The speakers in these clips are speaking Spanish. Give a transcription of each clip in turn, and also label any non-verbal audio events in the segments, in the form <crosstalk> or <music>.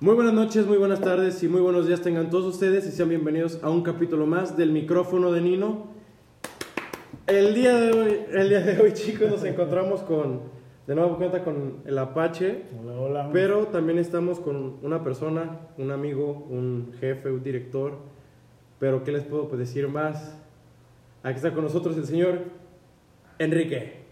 Muy buenas noches, muy buenas tardes y muy buenos días tengan todos ustedes y sean bienvenidos a un capítulo más del micrófono de Nino. El día de hoy, el día de hoy <laughs> chicos, nos encontramos con, de nuevo cuenta con el Apache, Hola, hola. pero también estamos con una persona, un amigo, un jefe, un director, pero ¿qué les puedo decir más? Aquí está con nosotros el señor Enrique.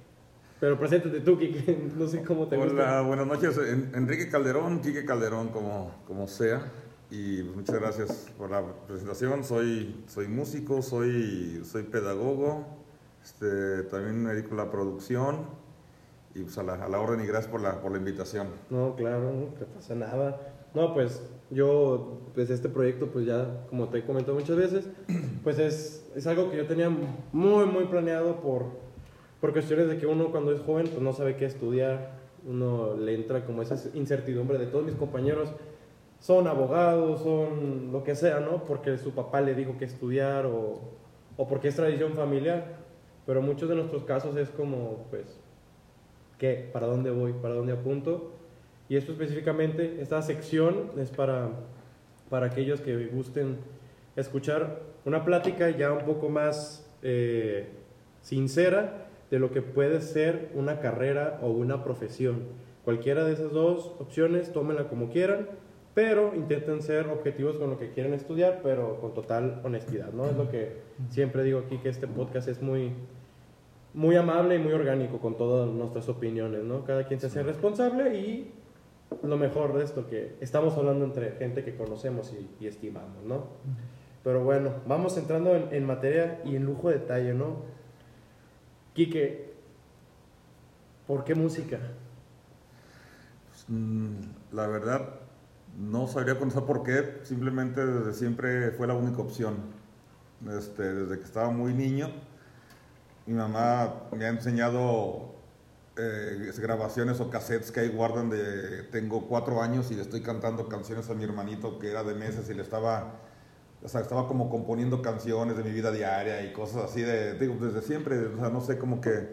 Pero preséntate tú, Kike, <laughs> no sé cómo te Hola, gusta. buenas noches. En- Enrique Calderón, Quique Calderón, como, como sea. Y muchas gracias por la presentación. Soy, soy músico, soy, soy pedagogo. Este, también me dedico a la producción. Y pues a la, a la orden y gracias por la, por la invitación. No, claro, no te pasa nada. No, pues yo, pues este proyecto, pues ya, como te he comentado muchas veces, pues es, es algo que yo tenía muy, muy planeado por, por cuestiones de que uno cuando es joven, pues no sabe qué estudiar, uno le entra como esa incertidumbre de todos mis compañeros son abogados, son lo que sea, ¿no? Porque su papá le dijo que estudiar o, o porque es tradición familiar. Pero muchos de nuestros casos es como, pues, ¿qué? ¿Para dónde voy? ¿Para dónde apunto? Y esto específicamente, esta sección es para, para aquellos que gusten escuchar una plática ya un poco más eh, sincera de lo que puede ser una carrera o una profesión. Cualquiera de esas dos opciones, tómenla como quieran, pero intenten ser objetivos con lo que quieren estudiar, pero con total honestidad, ¿no? Es lo que siempre digo aquí, que este podcast es muy, muy amable y muy orgánico con todas nuestras opiniones, ¿no? Cada quien se hace responsable y lo mejor de esto, que estamos hablando entre gente que conocemos y, y estimamos, ¿no? Pero bueno, vamos entrando en, en materia y en lujo de detalle, ¿no? Quique, ¿por qué música? Pues, mm, la verdad, no sabría contestar por qué. Simplemente desde siempre fue la única opción. Este, desde que estaba muy niño, mi mamá me ha enseñado eh, grabaciones o cassettes que ahí guardan de tengo cuatro años y le estoy cantando canciones a mi hermanito que era de meses y le estaba o sea, estaba como componiendo canciones de mi vida diaria y cosas así de digo desde siempre o sea no sé como que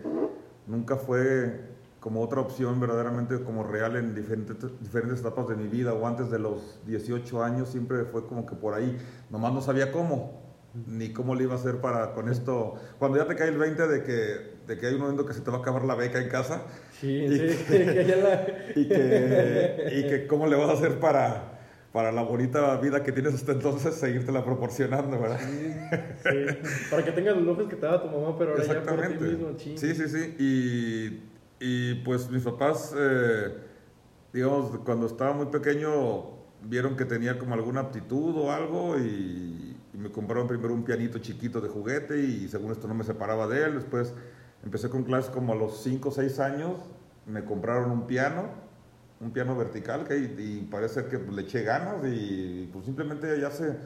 nunca fue como otra opción verdaderamente como real en diferentes, diferentes etapas de mi vida o antes de los 18 años siempre fue como que por ahí nomás no sabía cómo ni cómo le iba a hacer para con esto. Cuando ya te cae el 20 de que de que hay un momento que se te va a acabar la beca en casa Sí, Y sí, que <laughs> ya la- y que, y que cómo le vas a hacer para, para la bonita vida que tienes hasta entonces, seguírtela proporcionando, ¿verdad? Sí, para que tengas los lujos que te daba tu mamá, pero ahora ya por ti mismo, ching. Sí, sí, sí. Y, y pues mis papás, eh, digamos, cuando estaba muy pequeño, vieron que tenía como alguna aptitud o algo y, y me compraron primero un pianito chiquito de juguete y según esto no me separaba de él. Después empecé con clases como a los 5 o 6 años, me compraron un piano, un piano vertical que y, y parece que le eché ganas y pues simplemente ya se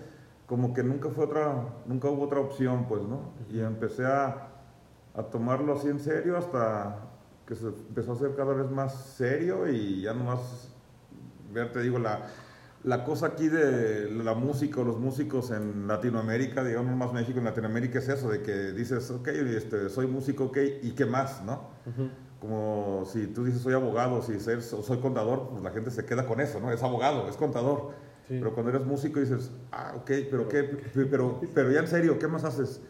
como que nunca fue otra nunca hubo otra opción pues no y empecé a, a tomarlo así en serio hasta que se empezó a hacer cada vez más serio y ya nomás ver te digo la la cosa aquí de la música o los músicos en Latinoamérica, digamos más México, en Latinoamérica es eso, de que dices, ok, este, soy músico, ok, ¿y qué más, no? Como si tú dices soy abogado, si ser- soy contador, pues la gente se queda con eso, ¿no? Es abogado, es contador. Sí. Pero cuando eres músico dices, ah, ok, pero qué, pero, pero ya en serio, ¿qué más haces?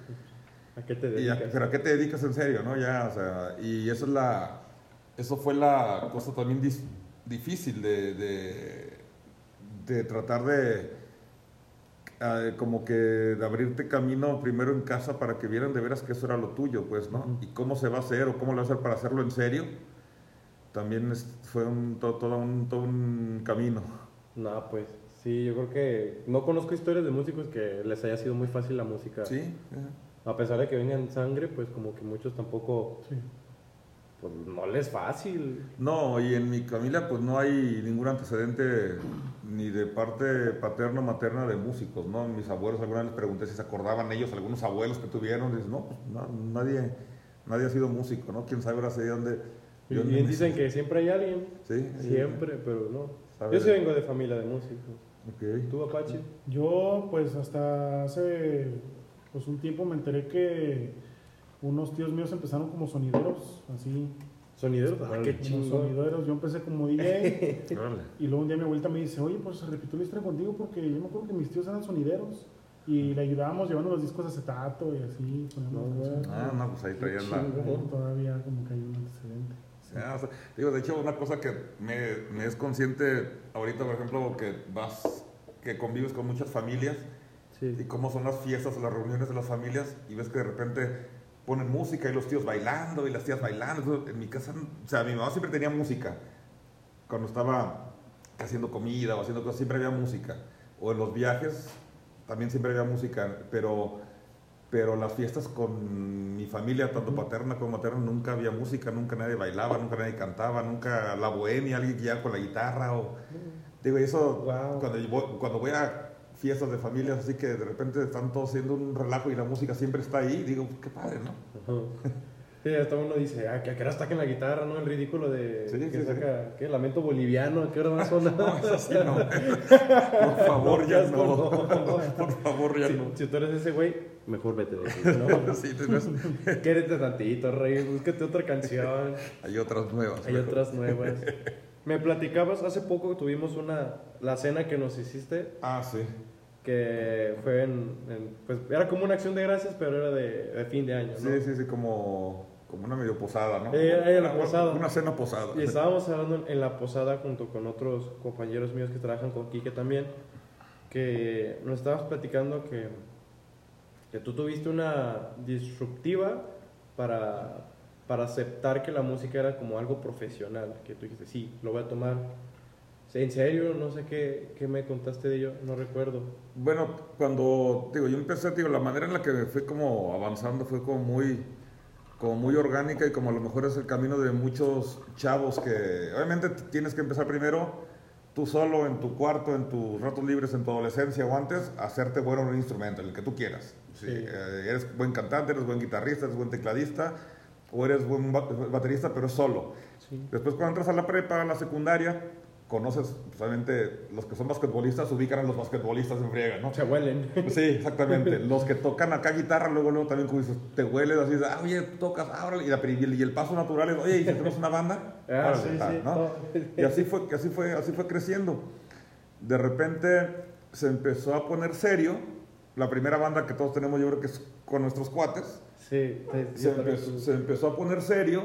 ¿A qué te Y a- dedicas? pero a qué te dedicas en serio, ¿no? Ya, o sea, y eso es la, eso fue la cosa también difícil de, de, de tratar de, eh, como que de abrirte camino primero en casa para que vieran de veras que eso era lo tuyo, pues, ¿no? Y cómo se va a hacer o cómo lo va a hacer para hacerlo en serio, también es- fue un, to- todo, un, todo un camino. No, pues sí, yo creo que no conozco historias de músicos que les haya sido muy fácil la música. Sí. A pesar de que vengan sangre, pues como que muchos tampoco, Sí. Pues no les es fácil. No, y en mi familia pues no hay ningún antecedente ni de parte paterna o materna de músicos, ¿no? Mis abuelos, alguna vez les pregunté si se acordaban ellos, algunos abuelos que tuvieron, y no, pues na- nadie, nadie ha sido músico, ¿no? ¿Quién sabe ahora sí de dónde? Y me- dicen que siempre hay alguien, Sí, sí, siempre, pero no. Yo sí vengo de familia de músicos. Ok. ¿Tú, Apache? Yo, pues hasta hace pues, un tiempo me enteré que unos tíos míos empezaron como sonideros, así. Sonideros, ah, qué chingón. sonideros, yo empecé como DJ <laughs> y luego un día mi abuelita me dice, oye, pues se repitió la historia contigo porque yo me acuerdo que mis tíos eran sonideros y le ayudábamos llevando los discos de acetato y así, No. Ah, no, pues ahí traían la... Todavía como que hay un antecedente. Ya, o sea, digo, de hecho, una cosa que me, me es consciente ahorita, por ejemplo, que vas, que convives con muchas familias y Sí. cómo son las fiestas, las reuniones de las familias y ves que de repente ponen música y los tíos bailando y las tías bailando. En mi casa, o sea, mi mamá siempre tenía música. Cuando estaba haciendo comida o haciendo cosas, siempre había música. O en los viajes también siempre había música, pero, pero las fiestas con mi familia, tanto paterna como materna, nunca había música, nunca nadie bailaba, nunca nadie cantaba, nunca la bohemia, alguien que ya con la guitarra o... Digo, eso, Wow. cuando, cuando voy a fiestas de familias, así que de repente están todos haciendo un relajo y la música siempre está ahí, digo, qué padre, ¿no? Ajá. Sí, hasta uno dice, ah, que a qué hora saquen la guitarra, ¿no? El ridículo de Sí, que sí, saca, ¿qué? Lamento boliviano, ¿a qué hora va a sonar? <laughs> No, eso sí no. Por <laughs> favor, ya no. no. <laughs> Por favor, ya si, no. si tú eres ese güey, mejor vete de aquí, ¿no? Sí, tienes- Quédate tantito, rey, búscate otra canción. hay otras nuevas. Hay otras nuevas. Me platicabas, hace poco tuvimos una, la cena que nos hiciste, Ah, sí. Que fue en, en- pues era como una acción de gracias, pero era de, de fin de año, ¿no? Sí, sí, sí, como, como una medio posada, ¿no? Eh, era la Una- posada. Una cena posada. Y estábamos hablando en- en la posada junto con otros compañeros míos que trabajan con Quique también, que nos estabas platicando que, que tú tuviste una disruptiva para, para aceptar que la música era como algo profesional, que tú dijiste, sí, lo voy a tomar. ¿En serio? No sé qué, qué me contaste de ello, no recuerdo. Bueno, cuando, digo, yo empecé, digo, la manera en la que me fui como avanzando fue como muy, como muy orgánica y como a lo mejor es el camino de muchos chavos que, obviamente tienes que empezar primero tú solo en tu cuarto, en tus ratos libres, en tu adolescencia o antes, hacerte bueno en un instrumento, en el que tú quieras. Sí, Sí. eh, eres buen cantante, eres buen guitarrista, eres buen tecladista o eres buen ba- baterista, pero solo. Sí. Después cuando entras a la prepa, a la secundaria, conoces, obviamente, los que son basquetbolistas ubican a los basquetbolistas en friega, ¿no? Se huelen. Sí, <laughs> exactamente. Los que tocan acá guitarra, luego, luego también como dices, te hueles así, ah, oye, tocas, ah, órale, y, el, paso natural es, oye, ¿y si hacemos una banda? Ah, sí, está, sí. ¿no? Y así fue, así fue, así fue creciendo. De repente se empezó a poner serio. La primera banda que todos tenemos, yo creo que es con nuestros cuates. Sí, sí, empezó, se empezó a poner serio.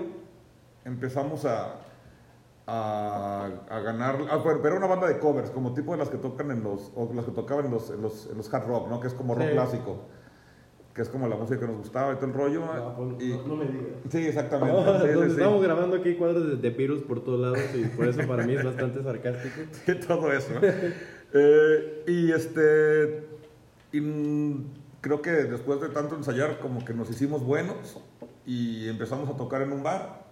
Empezamos a, a, a ganar. ah, pero era una banda de covers, como tipo de las que tocan en los. o las que tocaban en los, en los, en los hard rock, ¿no? Que es como rock Sí. clásico. Que es como la música que nos gustaba y todo el rollo. No, pues, y, no, no me digas. Sí, exactamente. <laughs> Sí, sí, entonces sí. Estamos grabando aquí cuadros de, virus por todos lados y por eso para mí es bastante sarcástico. <laughs> y todo eso. Eh, y este. y, mm, creo que después de tanto ensayar, como que nos hicimos buenos y empezamos a tocar en un bar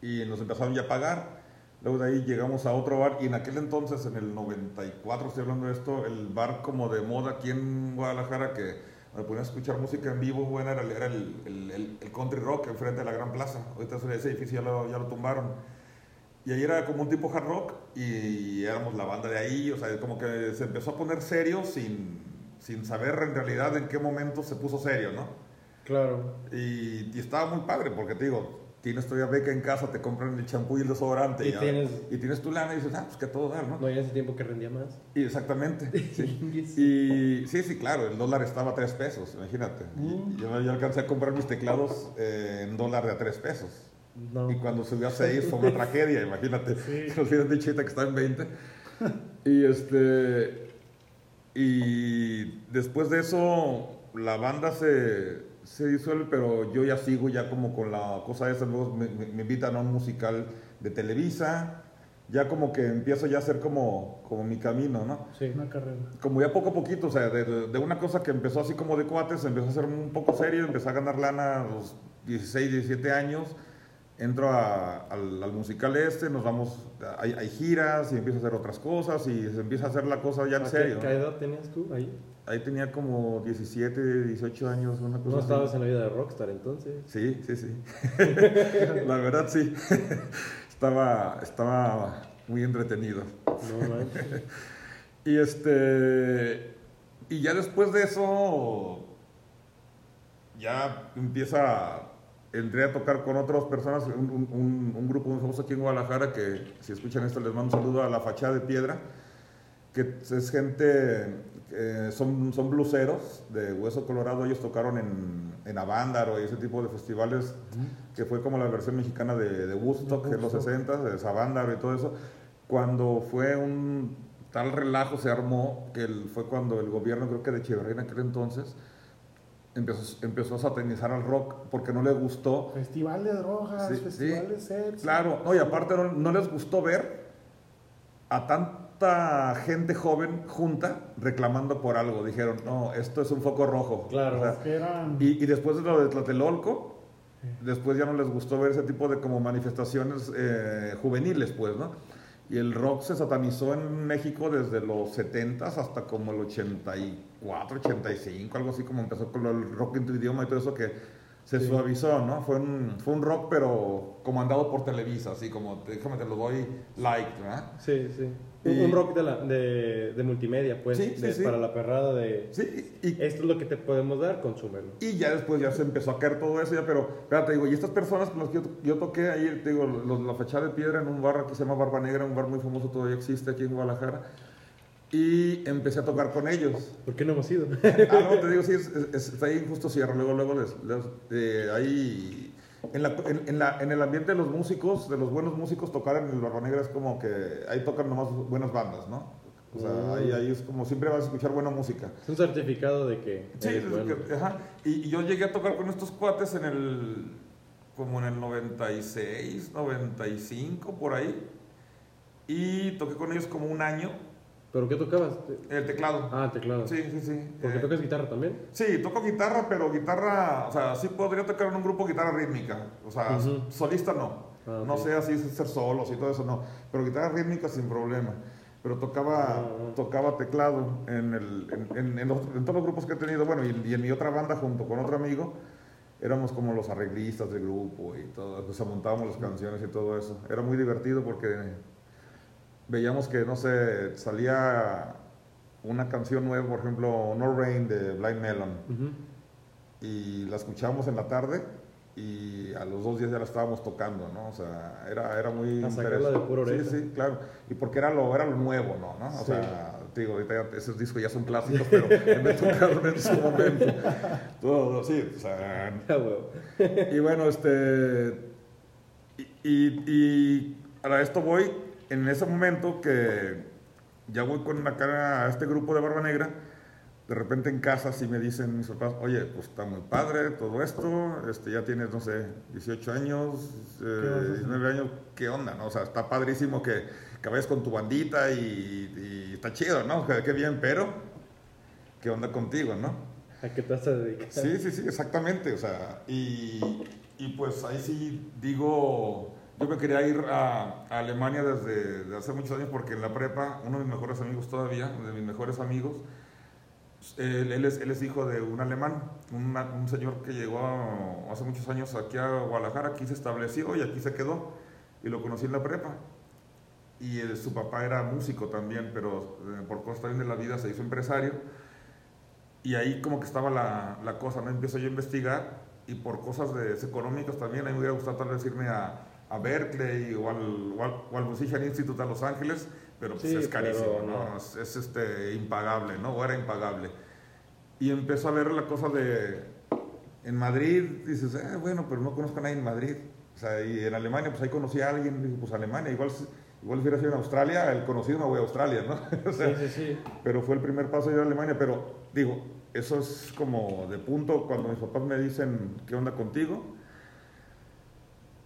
y nos empezaron ya a pagar. Luego de ahí llegamos a otro bar y en aquel entonces, en el 94, estoy hablando de esto, el bar como de moda aquí en Guadalajara que me ponía a escuchar música en vivo, bueno, era, el- era el, el- el- el country rock enfrente de la Gran Plaza. Ahorita ese ese edificio ya lo, ya lo tumbaron. Y ahí era como un tipo hard rock y éramos la banda de ahí, o sea, como que se empezó a poner serio sin, sin saber en realidad en qué momento se puso serio, ¿no? Claro. Y, y estaba muy padre porque te digo, tienes todavía beca en casa, te compran el champú y el desodorante Y ya- tienes- y tienes tu lana y dices, ah, pues que a todo dar, ¿no? No hay ese tiempo que rendía más. Y exactamente. <laughs> sí. Y sí, sí, claro, el dólar estaba a 3 pesos, imagínate. Mm. Yo, yo alcancé a comprar mis teclados eh, en dólar de a 3 pesos. No. Y cuando subió a 6 fue una <laughs> tragedia, imagínate. Sí. Nos hubieran dicho que está en 20. Y este. Y después de eso, la banda se, se disuelve, pero yo ya sigo ya como con la cosa esa. Luego me, me- me invitan a un musical de Televisa. Ya como que empiezo ya a hacer como, como mi camino, ¿no? Sí. Una carrera. como ya poco a poquito, o sea, de, de- una cosa que empezó así como de cuates, empezó a ser un poco serio, empecé a ganar lana a los 16, 17 años, entro a- al, al musical este, nos vamos, hay, hay giras y empiezo a hacer otras cosas y se empieza a hacer la cosa ya en ¿A serio. ¿Qué, qué edad tenías tú ahí? Ahí tenía como 17, 18 años, una cosa No así. estabas en la vida de rockstar entonces. Sí, sí, sí. <laughs> la verdad sí. <laughs> estaba, estaba muy entretenido. No manches. <laughs> Y este. Y ya después de eso. Ya empieza entré a tocar con otras personas, un, un- un grupo muy famoso aquí en Guadalajara, que si escuchan esto les mando un saludo a La Fachada de Piedra, que es gente, eh, son, son bluseros de Hueso Colorado, ellos tocaron en, en Avándaro y ese tipo de festivales, que fue como la versión mexicana de, de Woodstock en los 60, de Savándaro y todo eso, cuando fue un tal relajo se armó, que el- fue cuando el gobierno, creo que de Echeverría en aquel entonces, empezó, empezó a satanizar al rock porque no le gustó. Festival de drogas, Sí, festival sí. de sexo. Claro, no, y aparte no, no les gustó ver a tanta gente joven junta reclamando por algo. Dijeron, no, esto es un foco rojo. Claro. O sea, Que eran... y, y después de lo de Tlatelolco, después ya no les gustó ver ese tipo de como manifestaciones eh, juveniles, pues, ¿no? Y el rock se satanizó en México desde los 70 hasta como el 84, 85, algo así como empezó con el rock en tu idioma y todo eso que se Sí. suavizó, ¿no? Fue un, fue un rock pero comandado por Televisa, así como, déjame te lo doy like, ¿verdad? Sí, sí. Un, Y- un rock de, la, de, de multimedia, pues, Sí, sí, de- sí. para la perrada de... Sí, y, Esto es lo que te podemos dar, consúmelo. Y ya después ya se empezó a caer todo eso, ya, pero, espérate, digo, y estas personas con las que yo, yo toqué ahí, te digo, los- la fachada de piedra en un bar que se llama Barba Negra, un bar muy famoso, todavía existe aquí en Guadalajara, y empecé a tocar con ellos. ¿Por qué no hemos ido? Ah, no, te digo, sí, es, es- está ahí justo cierra, luego, luego, les, les- eh, ahí, en, la, en, en la- en el ambiente de los músicos, de los buenos músicos, tocar en el Barba Negra es como que ahí tocan nomás buenas bandas, ¿no? O sea, Mm. ahí, ahí es como siempre vas a escuchar buena música. Es un certificado de que Sí, eres es bueno. que- ajá. Y, y yo llegué a tocar con estos cuates en el, como en el 96, 95, por ahí. Y toqué con ellos como un año, ¿Pero qué tocabas? el teclado. Ah, teclado. Sí, sí, sí. ¿Porque Eh, tocas guitarra también? Sí, toco guitarra, pero guitarra, o sea, sí podría tocar en un grupo guitarra rítmica. O sea, Ujú. solista no. Ah, No sé así ser solos y todo eso, no. Pero guitarra rítmica sin problema. Pero tocaba, Ah, ah. tocaba teclado en, el, en, en- en los- en todos los grupos que he tenido. Bueno, y, y en mi otra banda junto con otro amigo, éramos como los arreglistas del grupo y todo. O sea, montábamos las canciones y todo eso. Era muy divertido porque veíamos que, no sé, salía una canción nueva, por ejemplo, No Rain de Blind Melon y la escuchábamos en la tarde y a los dos días ya la estábamos tocando, ¿no? O sea, era, era muy... Interesante. de. Sí, sí, claro. Y porque era lo, era lo nuevo, ¿no? ¿no? O Sí. sea, digo, ahorita ya esos discos ya son clásicos, pero me tocaron en su momento. <laughs> Todo, sí, o sea... Y bueno, este... Y, y, y a esto voy en ese momento que ya voy con la cara a este grupo de Barba Negra. De repente en casa sí me dicen mis papás, oye, pues está muy padre todo esto, este, ya tienes, no sé, 18 años, eh, vas a hacer? 19 años, ¿qué onda? No? O sea, está padrísimo que, que vayas con tu bandita y, y está chido, ¿no? Qué, qué bien, pero ¿qué onda contigo, no? ¿A qué te vas a dedicar? Sí, sí, sí, exactamente. O sea, y, y pues ahí sí digo, yo me quería ir a, a Alemania desde, desde hace muchos años porque en la prepa, uno de mis mejores amigos todavía, de mis mejores amigos, él, él es, él es hijo de un alemán, una- un señor que llegó a- hace muchos años aquí a Guadalajara, aquí se estableció y aquí se quedó, y lo conocí en la prepa. Y eh, su papá era músico también, pero eh, por cosas también de la vida se hizo empresario. Y ahí como que estaba la, la cosa, ¿no? Empiezo yo a investigar y por cosas de, económicas también, a mí me hubiera gustado tal vez irme a, a Berkeley o al, o, al, o al Musician Institute a Los Ángeles, pero pues Sí, es carísimo, pero ¿no? no. Es, es, este, impagable, ¿no? O era impagable. Y empezó a ver la cosa de... En Madrid, dices, eh, bueno, pero no conozco a nadie en Madrid. O sea, y en Alemania, pues ahí conocí a alguien, dije, pues Alemania, igual, igual si hubiera sido en Australia, el conocido me voy a Australia, ¿no? <laughs> O sea, Sí, sí, sí. pero fue el primer paso ir a Alemania, pero digo, eso es como de punto cuando mis papás me dicen, ¿qué onda contigo?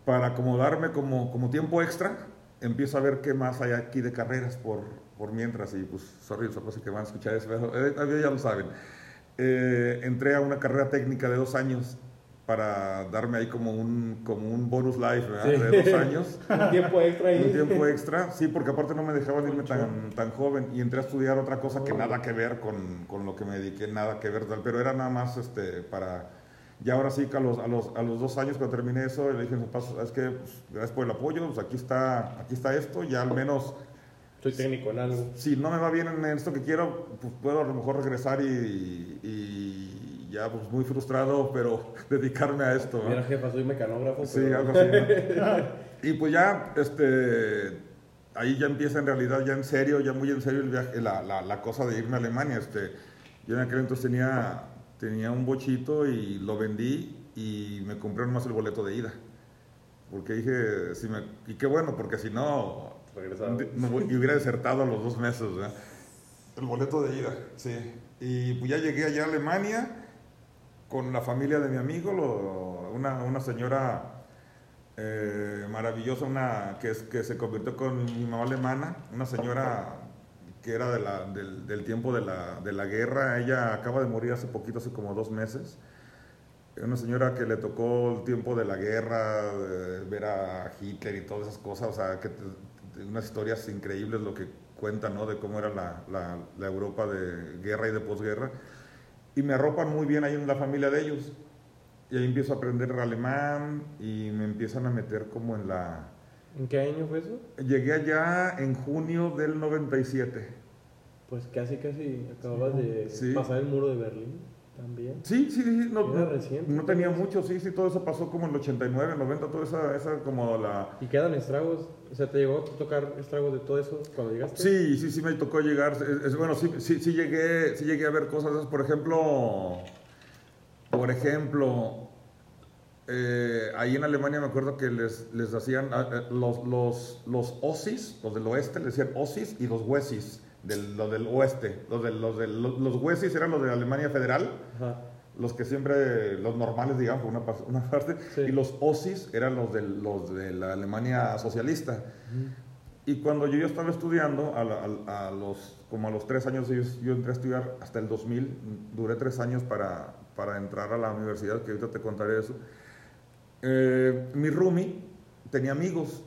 Para acomodarme como, como tiempo extra, empiezo a ver qué más hay aquí de carreras por, por mientras, y pues, sorry, los que van a escuchar eso, eh, eh, ya lo saben. Eh, entré a una carrera técnica de dos años para darme ahí como un, como un bonus life, ¿verdad? Sí. De dos años. <laughs> Un tiempo extra ahí. Un tiempo extra, sí, porque aparte no me dejaban irme tan, tan joven y entré a estudiar otra cosa que nada que ver con, con lo que me dediqué, nada que ver, tal, pero era nada más este, para... Ya ahora sí que a los, a los, a los dos años cuando terminé eso, le dije a mis papás, es que pues, gracias por el apoyo, pues aquí está, aquí está esto, ya al menos Soy técnico en algo. si no me va bien en esto que quiero, pues puedo a lo mejor regresar y, y- y ya pues muy frustrado, pero <laughs> dedicarme a esto. ¿no? Mira, jefa, soy mecanógrafo. Sí, pero- algo así. ¿no? <laughs> y pues ya, este, ahí ya empieza en realidad, ya en serio, ya muy en serio el viaje, la, la, la cosa de irme a Alemania. Este, yo en aquel entonces tenía, tenía un bochito y lo vendí y me compré nomás el boleto de ida. Porque dije, si me, y qué bueno, porque si no, me y hubiera desertado a los dos meses. ¿verdad? El boleto de ida, sí. Y pues ya llegué allá a Alemania con la familia de mi amigo, lo- una, una señora eh, maravillosa, una que, es, que se convirtió con mi mamá alemana, una señora que era de la- del, tiempo de la, de la guerra. Ella acaba de morir hace poquito, hace como dos meses. Una señora que le tocó el tiempo de la guerra, ver a Hitler y todas esas cosas, o sea, que unas historias increíbles lo que cuentan, ¿no? De cómo era la, la- la Europa de guerra y de posguerra. Y me arropan muy bien ahí en la familia de ellos. Y ahí empiezo a aprender alemán y me empiezan a meter como en la... ¿En qué año fue eso? Llegué allá en junio del 97. Pues casi, casi acababas de Sí. pasar el muro de Berlín también. Sí, sí, sí, no, Era no- reciente, no tenía mucho, sí, sí, todo eso pasó como en el 89, 90, toda esa, esa como la... ¿Y quedan estragos? O sea, ¿te llegó a tocar estragos de todo eso cuando llegaste? Sí, sí, sí me tocó llegar. Es- es- bueno, sí, sí, sí llegué, sí llegué a ver cosas. Por ejemplo, por ejemplo, eh, ahí en Alemania me acuerdo que les, les hacían ah, eh, los, los, los OSIS, los del oeste, les decían OSIS y los WESIS, del, los del oeste. Los, del, los, del, los, WESIS eran los de Alemania Federal, Ajá. los que siempre, los normales, digamos, una, una parte, Sí. y los OSIS eran los, del, los de la Alemania socialista. Y cuando yo ya estaba estudiando, a, la- a- a los, como a los tres años, yo, yo entré a estudiar hasta el 2000, duré tres años para, para entrar a la universidad, que ahorita te contaré eso. Eh, mi roomie tenía amigos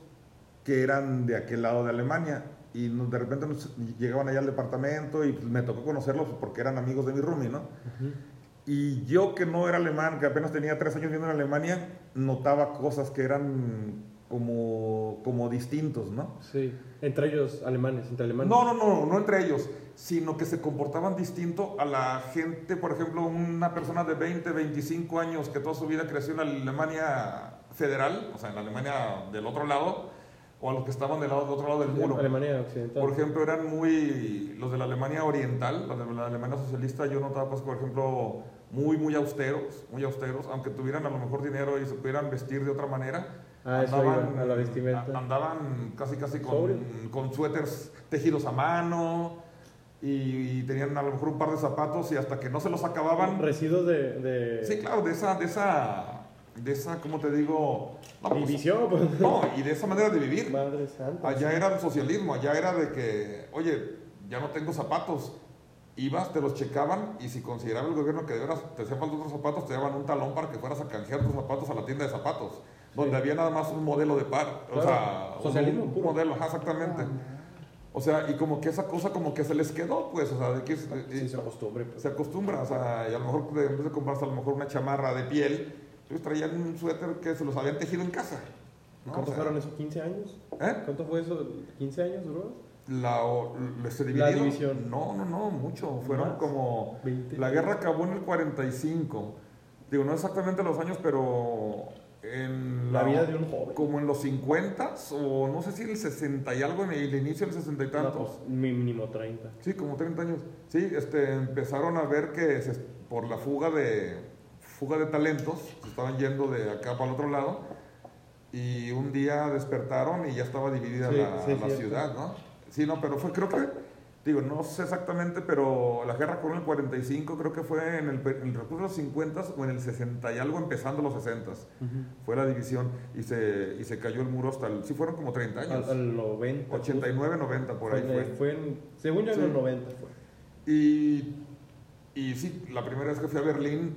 que eran de aquel lado de Alemania y nos- de repente nos llegaban allá al departamento y pues, me tocó conocerlos porque eran amigos de mi roomie, ¿no? Y yo que no era alemán, que apenas tenía tres años viviendo en Alemania, notaba cosas que eran como, como distintos, ¿no? Sí. Entre ellos, alemanes, entre alemanes. No, no, no, no entre ellos, sino que se comportaban distinto a la gente, por ejemplo, una persona de 20, 25 años que toda su vida creció en la Alemania federal, o sea, en la Alemania del otro lado, o a los que estaban del, lado, del otro lado del muro. Alemania Occidental. Por ejemplo, eran muy, los de la Alemania oriental, los de la Alemania socialista, yo notaba, pues, por ejemplo, muy, muy austeros, muy austeros, aunque tuvieran a lo mejor dinero y se pudieran vestir de otra manera. Ah, eso iba, a la vestimenta. a- Andaban casi, casi con, con suéteres tejidos a mano y, y tenían a lo mejor un par de zapatos y hasta que no se los acababan. Residuos de. de... Sí, claro, de esa, de esa, de esa, ¿cómo te digo? No, pues, División, pues. no, y de esa manera de vivir. Madre santa. Allá era el socialismo, allá era de que, oye, ya no tengo zapatos. Ibas, te los checaban y si consideraba el gobierno que de veras te hacían falta otros zapatos, te daban un talón para que fueras a canjear tus zapatos a la tienda de zapatos, donde había nada más un modelo de par, o sea, socialismo un, modelo, ajá, exactamente. O sea, y como que esa cosa como que se les quedó, pues, o sea, de que es- Sí, y- se acostumbre. pues. se acostumbra, o sea, y a lo mejor de- en vez de comprarse a lo mejor una chamarra de piel, ellos traían un suéter que se los habían tejido en casa. ¿no? ¿Cuánto O sea, fueron esos? ¿15 años? ¿Eh? ¿Cuánto fue eso? ¿15 años duró? La, se La división. No, no, no, mucho. Fueron ¿Más? como. 20. La guerra acabó en el 45. Digo, no exactamente los años, pero. En La vida de un joven. Como en los 50 o no sé si en el 60 y algo, en el inicio del 60 y No, tantos. pues, mínimo 30. Sí, como 30 años. Sí, este, empezaron a ver que se- por la fuga de, fuga de talentos, se estaban yendo de acá para el otro lado, y un día despertaron y ya estaba dividida Sí, la, sí, la cierto. ciudad, ¿no? Sí, no, pero fue, creo que, digo, no sé exactamente, pero la guerra con el 45 creo que fue en el, en el recurso de los 50 o en el 60 y algo, empezando los 60. Fue la división y se, y se cayó el muro hasta el, sí fueron como 30 años. Al, al 90. 89, 90, por ahí fue. fue. Fue en, según yo, en Sí. los 90 fue. Y, y sí, la primera vez que fui a Berlín,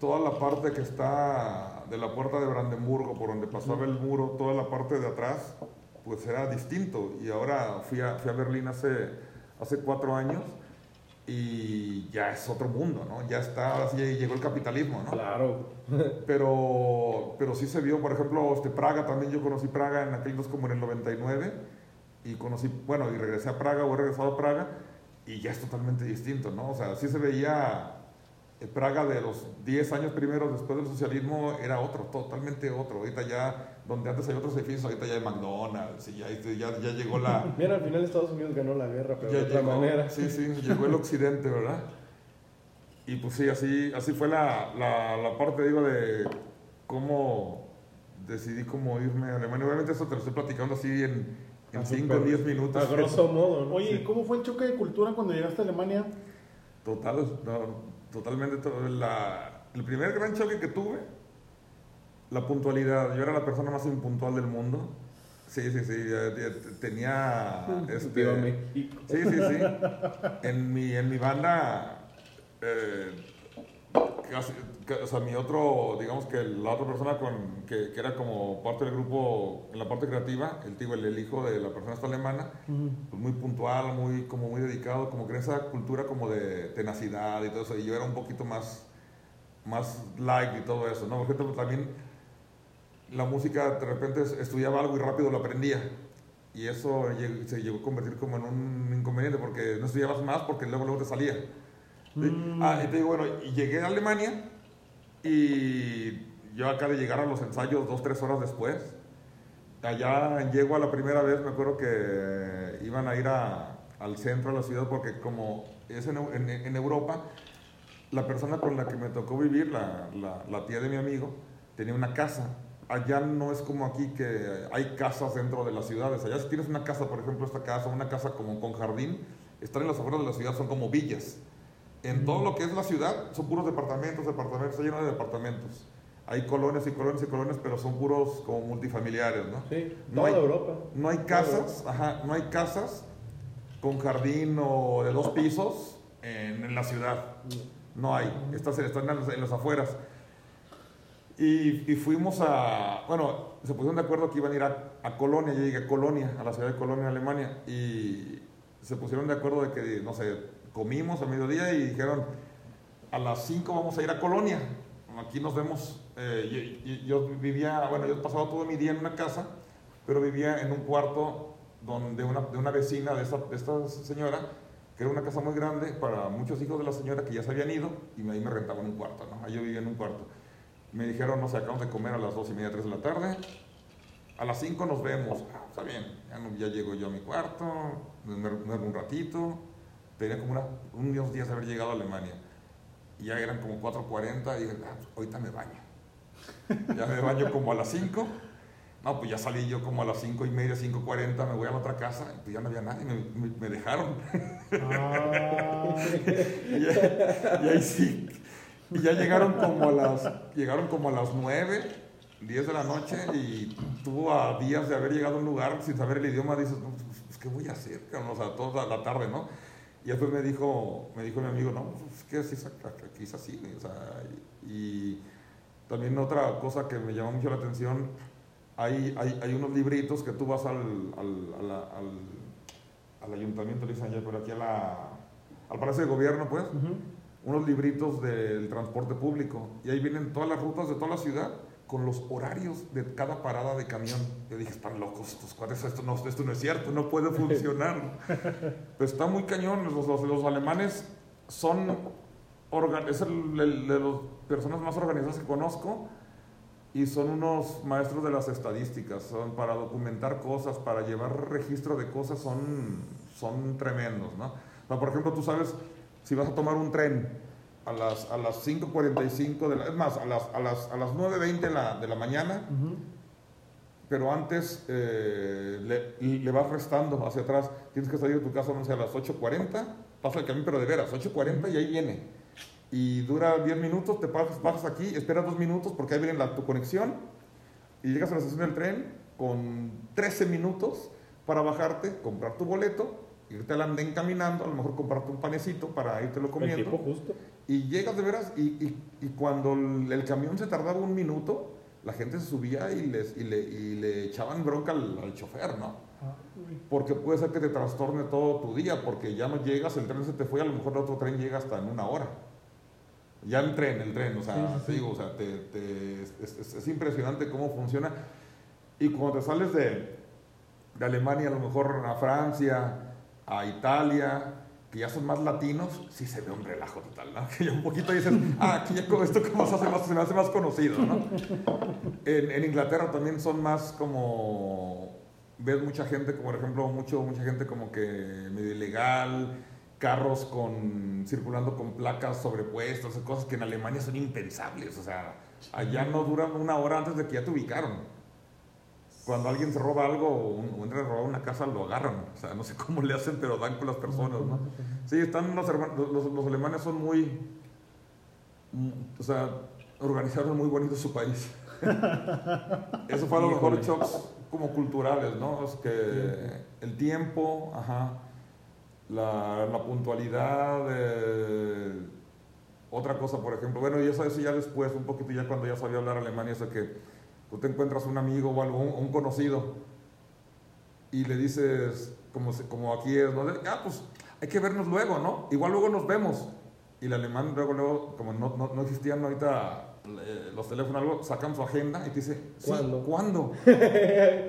toda la parte que está de la puerta de Brandenburgo, por donde pasaba el muro, toda la parte de atrás, pues era distinto. Y ahora fui a, fui a Berlín hace, hace cuatro años y ya es otro mundo, ¿no? Ya está, ahora sí llegó el capitalismo, ¿no? Claro. <laughs> Pero, pero sí se vio, por ejemplo, este Praga, también yo conocí Praga en aquellos como en el 99 y conocí, bueno, y regresé a Praga o he regresado a Praga y ya es totalmente distinto, ¿no? O sea, sí se veía eh, Praga de los 10 años primeros después del socialismo era otro, totalmente otro. Ahorita ya, donde antes hay otros edificios, ahorita ya hay McDonald's y ya, este, ya, ya llegó la... <laughs> Mira, al final Estados Unidos ganó la guerra, pero ya de otra llegó- manera. Sí, sí, llegó el occidente, ¿verdad? Y pues sí, así, así fue la, la, la parte, digo, de cómo decidí cómo irme a Alemania. Obviamente eso te lo estoy platicando así en Ah, 5 o súper. 10 minutos. A grosso modo, ¿no? Oye, ¿y Sí. ¿cómo fue el choque de cultura cuando llegaste a Alemania? Total, no, totalmente. to- La, el primer gran choque que tuve, la puntualidad. Yo era la persona más impuntual del mundo. Sí, sí, sí. Tenía. <laughs> este, México. Sí, sí, sí. En mi, en mi banda, eh, o sea, mi otro, digamos que la otra persona con, que, que era como parte del grupo en la parte creativa, el tío, el, el hijo de la persona esta alemana, pues muy puntual, muy, como muy dedicado, como que en esa cultura como de tenacidad y todo eso, y yo era un poquito más, más light y todo eso, ¿no? Por ejemplo, también la música, de repente estudiaba algo y rápido lo aprendía. Y eso se llegó a convertir como en un inconveniente porque no estudiabas más porque luego, luego te salía. ¿Sí? Mm. Ah, digo, bueno, y llegué a Alemania y yo acá de llegar a los ensayos dos, tres horas después. Allá llego a la primera vez, me acuerdo que iban a ir a- al centro de la ciudad porque como es en, en- en Europa, la persona con la que me tocó vivir, la, la- la tía de mi amigo, tenía una casa. Allá no es como aquí que hay casas dentro de las ciudades. Allá si tienes una casa, por ejemplo, esta casa, una casa como con jardín, están en las afueras de la ciudad, son como villas. En todo lo que es la ciudad son puros departamentos, departamentos, está lleno de departamentos. Hay colonias y colonias y colonias, pero son puros como multifamiliares, ¿no? Sí, No toda hay- Europa. No hay casas, ajá, no hay casas con jardín o de dos pisos en, en la ciudad. No hay, estas están en las, en las afueras. Y, y fuimos a, bueno, se pusieron de acuerdo que iban a ir a, a Colonia, yo llegué a Colonia, a la ciudad de Colonia, Alemania, y se pusieron de acuerdo de que, no sé, comimos a mediodía y dijeron, a las 5 vamos a ir a Colonia, aquí nos vemos, eh, yo, vivía, bueno, yo pasaba todo mi día en una casa, pero vivía en un cuarto donde una, de una vecina de esta, de esta señora, que era una casa muy grande para muchos hijos de la señora que ya se habían ido, y ahí me rentaban un cuarto. Ahí yo vivía en un cuarto. Me dijeron, no sé, acabamos de comer a las dos y media, tres de la tarde, a las 5 nos vemos. Ah, está bien, ya, llego yo a mi cuarto, me me duermo un ratito. Tenía como una, unos días de haber llegado a Alemania. Y ya eran como 4.40 y dije, ah, pues, ahorita me baño. <laughs> Ya me baño como a las 5. No, pues ya salí yo como a las 5 y media, 5.40, me voy a la otra casa y pues ya no había nadie, me, me- me dejaron. Ah, <laughs> y, ya- y ahí sí. Y ya llegaron como a las, llegaron como a las 9, 10 de la noche y tú a días de haber llegado a un lugar sin saber el idioma dices, no, pues, pues, ¿qué voy a hacer? O sea, toda la tarde, ¿no? Y después me dijo, me dijo mi amigo, no, pues es que así es, aquí es así, o sea, y, también otra cosa que me llamó mucho la atención, hay, hay, hay unos libritos que tú vas al, al, ayuntamiento, le dicen pero aquí a la, al Palacio de Gobierno, pues, unos libritos del transporte público y ahí vienen todas las rutas de toda la ciudad con los horarios de cada parada de camión. Yo dije, están locos estos cuates, esto no, esto no es cierto, no puede <laughs> funcionar. Pero está muy cañón, los, los, los alemanes son, es el, el- de las personas más organizadas que conozco y son unos maestros de las estadísticas, son para documentar cosas, para llevar registro de cosas, son, son tremendos, ¿no? O sea, por ejemplo, tú sabes, si vas a tomar un tren a las, a las 5.45, de la, es más, a las, a las, a las 9.20 de la, de la mañana, pero antes eh, le, le vas restando hacia atrás. Tienes que salir de tu casa, no sé, a las 8.40, pasa el camión, pero de veras, 8.40 y ahí viene. Y dura 10 minutos, te bajas, bajas aquí, esperas 2 minutos porque ahí viene la, tu conexión y llegas a la estación del tren con 13 minutos para bajarte, comprar tu boleto, irte al andén caminando, a lo mejor comprarte un panecito para irte lo El comiendo. tiempo justo. Y llegas de veras, y, y- y cuando el, camión se tardaba un minuto, la gente se subía y, les, y, le, y le echaban bronca al, al chofer, ¿no? Ah. Porque puede ser que te trastorne todo tu día, porque ya no llegas, el tren se te fue, a lo mejor el otro tren llega hasta en una hora. Ya el tren, el tren, o sea, Sí, sí, te sí. digo, o sea, te- te- es, es- es impresionante cómo funciona. Y cuando te sales de, de Alemania, a lo mejor a Francia, a Italia, que ya son más latinos, sí se ve un relajo total, ¿no? <laughs> Que ya un poquito dices, ah, aquí ya con esto como se, hace más, se me hace más conocido, ¿no? En, en Inglaterra también son más como, ves mucha gente, como por ejemplo, mucho, mucha gente como que medio ilegal, carros con, circulando con placas sobrepuestas, cosas que en Alemania son impensables, o sea, allá no duran una hora antes de que ya te ubicaron cuando alguien se roba algo o, entra a robar una casa, lo agarran. O sea, no sé cómo le hacen, pero dan con las personas, ¿no? Sí, están los, los, los alemanes son muy, o sea, organizaron muy bonito su país. <laughs> Eso fue a lo mejor shocks como culturales, ¿no? Es que el tiempo, ajá, la, la puntualidad, otra cosa, por ejemplo, bueno, y eso, eso ya después, un poquito ya cuando ya sabía hablar alemán, eso que tú te encuentras un amigo o algo, un, conocido, y le dices, como, como aquí es, ¿no? ah, pues hay que vernos luego, ¿no? Igual luego nos vemos. Y el alemán luego, luego, como no, no, no existían ahorita eh, los teléfonos, algo, sacan su agenda y te dice, ¿cuándo? ¿Cuándo? <laughs>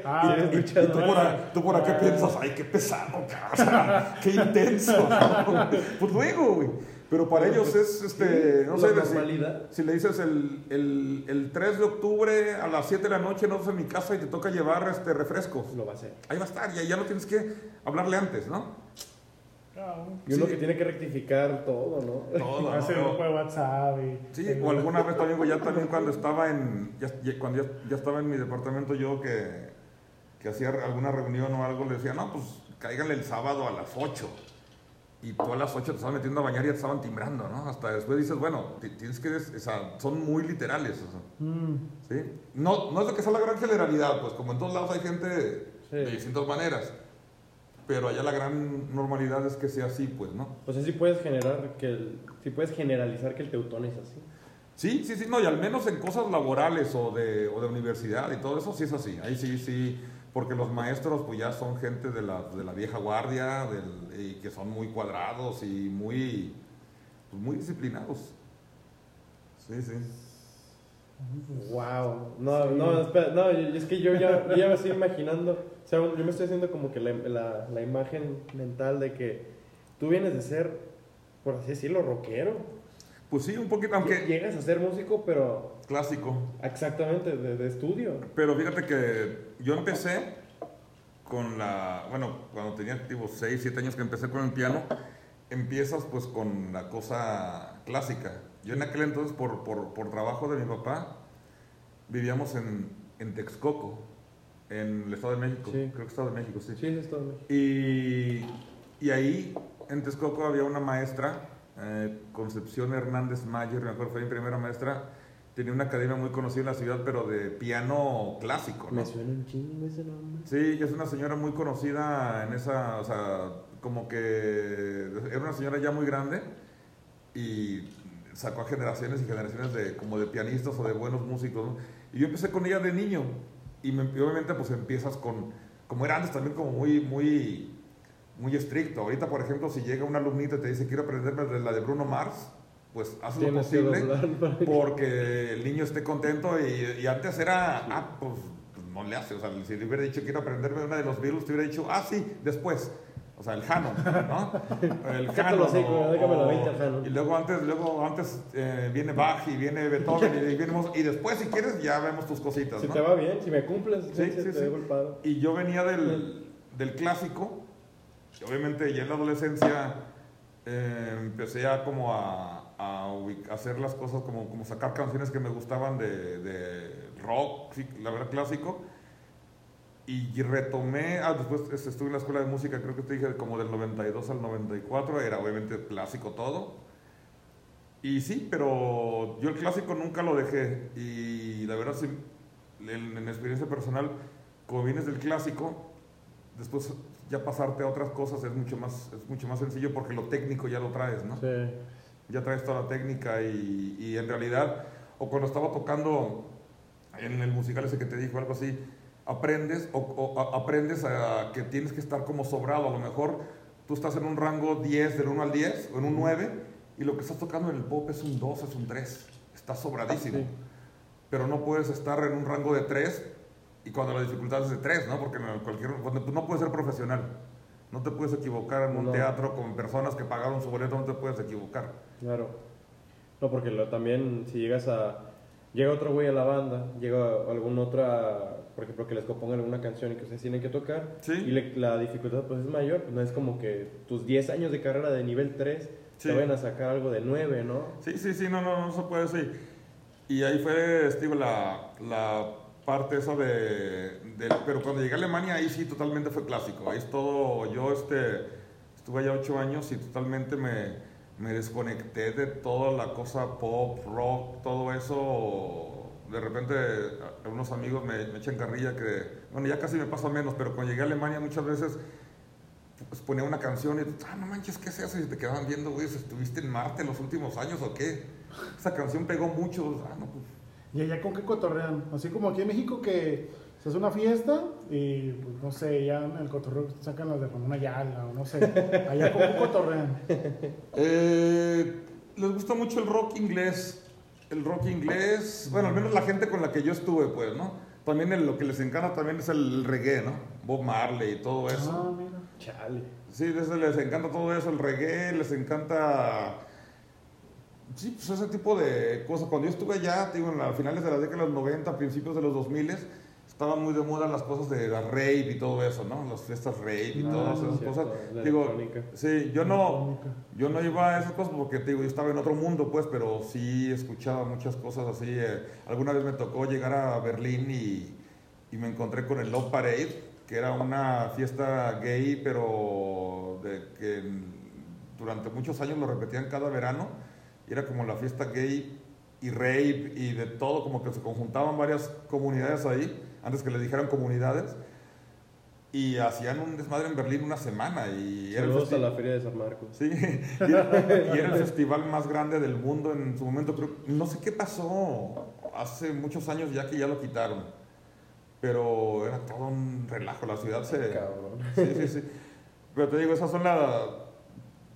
ah, y, y, tú, por, tú por aquí piensas, ay, qué pesado, <laughs> qué intenso. <laughs> pues luego, güey. Pero para ellos es, este, no sé, si, le dices el, el, el, 3 de octubre a las 7 de la noche no estás en mi casa y te toca llevar este refrescos. Lo va a hacer. Ahí va a estar, ya, ya no tienes que hablarle antes, ¿no? Y uno que tiene que rectificar todo, ¿no? Todo. Hacer un grupo de WhatsApp. sí, o alguna vez también, ya también cuando estaba en, ya, cuando ya, estaba en mi departamento yo que, que hacía alguna reunión o algo, le decía, no, pues cáiganle el sábado a las 8 y a las 8 te estabas metiendo a bañar y ya te estaban timbrando, ¿no? Hasta después dices, bueno, tienes que, o sea, son muy literales, mm. ¿sí? No, no es de que sea la gran generalidad, pues como en todos lados hay gente de distintas maneras, pero allá la gran normalidad es que sea así, pues, ¿no? O sea, sí puedes generar que, el, sí puedes generalizar que el teutón es así. Sí, sí, sí, no, y al menos en cosas laborales o de, o de universidad y todo eso sí es así, ahí sí, sí porque los maestros pues ya son gente de la, de la vieja guardia del, y que son muy cuadrados y muy, pues, muy disciplinados. Sí, sí. Wow, no, no, espera, no, es que yo ya, ya, me estoy imaginando, o sea, yo me estoy haciendo como que la, la, la imagen mental de que tú vienes de ser, por así decirlo, rockero. Pues sí, un poquito, aunque... Llegas a ser músico, pero Clásico. Exactamente, de, estudio. Pero fíjate que yo empecé con la, bueno, cuando tenía tipo 6, 7 años que empecé con el piano, empiezas pues con la cosa clásica. Yo en aquel entonces, por, por, por trabajo de mi papá, vivíamos en, en, Texcoco, en el Estado de México. Creo que Estado de México, sí. Sí, el Estado de México. Y, y ahí, en Texcoco, había una maestra, eh, Concepción Hernández Mayer, me acuerdo, fue mi primera maestra, tenía una academia muy conocida en la ciudad, pero de piano clásico, ¿no? Me suena un chingo ese nombre. Sí, es una señora muy conocida en esa, o sea, como que era una señora ya muy grande y sacó a generaciones y generaciones de como de pianistas o de buenos músicos, ¿no? Y yo empecé con ella de niño y, obviamente pues empiezas con, como era antes también como muy, muy, muy estricto. Ahorita, por ejemplo, si llega un alumnito y te dice, quiero aprenderme la de Bruno Mars, pues haz lo posible porque el niño esté contento y, antes era, ah, pues, pues, no le hace, o sea, si le hubiera dicho quiero aprenderme una de los virus, te hubiera dicho, ah, sí, después. O sea, el Jano, ¿no? <laughs> El Jano. y luego antes, luego antes eh, viene Bach y viene Beethoven y, viene, y después, si quieres, ya vemos tus cositas. Si te va bien, si me cumples, sí, sí, sí, sí. Y yo venía del, del clásico, obviamente ya en la adolescencia eh, empecé ya como a a hacer las cosas como, como sacar canciones que me gustaban de, de rock, la verdad clásico. Y retomé, ah, después estuve en la escuela de música, creo que te dije como del 92 al 94, era obviamente clásico todo. Y sí, pero yo el clásico nunca lo dejé. Y la verdad, sí, en, en experiencia personal, como vienes del clásico, después ya pasarte a otras cosas es mucho más, es mucho más sencillo porque lo técnico ya lo traes, ¿no? Sí ya traes toda la técnica y, en realidad, o cuando estaba tocando en el musical ese que te dijo, algo así, aprendes o, aprendes a que tienes que estar como sobrado. A lo mejor tú estás en un rango 10, del 1 al 10, o en un 9, y lo que estás tocando en el pop es un 2, es un 3. Estás sobradísimo. Pero no puedes estar en un rango de 3 y cuando la dificultad es de 3, ¿no? Porque cualquier, no puedes ser profesional. No te puedes equivocar en un No. teatro con personas que pagaron su boleto, no te puedes equivocar. Claro. No, porque lo- también si llegas a... Llega otro güey a la banda, llega alguna otra, por ejemplo, que les compongan alguna canción y que ustedes tienen que tocar, Sí. y le- la dificultad pues es mayor, pues no es como que tus 10 años de carrera de nivel 3 Sí. te vayan a sacar algo de 9, ¿no? Sí, sí, sí, no, no, no se puede así. Y ahí fue, digo, la, la parte esa de, de- Pero cuando llegué a Alemania, ahí sí totalmente fue clásico. Ahí es todo. Yo este, estuve allá ocho años y totalmente me, me desconecté de toda la cosa pop, rock, todo eso. De repente, unos amigos me, echan carrilla que. Bueno, ya casi me pasa menos, pero cuando llegué a Alemania muchas veces pues ponía una canción y ah, no manches, ¿qué es eso? Y te quedaban viendo, güey, ¿estuviste en Marte los últimos años o qué? Esa canción pegó mucho, ah, no, pues, ¿Y allá con qué cotorrean? Así como aquí en México que se hace una fiesta y, pues, no sé, ya en el cotorreo sacan las de Ramón Ayala o no sé. Allá con qué cotorrean. Eh, les gusta mucho el rock inglés. El rock inglés, bueno, al menos la gente con la que yo estuve, pues, ¿no? También el- lo que les encanta también es el reggae, ¿no? Bob Marley y todo eso. Ah, mira. Chale. Sí, desde les encanta todo eso, el reggae, les encanta... Sí, pues ese tipo de cosas. Cuando yo estuve allá, digo, en las finales de la década de los 90, principios de los 2000, estaban muy de moda las cosas de la rave y todo eso, ¿no? Las fiestas rave y Ah, todas esas cierto, cosas. Digo, sí, yo no... Yo no iba a esas cosas porque te digo, yo estaba en otro mundo, pues, pero sí escuchaba muchas cosas así. eh, alguna vez me tocó llegar a Berlín y, y me encontré con el Love Parade, que era una fiesta gay, pero de que durante muchos años lo repetían cada verano. Y era como la fiesta gay y rape y de todo, como que se conjuntaban varias comunidades ahí, antes que le dijeran comunidades. Y hacían un desmadre en Berlín una semana. Y era el Saludos a la Feria de San Marcos. Sí, y <laughs> era, y era el festival más grande del mundo en su momento. Creo, no sé qué pasó hace muchos años ya que ya lo quitaron. Pero era todo un relajo. La ciudad se. Cabrón. Sí, sí, sí. Pero te digo, esas son las.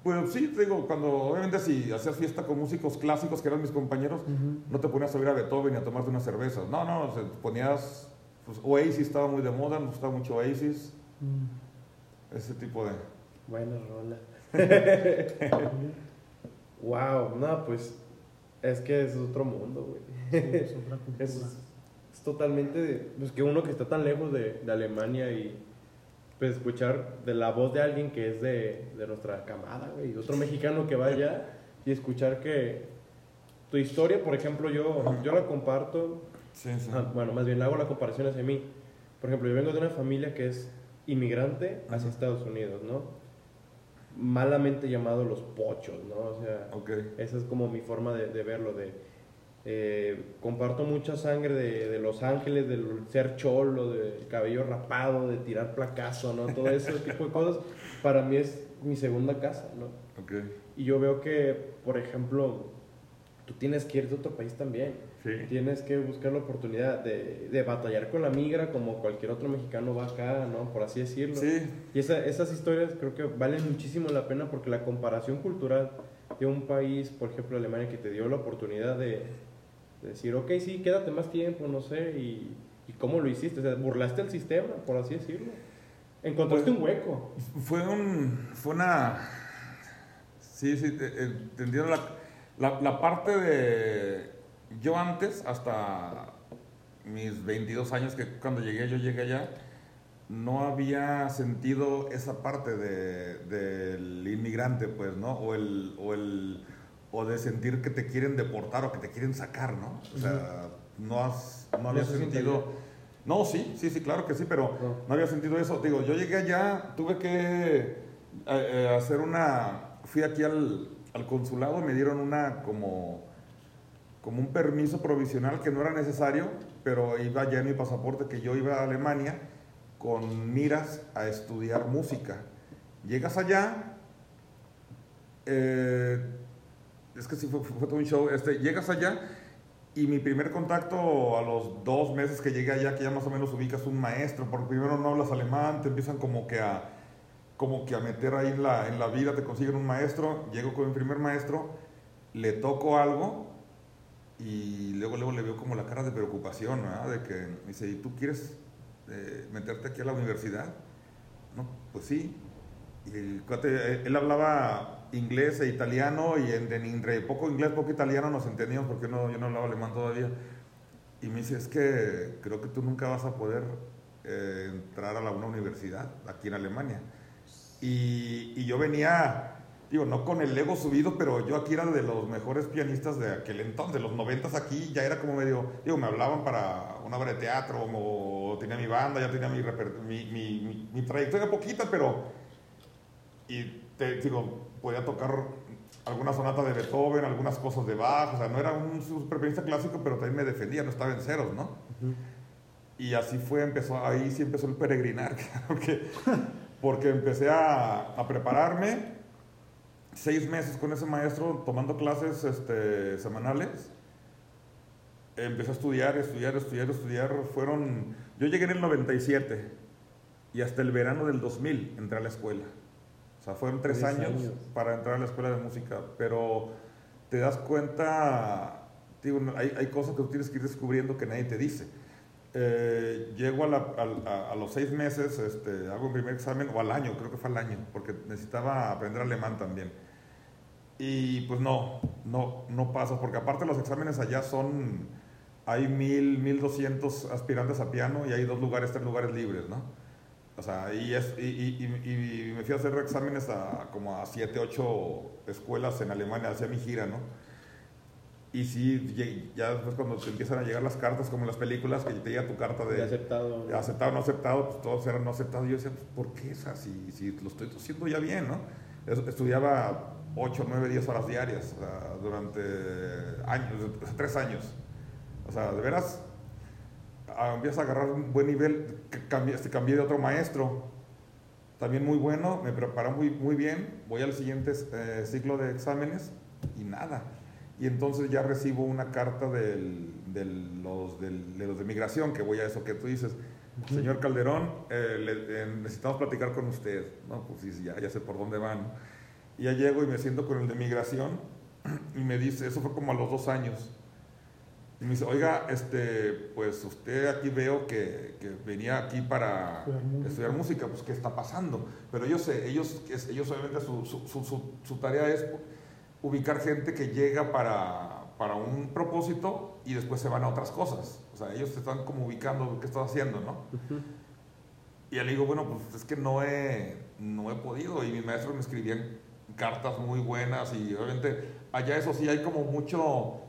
Pues sí, te digo, cuando obviamente si hacías fiesta con músicos clásicos que eran mis compañeros, no te ponías a oír a Beethoven y a tomarte unas cervezas. No, no, o sea, ponías. Pues Oasis estaba muy de moda, nos gustaba mucho Oasis, Mm. ese tipo de. Buena rola. <laughs> Wow, no, pues es que es otro mundo, güey. Sí, es otra cultura. Es, es totalmente, pues que uno que está tan lejos de, de Alemania y pues escuchar de la voz de alguien que es de, de nuestra camada, güey, otro mexicano que va allá y escuchar que tu historia, por ejemplo, yo, yo la comparto, Sí, sí. ah, bueno, más bien hago la comparación hacia mí. Por ejemplo, yo vengo de una familia que es inmigrante hacia Ajá. Estados Unidos, ¿no? Malamente llamado los pochos, ¿no? O sea, Ok. esa es como mi forma de, de verlo, de eh, comparto mucha sangre de, de Los Ángeles, del ser cholo, del cabello rapado, de tirar placazo, ¿no? Todo ese <laughs> tipo de cosas, para mí es mi segunda casa, ¿no? Y yo veo que, por ejemplo, tú tienes que ir de otro país también. Sí. Tienes que buscar la oportunidad de, de batallar con la migra como cualquier otro mexicano va acá, ¿no? Por así decirlo. Sí, Y esa- esas historias creo que valen muchísimo la pena porque la comparación cultural de un país, por ejemplo Alemania, que te dio la oportunidad de, de decir, ok, sí, quédate más tiempo, no sé, y, y cómo lo hiciste, o sea, burlaste el sistema, por así decirlo. Encontraste Pues- un hueco. fue un. Fue una. Sí, sí, te- eh, te entiendo la, la, la parte de. Yo antes, hasta mis 22 años, que cuando llegué, yo llegué allá, no había sentido esa parte de, del inmigrante, pues, ¿no? O el, o el. O de sentir que te quieren deportar o que te quieren sacar, ¿no? O sea, no has. No había ¿No se siente sentido. No, sí, sí, sí, claro que sí, pero No. no había sentido eso. Digo, yo llegué allá, tuve que eh, eh, hacer una... Fui aquí al, al consulado y me dieron una como, como un permiso provisional que no era necesario, pero iba ya en mi pasaporte que yo iba a Alemania con miras a estudiar música. Llegas allá, eh, es que sí fue, fue todo un show, este, llegas allá y mi primer contacto a los dos meses que llegué allá, que ya más o menos ubicas un maestro, porque primero no hablas alemán, te empiezan como que a, como que a meter ahí en la, en la vida, te consiguen un maestro, llego con mi primer maestro, le toco algo y luego, luego le veo como la cara de preocupación, ¿verdad? De que me dice, ¿y tú quieres eh, meterte aquí a la universidad? No, pues sí. Y el cuate, él hablaba inglés e italiano y en, en- entre poco inglés, poco italiano nos entendíamos porque no, yo no hablaba alemán todavía. Y me dice, es que creo que tú nunca vas a poder eh, entrar a la, una universidad aquí en Alemania. Y, y yo venía, digo, no con el ego subido, pero yo aquí era de los mejores pianistas de aquel entonces, los noventas aquí, ya era como medio, digo, me hablaban para una obra de teatro, o tenía mi banda, ya tenía mi, mi, mi- mi trayectoria poquita, pero, y te digo, podía tocar alguna sonata de Beethoven, algunas cosas de Bach, o sea, no era un super pianista clásico, pero también me defendía, no estaba en ceros, ¿no? Y así fue, empezó, ahí sí empezó el peregrinar, <laughs> porque, porque empecé a, a prepararme seis meses con ese maestro tomando clases este, semanales. Empecé a estudiar, estudiar, estudiar, estudiar. Fueron, yo llegué en el 97 y hasta el verano del 2000 entré a la escuela. Sea, fueron tres Tres años, años. para entrar a la escuela de música, pero te das cuenta, digo, hay, hay cosas que tú tienes que ir descubriendo que nadie te dice. Eh, llego a, la- a- a los seis meses, este, hago mi primer examen, o al año, creo que fue al año, porque necesitaba aprender alemán también. Y pues no, no, no pasa, porque aparte los exámenes allá son, hay mil, mil doscientos aspirantes a piano y hay dos lugares, tres lugares libres, ¿no? O sea, y, es, y, y- y- me fui a hacer exámenes a como a siete, ocho escuelas en Alemania, hacía mi gira, ¿no? Y sí, ya después cuando te empiezan a llegar las cartas, como en las películas, que te llega tu carta De de aceptado. aceptado, no aceptado, pues todos eran no aceptados. Yo decía, pues, ¿por qué esa? Si, si lo estoy haciendo ya bien, ¿no? Es- Estudiaba 8, 9, 10 horas diarias o sea, durante años, tres años. O sea, de veras, empiezas a agarrar un buen nivel. Cambié, este, cambié de otro maestro, también muy bueno, me preparó muy, muy bien. Voy al siguiente eh, ciclo de exámenes y nada. Y entonces ya recibo una carta del, del- los, del- de los de migración, que voy a eso que tú dices. Señor Calderón, eh, le- eh, necesitamos platicar con usted. No, pues sí, ya, ya sé por dónde van. Y ya llego y me siento con el de migración <clears throat> y me dice, eso fue como a los dos años. Y me dice, oiga, este, pues usted aquí veo que, que venía aquí para Estudiar música. estudiar música, pues ¿qué está pasando? Pero ellos, sé, ellos, ellos obviamente su, su, su, tarea es ubicar gente que llega para, para un propósito y después se van a otras cosas. O sea, ellos te están como ubicando qué estás haciendo, ¿no? Y le digo, bueno, pues es que no he, no he podido. Y mis maestros me escribían cartas muy buenas y obviamente allá eso sí hay como mucho,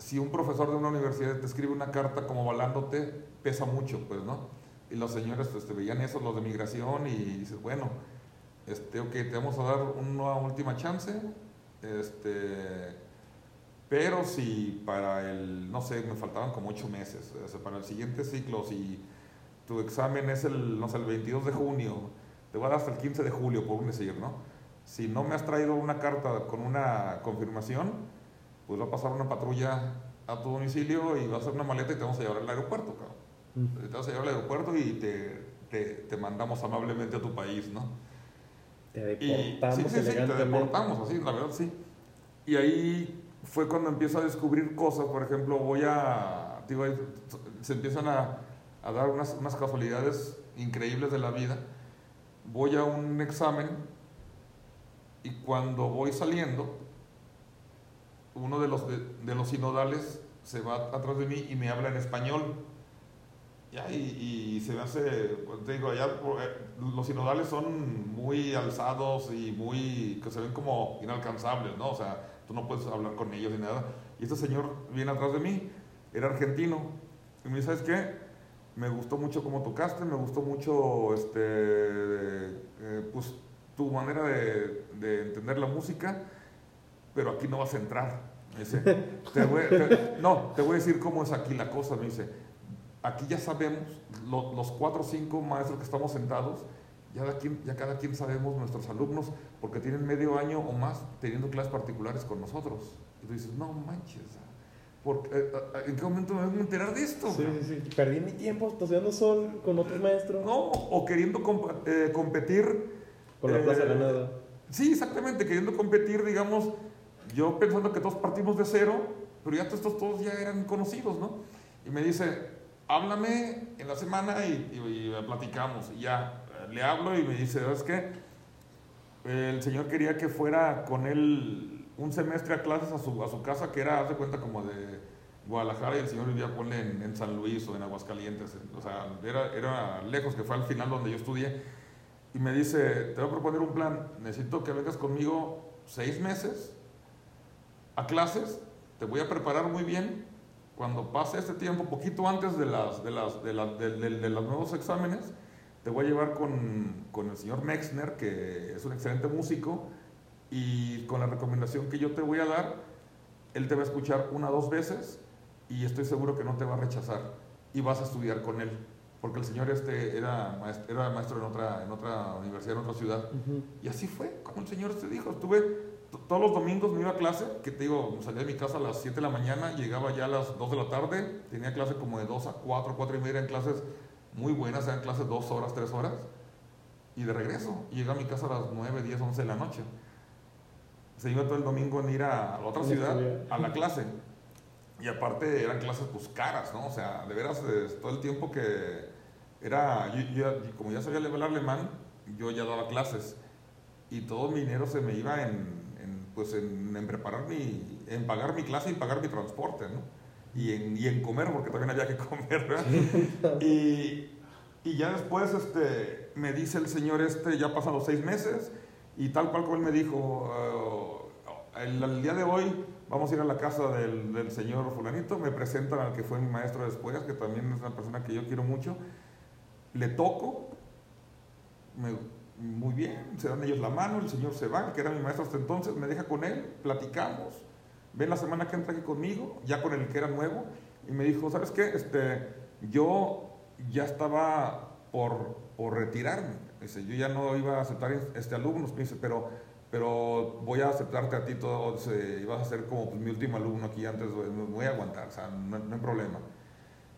si un profesor de una universidad te escribe una carta como avalándote, pesa mucho, pues, ¿no? Y los señores pues, veían eso, los de migración, y dices, bueno, este, ok, te vamos a dar una última chance, este, pero si para el, no sé, me faltaban como ocho meses, o sea, para el siguiente ciclo, si tu examen es el, no sé, el 22 de junio, te voy a dar hasta el 15 de julio, por decir, ¿no? Si no me has traído una carta con una confirmación, pues va a pasar una patrulla a tu domicilio y va a hacer una maleta y te vamos a llevar al aeropuerto, cabrón. Te vas a llevar al aeropuerto y te, te, te mandamos amablemente a tu país, ¿no? Te Y, deportamos sí, sí, sí, te deportamos, así, la verdad, sí. Y ahí fue cuando empiezo a descubrir cosas, por ejemplo, voy a, digo, se empiezan a, a dar unas, unas casualidades increíbles de la vida. Voy a un examen y cuando voy saliendo, uno de los, de, los sinodales se va atrás de mí y me habla en español. Y, se me hace, pues, te digo, allá eh, los sinodales son muy alzados y muy, que se ven como inalcanzables, ¿no? O sea, tú no puedes hablar con ellos ni nada. Y este señor viene atrás de mí, era argentino, y me dice, ¿sabes qué? Me gustó mucho cómo tocaste, me gustó mucho, este, eh, pues, tu manera de entender la música, pero aquí no vas a entrar. Me dice, "Te voy- te- no, te voy a decir cómo es aquí la cosa, me dice aquí ya sabemos, lo- los cuatro o cinco maestros que estamos sentados, ya, quien- ya cada quien sabemos nuestros alumnos, porque tienen medio año o más teniendo clases particulares con nosotros. Y tú dices, no manches, ¿por qué- eh, eh, ¿en qué momento me vengo a enterar de esto? Sí, sí, sí. Perdí mi tiempo estudiando sol con otros maestros. No, o queriendo compa- eh, competir. Con la eh, plaza ganada. Sí, exactamente, queriendo competir, digamos, yo pensando que todos partimos de cero, pero ya estos todos ya eran conocidos, ¿no? Y me dice, háblame en la semana y, y- y platicamos. Y ya, eh, le hablo y me dice, ¿sabes qué? el señor quería que fuera con él un semestre a clases a su, a su casa, que era, hace cuenta, como de Guadalajara, y el señor vivía, ponle, en, en San Luis o en Aguascalientes. O sea, era, era lejos, que fue al final donde yo estudié. Y me dice, te voy a proponer un plan, necesito que vengas conmigo seis meses a clases, te voy a preparar muy bien. Cuando pase este tiempo, poquito antes de, las, de, las, de, la- de- los nuevos exámenes, te voy a llevar con, con el señor Mexner, que es un excelente músico, y con la recomendación que yo te voy a dar, él te va a escuchar una o dos veces y estoy seguro que no te va a rechazar y vas a estudiar con él. Porque el señor este era maestro, era maestro en, otra, en otra universidad, en otra ciudad. Y así fue, como el Señor te dijo. Estuve todos los domingos, me iba a clase, que te digo, salía de mi casa a las 7 de la mañana, llegaba ya a las 2 de la tarde, tenía clase como de 2 a 4, 4 y media, eran clases muy buenas, eran clases 2 horas, 3 horas, y de regreso. Y llegaba a mi casa a las 9, 10, 11 de la noche. Se iba todo el domingo en ir a la otra A ciudad a la clase. Y aparte eran clases pues caras, ¿no? O sea, de veras, todo el tiempo que era, yo, yo- como ya sabía hablar alemán, yo ya daba clases y todo mi dinero se me iba en, pues en, en preparar mi, en pagar mi clase y pagar mi transporte, ¿no? Y en, y en comer, porque también había que comer, ¿verdad? <laughs> Y, y ya después este, me dice el señor este, ya pasan los seis meses, y tal cual como él me dijo, "Ah, el, el día de hoy vamos a ir a la casa del, del señor fulanito, me presentan al que fue mi maestro después, que también es una persona que yo quiero mucho, le toco, me- muy bien, se dan ellos la mano, el señor se va, que era mi maestro hasta entonces, me deja con él, platicamos, ven la semana que entra aquí conmigo, ya con el que era nuevo, y me dijo, ¿sabes qué? Este, yo ya estaba por, por retirarme, dice, yo ya no iba a aceptar este alumnos, me dice, pero, pero voy a aceptarte a ti todo, y vas a ser como pues, mi último alumno aquí antes, me voy a aguantar, no hay problema.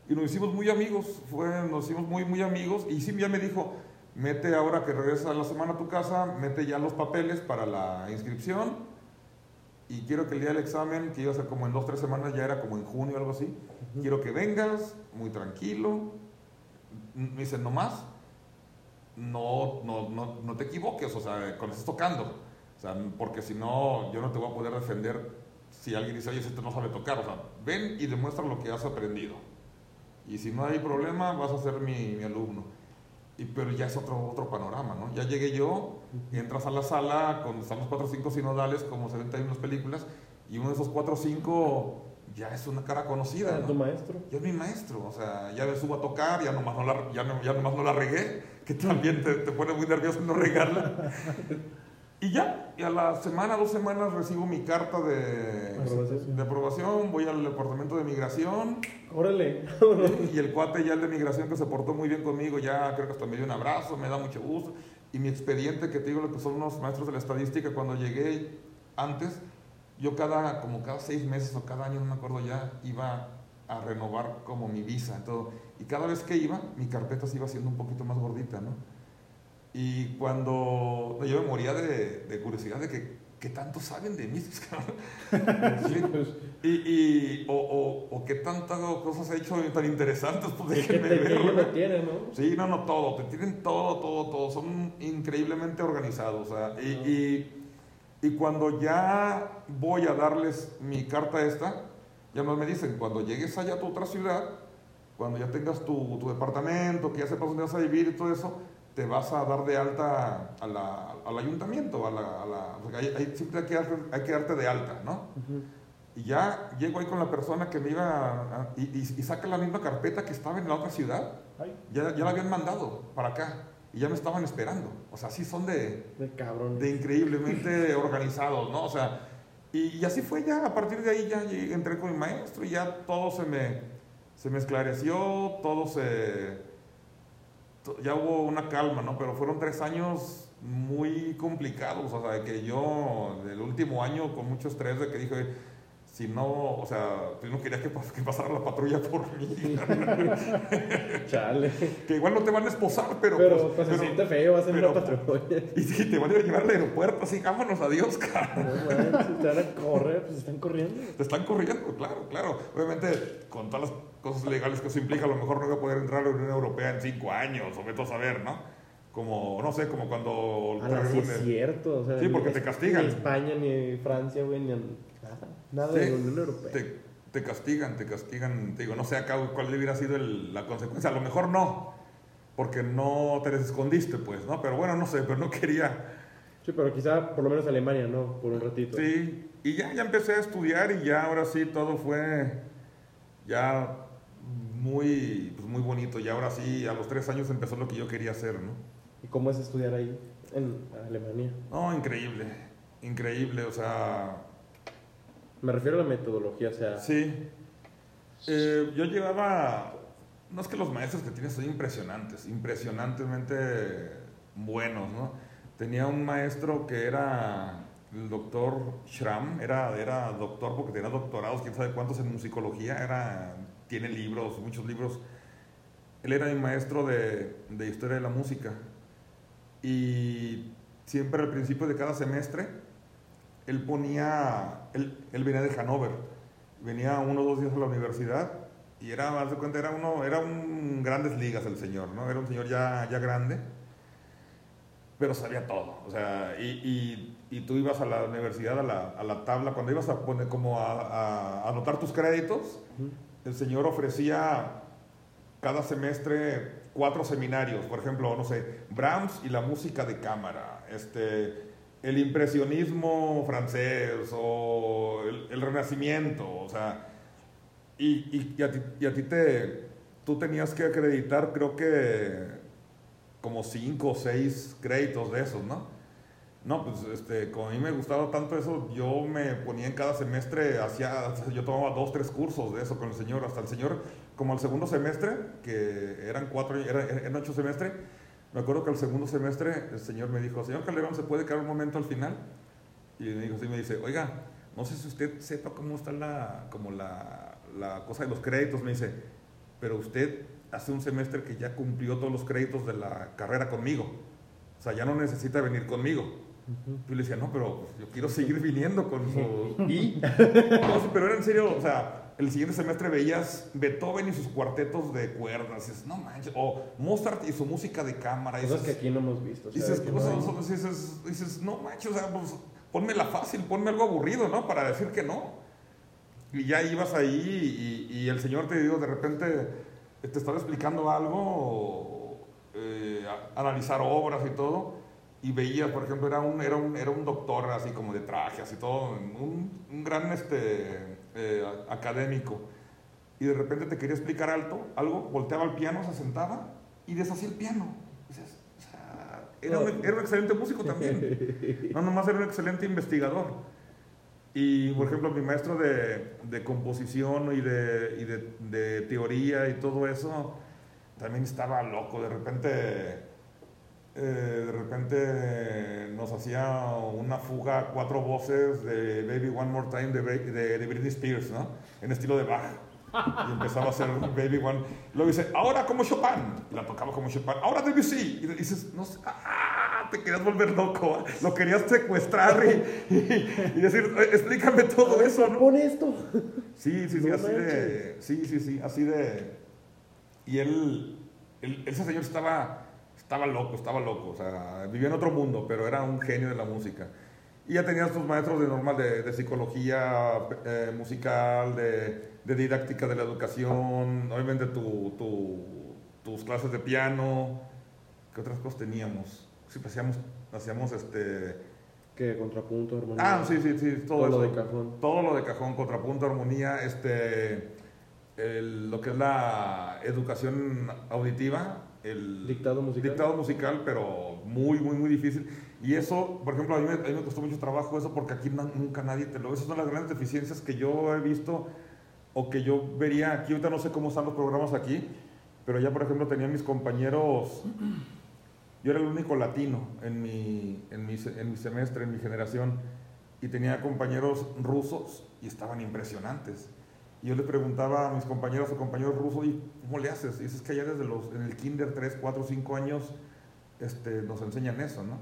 Y nos hicimos muy amigos, fue, nos hicimos muy, muy amigos. Y sí, ya me dijo, mete ahora que regresas a la semana a tu casa, mete ya los papeles para la inscripción. Y quiero que el día del examen, que iba a ser como en dos, tres semanas, ya era como en junio o algo así, quiero que vengas, muy tranquilo. Me dice, nomás, no, no, no, no te equivoques, o sea, cuando estés tocando. O sea, porque si no, yo no te voy a poder defender si alguien dice, oye, este no sabe tocar. O sea, ven y demuestra lo que has aprendido. Y si no hay problema, vas a ser mi, mi alumno. Y, pero ya es otro, otro panorama, ¿no? Ya llegué yo, entras a la sala, con, están los cuatro o cinco sinodales, como se ven en las películas, y uno de esos cuatro o cinco ya es una cara conocida, Ah, tu ¿no? maestro. Ya es mi maestro, o sea, ya me subo a tocar, ya nomás no la, ya no, ya nomás no la regué, que también te, te pone muy nervioso no regarla. <laughs> Y ya, y a la semana, dos semanas recibo mi carta de, Aprobación. de aprobación, voy al departamento de migración, Órale. y el cuate ya el de migración que se portó muy bien conmigo, ya creo que hasta me dio un abrazo, me da mucho gusto. Y mi expediente, que te digo lo que son unos maestros de la estadística, cuando llegué antes, yo cada, como cada seis meses o cada año, no me acuerdo ya, iba a renovar como mi visa, todo. Y cada vez que iba, mi carpeta se iba haciendo un poquito más gordita, ¿no? Y cuando yo me moría de, de curiosidad de que, ¿qué tanto saben de mí? <laughs> Sí, Pues, y, y- o, o, o qué tantas cosas he hecho tan interesantes, pues ¿Qué déjenme te ver, que ¿verdad? no? Sí, no, no, todo, te tienen todo, todo, todo, son increíblemente organizados. o sea, y, y, y cuando ya voy a darles mi carta esta, ya más me dicen, cuando llegues allá a tu otra ciudad, cuando ya tengas tu, tu departamento, que ya sepas dónde vas a vivir y todo eso, te vas a dar de alta a la- al ayuntamiento, a la, a la- hay, hay- siempre hay que, darte, hay que darte de alta, ¿no? Y ya llego ahí con la persona que me iba a- y, y- y saca la misma carpeta que estaba en la otra ciudad. Ya, ya la habían mandado para acá y ya me estaban esperando. O sea, sí son de, De cabrón. de increíblemente <laughs> organizados, ¿no? O sea, y, y así fue ya, a partir de ahí ya llegué- entré con mi maestro y ya todo se me, se me esclareció, todo se... Ya hubo una calma, ¿no? Pero fueron tres años muy complicados, o sea, que yo, del último año, con mucho estrés, de que dije, si no, o sea, yo no quería que, pas- que pasara la patrulla por mí. <laughs> Chale. que igual no te van a esposar, pero... Pero, pues, pues, se pero- siente feo hacer pero- una patrulla. <laughs> y si te van a a llevar al aeropuerto, así, vámonos, adiós, cara. No manches, te van a correr, pues están corriendo. Te están corriendo, claro, claro. Obviamente, con todas las cosas legales que eso implica, a lo mejor no voy a poder entrar a la Unión Europea en cinco años, o vete a saber, ¿no? como, no sé, como cuando... Ah, no, sí es cierto. O sea, Sí, porque te castigan. Ni España, ni Francia, güey, ni nada. Sí, de la Unión Europea. Te, te castigan, te castigan. Te digo, no sé acá cuál hubiera sido el- la consecuencia. A lo mejor no, porque no te les escondiste, pues, ¿no? Pero bueno, no sé, pero no quería. Sí, pero quizá por lo menos Alemania, ¿no? Por un ratito. Sí, y ya, ya empecé a estudiar y ya ahora sí todo fue ya muy, pues, muy bonito. Y ahora sí, a los tres años empezó lo que yo quería hacer, ¿no? ¿Y cómo es estudiar ahí, en Alemania? No, increíble, increíble, o sea, Me refiero a la metodología, o sea, Sí. Eh, yo llevaba. No es que los maestros que tienes son impresionantes, impresionantemente buenos, ¿no? Tenía un maestro que era el doctor Schramm, era, era doctor porque tenía doctorados, quién sabe cuántos en musicología, era, tiene libros, muchos libros. Él era mi maestro de, de historia de la música. Y siempre al principio de cada semestre, él ponía, él, él venía de Hanover, venía uno o dos días a la universidad y era, haz de cuenta, era uno, era un grandes ligas el señor, ¿no? Era un señor ya, ya grande, pero sabía todo, o sea, y, y, y tú ibas a la universidad, a la, a la tabla, cuando ibas a poner como a, a- anotar tus créditos, el señor ofrecía cada semestre cuatro seminarios, por ejemplo, no sé, Brahms y la música de cámara, este, el impresionismo francés o el, el renacimiento, o sea, y, y- y a ti, y a ti te, tú tenías que acreditar, creo que como cinco o seis créditos de esos, ¿no? No, pues este, como a mí me gustaba tanto eso, yo me ponía en cada semestre, hacía, yo tomaba dos, tres cursos de eso con el señor, hasta el señor, como el segundo semestre, que eran cuatro, era- eran ocho semestres, me acuerdo que el segundo semestre el señor me dijo, señor Calderón, ¿se puede quedar un momento al final? Y me dijo, sí, me dice, oiga, no sé si usted sepa cómo está la, como la, la cosa de los créditos, me dice, pero usted hace un semestre que ya cumplió todos los créditos de la carrera conmigo, o sea, ya no necesita venir conmigo. Yo le decía, no, pero yo quiero seguir viniendo con su... <laughs> Y <laughs> No, pero era en serio, o sea, el siguiente semestre veías Beethoven y sus cuartetos de cuerdas, y dices, no manches, o Mozart y su música de cámara, cosas que dices, aquí no hemos visto. o sea, dices, que cosas- no- dices, dices, no manches, o sea, pues, ponme la fácil, ponme algo aburrido, ¿no? Para decir que no. Y ya ibas ahí y, y el señor te digo, de repente te estaba explicando algo, eh, a- analizar obras y todo, y veías, por ejemplo, era un, era un, era un doctor así como de traje, así todo, un, un gran este, eh, académico, y de repente te quería explicar alto, algo, volteaba al piano, se sentaba y deshacía el piano. Dices, o sea, era, un, era un excelente músico también. <laughs> No, nomás era un excelente investigador. Y, por ejemplo, mi maestro de, de composición y, de, y de, de teoría y todo eso, también estaba loco. De repente, eh, de repente nos hacía una fuga, cuatro voces de Baby One More Time de, de, de Britney Spears, ¿no? En estilo de Bach. Y empezaba a hacer Baby One. Luego dice, ahora como Chopin. Y la tocaba como Chopin. Ahora Debussy. Y dices, no sé, ¡ah! Te querías volver loco. ¿ah? Lo querías secuestrar y, y- y decir, "Eh, explícame todo eso, ¿no? Pon esto. Sí, sí, sí, No así de. Sí, sí, sí, así de. Y él, él- ese señor estaba, estaba loco, estaba loco, o sea, vivía en otro mundo, pero era un genio de la música. Y ya tenías tus maestros de normal de, de psicología eh, musical, de, de didáctica de la educación, obviamente tu, tu- tus clases de piano. ¿Qué otras cosas teníamos? Sí, pues hacíamos, hacíamos este. Que contrapunto, armonía. Ah, sí, sí, sí, todo, Todo lo de cajón. Todo lo de cajón, contrapunto, armonía, este, el- lo que es la educación auditiva, el Dictado musical. dictado musical, pero muy, muy, muy difícil. Y eso, por ejemplo, a mí me, a mí me costó mucho trabajo eso porque aquí nunca nadie te lo... Esas son las grandes deficiencias que yo he visto o que yo vería aquí. Ahorita no sé cómo están los programas aquí, pero ya, por ejemplo, tenía mis compañeros... Yo era el único latino en mi, en mi, en mi semestre, en mi generación, y tenía compañeros rusos y estaban impresionantes. Y yo le preguntaba a mis compañeros o compañeros rusos, ¿y cómo le haces? Y dices que allá desde los, en el kinder, 3, 4, 5 años, este, nos enseñan eso, ¿no?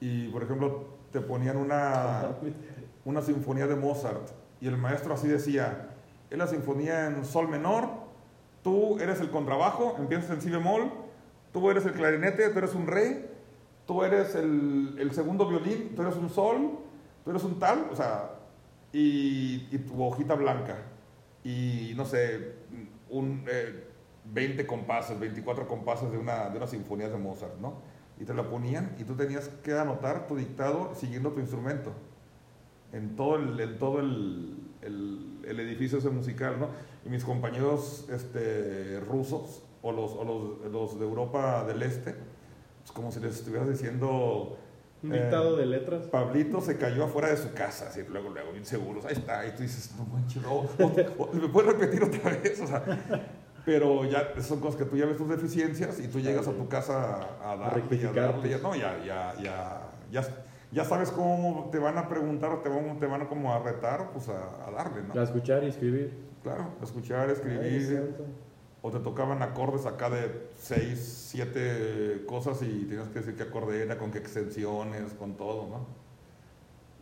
Y, por ejemplo, te ponían una, <laughs> una sinfonía de Mozart y el maestro así decía, es la sinfonía en sol menor, tú eres el contrabajo, empiezas en si bemol, tú eres el clarinete, tú eres un re, tú eres el, el segundo violín, tú eres un sol, tú eres un tal, o sea, y, y tu hojita blanca, y no sé, un, eh, 20 compases, 24 compases de una, de sinfonía de Mozart, ¿no? Y te la ponían y tú tenías que anotar tu dictado siguiendo tu instrumento en todo el, en todo el, el, el edificio ese musical, ¿no? Y mis compañeros este, rusos o, los, o los, los de Europa del Este, pues como si les estuvieras diciendo... Un eh, dictado de letras. Pablito se cayó afuera de su casa, así, luego, luego, bien seguros, ahí está, y tú dices, no manches, no, o- o- ¿me puedes repetir otra vez? O sea, pero ya son cosas que tú ya ves tus deficiencias y tú llegas a tu casa a, a darle, y a rectificar, darle, ya, no, ya, ya, ya, ya, ya sabes cómo te van a preguntar o te van, te van a como a retar, pues a, a darle, ¿no? A escuchar y escribir. Claro, escuchar, Ay, escribir, santo. O te tocaban acordes acá de seis, siete cosas y tenías que decir qué acorde era, con qué extensiones, con todo, ¿no?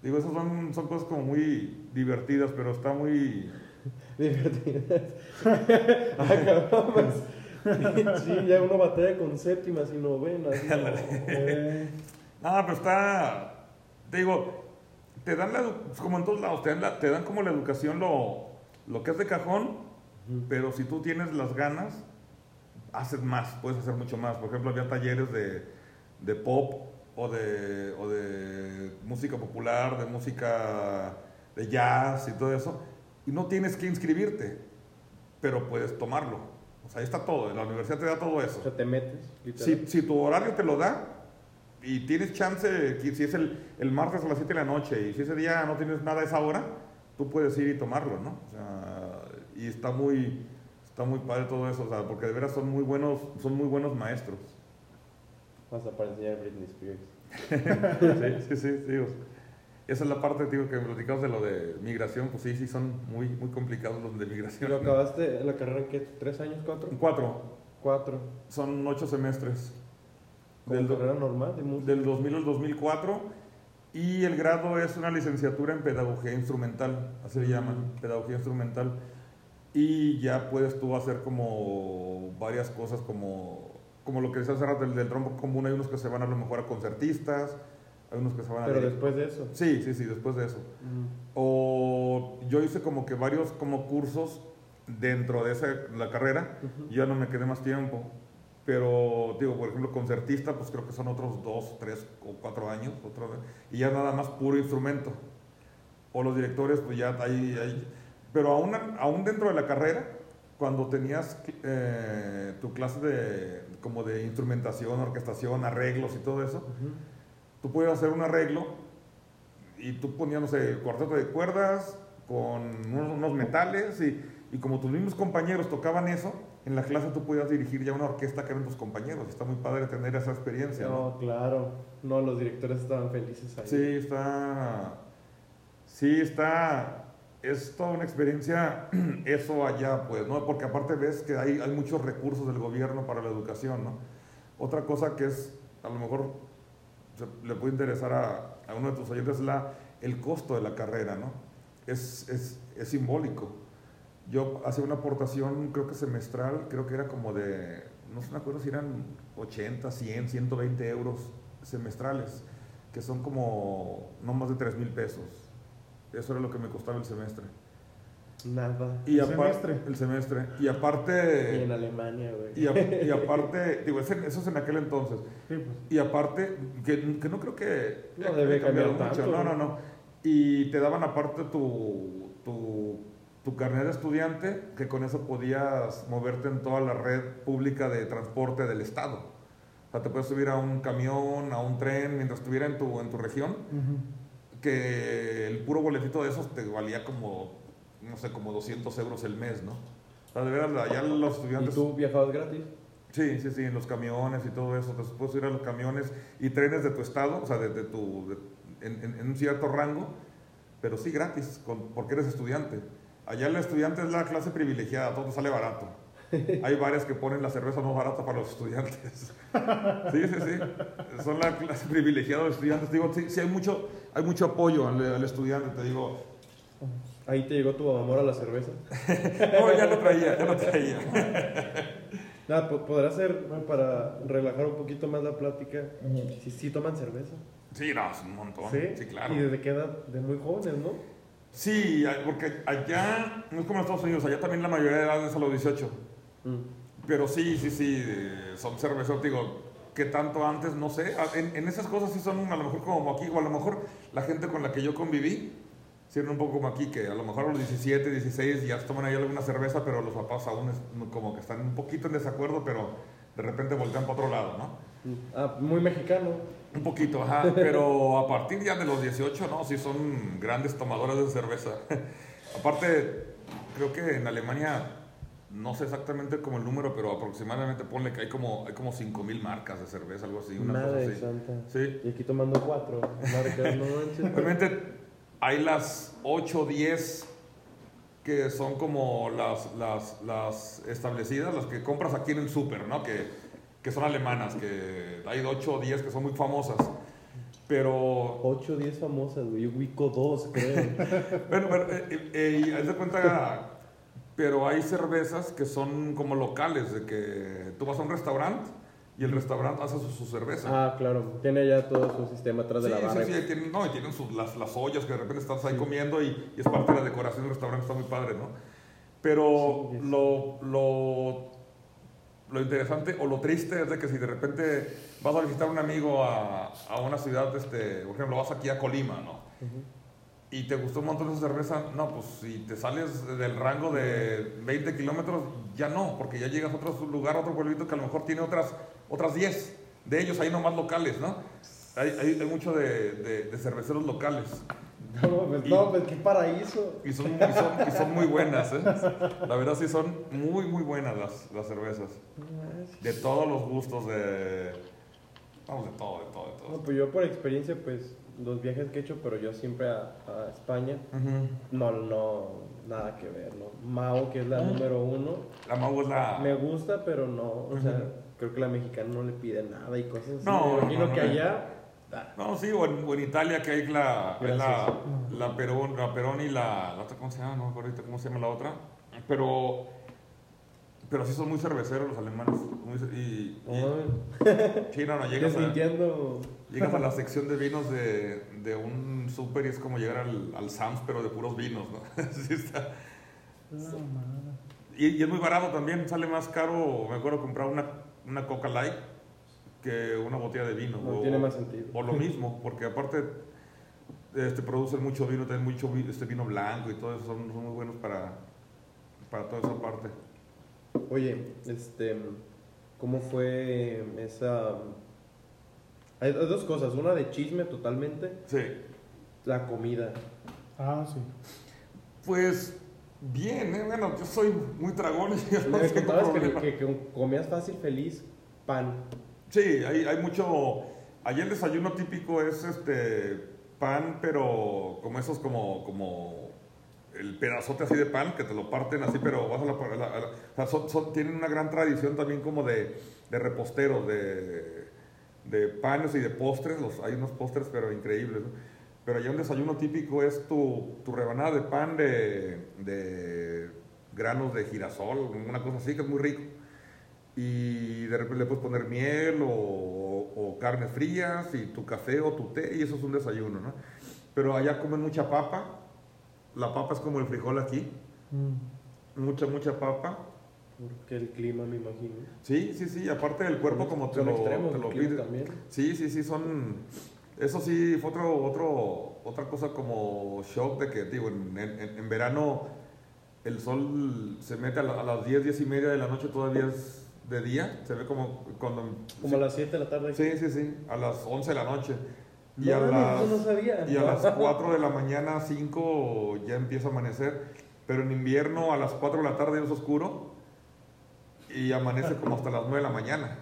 Digo, esas son, son cosas como muy divertidas, pero está muy... <laughs> Divertidas. <laughs> ah, pues. <laughs> Sí, ya uno batalla con séptimas y novenas. ¿no? No, pero está... Te digo, te dan la... Como en todos lados, te dan, la- te dan como la educación lo, lo que es de cajón. Pero si tú tienes las ganas, haces más, puedes hacer mucho más. Por ejemplo, había talleres de, de pop o de, o de música popular, de música de jazz y todo eso, y no tienes que inscribirte, pero puedes tomarlo. O sea, ahí está todo, la universidad te da todo O eso. sea, te metes. Si, si tu horario te lo da y tienes chance, si es el, el martes a las 7 de la noche y si ese día no tienes nada a esa hora, tú puedes ir y tomarlo, ¿no? O sea, y está muy, está muy padre todo eso, o sea, porque de veras son muy buenos, son muy buenos maestros. Hasta para enseñar Britney Spears. <laughs> sí, sí, sí. Esa es la parte, digo, que platicamos de lo de migración, pues sí, sí, son muy, muy complicados los de ¿Y migración. lo acabaste en la carrera en qué? ¿Tres años? ¿Cuatro? Cuatro, Cuatro. son ocho semestres. Del carrera normal de música. del 2000 al 2004 y el grado es una licenciatura en pedagogía instrumental, así le llaman, pedagogía instrumental. Y ya puedes tú hacer como varias cosas como, como lo que decía hace rato del, del trompo común, hay unos que se van a lo mejor a concertistas, hay unos que se van a... Pero después de eso. Sí, sí, sí, después de eso. Mm. O yo hice como que varios como cursos dentro de esa, la carrera, Ujú. y ya no me quedé más tiempo. Pero, digo, por ejemplo, concertista, pues creo que son otros dos, tres o cuatro años, vez, y ya nada más puro instrumento. O los directores, pues ya hay... hay- pero aún, aún dentro de la carrera, cuando tenías eh, tu clase de, como de instrumentación, orquestación, arreglos y todo eso, Ujú. tú puedes hacer un arreglo y tú ponías, no sé, cuarteto de cuerdas con unos, unos metales y, y como tus mismos compañeros tocaban eso, en la clase tú podías dirigir ya una orquesta que eran tus compañeros. Está muy padre tener esa experiencia. ¿no? No, claro. No, los directores estaban felices ahí. Sí, está. Sí, está. Es toda una experiencia <clears throat> eso allá, pues, ¿no? Porque aparte ves que hay, hay muchos recursos del gobierno para la educación, ¿no? Otra cosa que es, a lo mejor le puede interesar a, a uno de tus oyentes, es la, el costo de la carrera, ¿no? Es, es, es simbólico. Yo hacía una aportación, creo que semestral, creo que era como de, no me acuerdo si eran 80, 100, 120 euros semestrales, que son como no más de 3 mil pesos. Eso era lo que me costaba el semestre. Nada. Y ¿El semestre? El semestre. Y Y aparte, en Alemania, güey. y, y aparte, digo, eso es en aquel entonces. sí, pues. Y aparte, que, que no creo que No debe cambiar mucho. tanto, No, ¿no? no. Y te daban aparte tu, tu, tu carnet de estudiante, que con eso podías moverte en toda la red pública de transporte del Estado. O sea, te puedes subir a un camión, a un tren, mientras estuviera en tu, en tu región, Ujú. Que el puro boletito de esos te valía como, no sé, como 200 euros el mes, ¿no? O sea, de veras, allá los ¿Y estudiantes... tú viajabas gratis? Sí, sí, sí, en los camiones y todo eso. Te puedes ir a los camiones y trenes de tu estado, o sea, de, de tu, de- en, un cierto rango, pero sí gratis, con- porque eres estudiante. Allá el estudiante es la clase privilegiada, todo sale barato. <laughs> Hay varias que ponen la cerveza más barata para los estudiantes. <laughs> Sí, sí, sí. Son la clase privilegiada de los estudiantes. Digo, sí, sí hay mucho, hay mucho apoyo al, al estudiante, te digo. Ahí te llegó tu amor a la cerveza. <laughs> No, ya lo traía, ya lo traía. Nada, po- podrá ser para relajar un poquito más la plática. Si sí, toman cerveza. Sí, no, es un montón. ¿Sí? Sí, claro. ¿Y desde qué edad? De muy jóvenes, ¿no? Sí, porque allá, no es como en Estados Unidos, allá también la mayoría de edad es a los 18. Mm. Pero sí, sí, sí, eh, son cerveceros, digo, que tanto antes, no sé, en, en esas cosas sí son a lo mejor como aquí, o a lo mejor la gente con la que yo conviví, eran un poco como aquí, que a lo mejor a los 17, 16 ya toman ahí alguna cerveza, pero los papás aún es como que están un poquito en desacuerdo, pero de repente voltean para otro lado, ¿no? Ah, muy mexicano. Un poquito, ajá, pero a partir ya de los 18, ¿no? Sí son grandes tomadores de cerveza. <laughs> Aparte, creo que en Alemania, no sé exactamente como el número, pero aproximadamente ponle que hay como, hay como 5.000 marcas de cerveza, algo así, una Madre cosa así. santa. Sí, Y aquí tomando cuatro marcas, no manches. realmente hay las 8 o 10 que son como las, las, las establecidas, las que compras aquí en el súper, ¿no? Que, que son alemanas, que hay 8 o 10 que son muy famosas. Pero 8 o 10 famosas, güey. Yo ubico dos, creo. <laughs> Bueno, pero, eh, eh, eh, y haz de cuenta, pero hay cervezas que son como locales, de que tú vas a un restaurante y el restaurante hace su, su cerveza. ah, claro. Tiene ya todo su sistema atrás sí, de la barra. sí, sí, tienen, no, y tienen sus, las, las ollas que de repente estás ahí comiendo y, y es parte de la decoración del restaurante, está muy padre, ¿no? Pero Sí, sí. lo, lo, lo interesante o lo triste es de que si de repente vas a visitar a un amigo a, a una ciudad, este, por ejemplo, vas aquí a Colima, ¿no? Ujú. Y te gustó un montón esa cerveza, no, pues si te sales del rango de 20 kilómetros, ya no, porque ya llegas a otro lugar, a otro pueblito que a lo mejor tiene otras, otras 10 de ellos, ahí nomás locales, ¿no? Hay, hay, hay mucho de, de, de cerveceros locales No, pues, Y- no, pues qué paraíso. y son, y son, y son muy buenas, ¿eh? La verdad sí son muy, muy buenas las, las cervezas. De todos los gustos, de... Vamos, de todo, de todo, de No, todo. pues yo por experiencia, pues los viajes que he hecho, pero yo siempre a, a España, Ujú. no, no, nada que ver, ¿no? Mao, que es la Ah. número uno, La Mau es la... me gusta, pero no, o sea, creo que la mexicana no le pide nada y cosas así. No, me imagino no, no, que no. allá, No, sí, o en, o en Italia que hay la, la, la, Perón, la Perón y la, la otra, ¿cómo se llama? No me acuerdo ahorita cómo se llama la otra. Pero, pero sí son muy cerveceros los alemanes. muy y, y- <laughs> no, sí, no, llegas, a, llegas a la sección de vinos de, de un súper y es como llegar al, al Sam's, pero de puros vinos, ¿no? <laughs> Sí está. Y, y es muy barato también, sale más caro, me acuerdo comprar una, una Coca Light que una botella de vino. No o- tiene más sentido. O lo mismo, porque aparte este, producen mucho vino, tienen mucho este vino blanco y todo eso, son, son muy buenos para, para toda esa parte. Oye, este, ¿cómo fue esa...? Hay hay dos cosas, una de chisme totalmente, Sí. la comida. Ah, sí. Pues bien, ¿eh? bueno, yo soy muy tragón y yo no Me tengo contabas que, problema. que- que comías fácil, feliz, pan. Sí, hay, hay mucho. Allá el desayuno típico es este pan, pero como esos como, como el pedazote así de pan que te lo parten así, pero vas a la, o son- tienen una gran tradición también como de, de reposteros, de, de panes y de postres. Los, hay unos postres pero increíbles. Pero allá un desayuno típico es tu, tu rebanada de pan de, de granos de girasol, una cosa así que es muy rico y de repente le puedes poner miel o, o carnes frías y tu café o tu té y eso es un desayuno, ¿no? Pero allá comen mucha papa, la papa es como el frijol aquí, Mm. mucha, mucha papa. Porque el clima, me imagino. Sí, sí, sí, aparte del cuerpo como te lo, te lo pide. también. Sí, sí, sí, son... Eso sí, fue otro, otro, otra cosa como shock de que, digo, en, en- en verano el sol se mete a, la- a las 10, 10 y media de la noche, todavía es de día, se ve como cuando... Como a las 7 de la tarde. Sí, sí, sí, a las 11 de la noche. Y, No a, las, no sabía. y a las 4 de la mañana, 5 ya empieza a amanecer. Pero en invierno a las 4 de la tarde es oscuro y amanece como hasta las 9 de la mañana.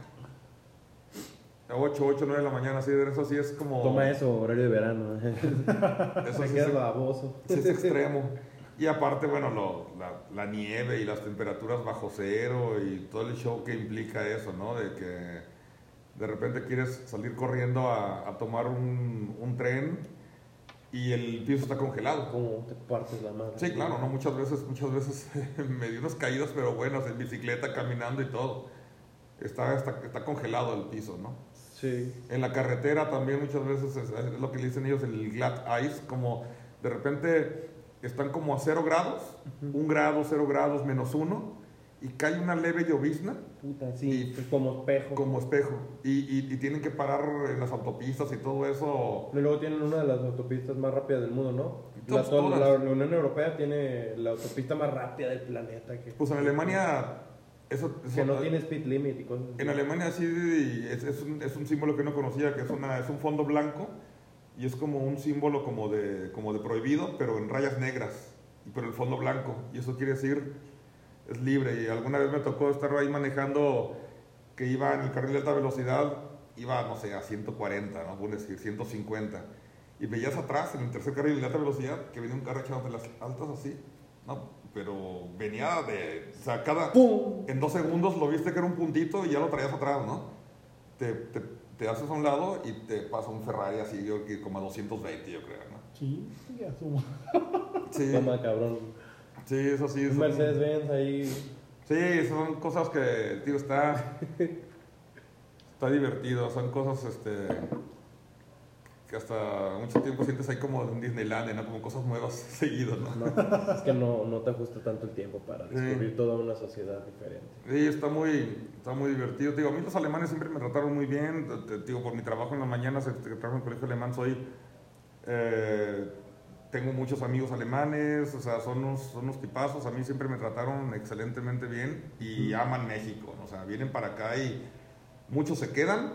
8, 8, 9 de la mañana, así, eso sí es como... Toma eso, horario de verano. <laughs> Eso sí es, baboso. sí es extremo. <laughs> Y aparte, bueno, lo- la, la nieve y las temperaturas bajo cero y todo el show que implica eso, ¿no? De que de repente quieres salir corriendo a, a tomar un, un tren y el piso está congelado. Como te partes la madre. Sí, claro, ¿no? Muchas veces, muchas veces <laughs> me di unas caídas, pero buenas, en bicicleta, caminando y todo. está, está, está congelado el piso, ¿no? Sí. En la carretera también muchas veces es, es lo que le dicen ellos el glad ice, como de repente están como a cero grados, un grado, cero grados, menos uno, y cae una leve llovizna Puta, sí. Y- pues como espejo. como espejo, y, y- y tienen que parar en las autopistas y todo eso. Y luego tienen una de las autopistas más rápidas del mundo, ¿no? La, todas. la Unión Europea tiene la autopista más rápida del planeta. Que, Pues en Alemania, eso, eso- que no tiene speed limit y cosas así. En Alemania sí es, es un, es un símbolo que no conocía, que es, una, es un fondo blanco y es como un símbolo como de, como de prohibido, pero en rayas negras, pero el fondo blanco. Y eso quiere decir, es libre. Y alguna vez me tocó estar ahí manejando que iba en el carril de alta velocidad, iba, no sé, a 140, ¿no? Puedo decir, 150. Y veías atrás, en el tercer carril de alta velocidad, que venía un carro echándote las altas así, ¿no? Pero venía de, o sea, cada, ¡Pum! en dos segundos lo viste que era un puntito y ya lo traías atrás, ¿no? Te, te, te haces a un lado y te pasa un Ferrari así, yo que como a 220, yo creo, ¿no? Sí, ya sumo. Sí, Toma, cabrón. Sí, eso sí. Un Mercedes-Benz ahí. Sí, son cosas que, tío, está, está divertido, son cosas, este, que hasta mucho tiempo sientes ahí como en Disneyland, ¿no? Como cosas nuevas <laughs> seguido, ¿no? No, es que no, no te ajusta tanto el tiempo para Sí. descubrir toda una sociedad diferente. Sí, está muy, está muy divertido. Digo, a mí los alemanes siempre me trataron muy bien. Digo, por mi trabajo en las mañanas, este, que trabajo en el colegio alemán, soy... eh, tengo muchos amigos alemanes, o sea, son unos, son unos tipazos. A mí siempre me trataron excelentemente bien y aman México. O sea, vienen para acá y muchos se quedan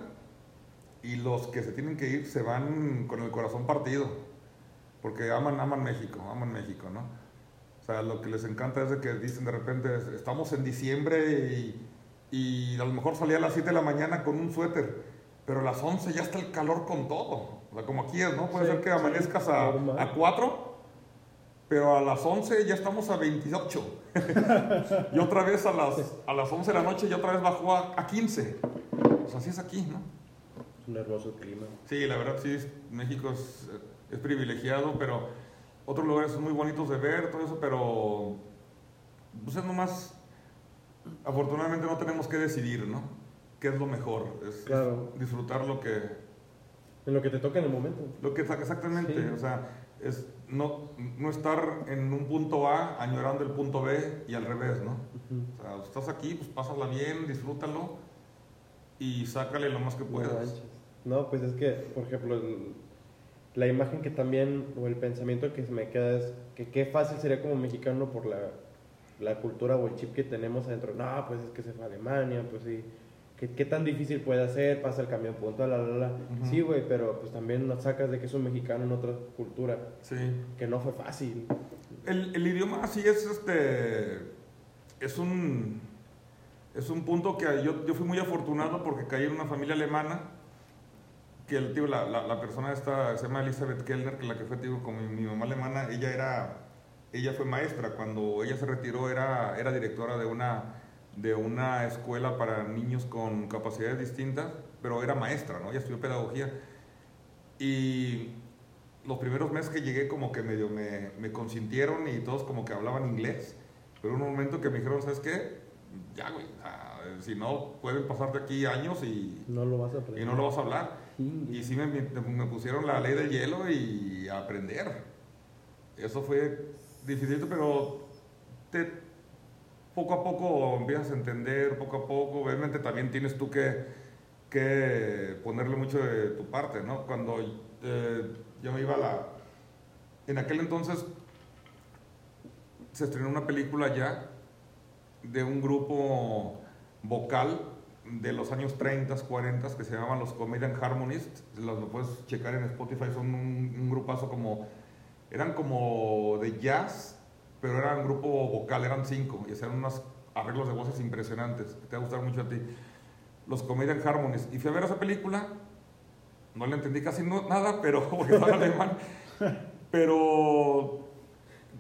y los que se tienen que ir se van con el corazón partido. Porque aman, aman México, aman México, ¿no? O sea, lo que les encanta es de que dicen de repente, estamos en diciembre y, y a lo mejor salía a las 7 de la mañana con un suéter, pero a las 11 ya está el calor con todo. O sea, como aquí es, ¿no? Puede Sí, ser que sí, amanezcas a, a 4, pero a las 11 ya estamos a 28. <laughs> y otra vez a las, a las 11 de la noche ya otra vez bajó a, a 15. Pues así es aquí, ¿no? Es un hermoso clima. Sí, la verdad sí, México es, es privilegiado, pero otros lugares son muy bonitos de ver, todo eso, pero pues es nomás, afortunadamente no tenemos que decidir, ¿no? ¿Qué es lo mejor? Es, es Claro. disfrutar lo que, En lo que te toca en el momento. lo que exactamente, Sí. o sea, es no, no estar en un punto A añorando el punto B y al revés, ¿no? O sea, estás aquí, pues pásala bien, disfrútalo y sácale lo más que puedas. No, pues es que, por ejemplo, el- la imagen que también, o el pensamiento que se me queda es que qué fácil sería como mexicano por la, la cultura o el chip que tenemos adentro. No, pues es que se fue a Alemania, pues sí. ¿Qué, qué tan difícil puede hacer? Pasa el camión puntual, la, la, la. Ujú. Sí, güey, pero pues también nos sacas de que es un mexicano en otra cultura, Sí. que no fue fácil. El, el idioma sí es este es un es un punto que yo, yo fui muy afortunado porque caí en una familia alemana que el tío la, la, la persona esta se llama Elizabeth Kellner que la que fue tío con mi, mi mamá alemana ella era ella fue maestra cuando ella se retiró era era directora de una de una escuela para niños con capacidades distintas pero era maestra no ella estudió pedagogía y los primeros meses que llegué como que medio me, me consintieron y todos como que hablaban inglés. Pero un momento que me dijeron, ¿sabes qué? Ya, güey, ah, si no, pueden pasarte aquí años y, No lo vas a aprender. y no lo vas a hablar. Y sí me, me- me pusieron la ley del hielo y a aprender. Eso fue difícil, pero te, poco a poco empiezas a entender, poco a poco. Obviamente también tienes tú que, que ponerle mucho de tu parte, ¿no? Cuando eh, yo me iba a la... En aquel entonces se estrenó una película ya de un grupo vocal de los años 30, 40 que se llamaban los Comedian Harmonists. Los lo puedes checar en Spotify, son un, un grupazo como. Eran como de jazz, pero era un grupo vocal, eran cinco y hacían unos arreglos de voces impresionantes. que Te va a gustar mucho a ti. Los Comedian Harmonists. Y fui a ver esa película. No le entendí casi no- nada, pero <laughs> porque estaba alemán. Pero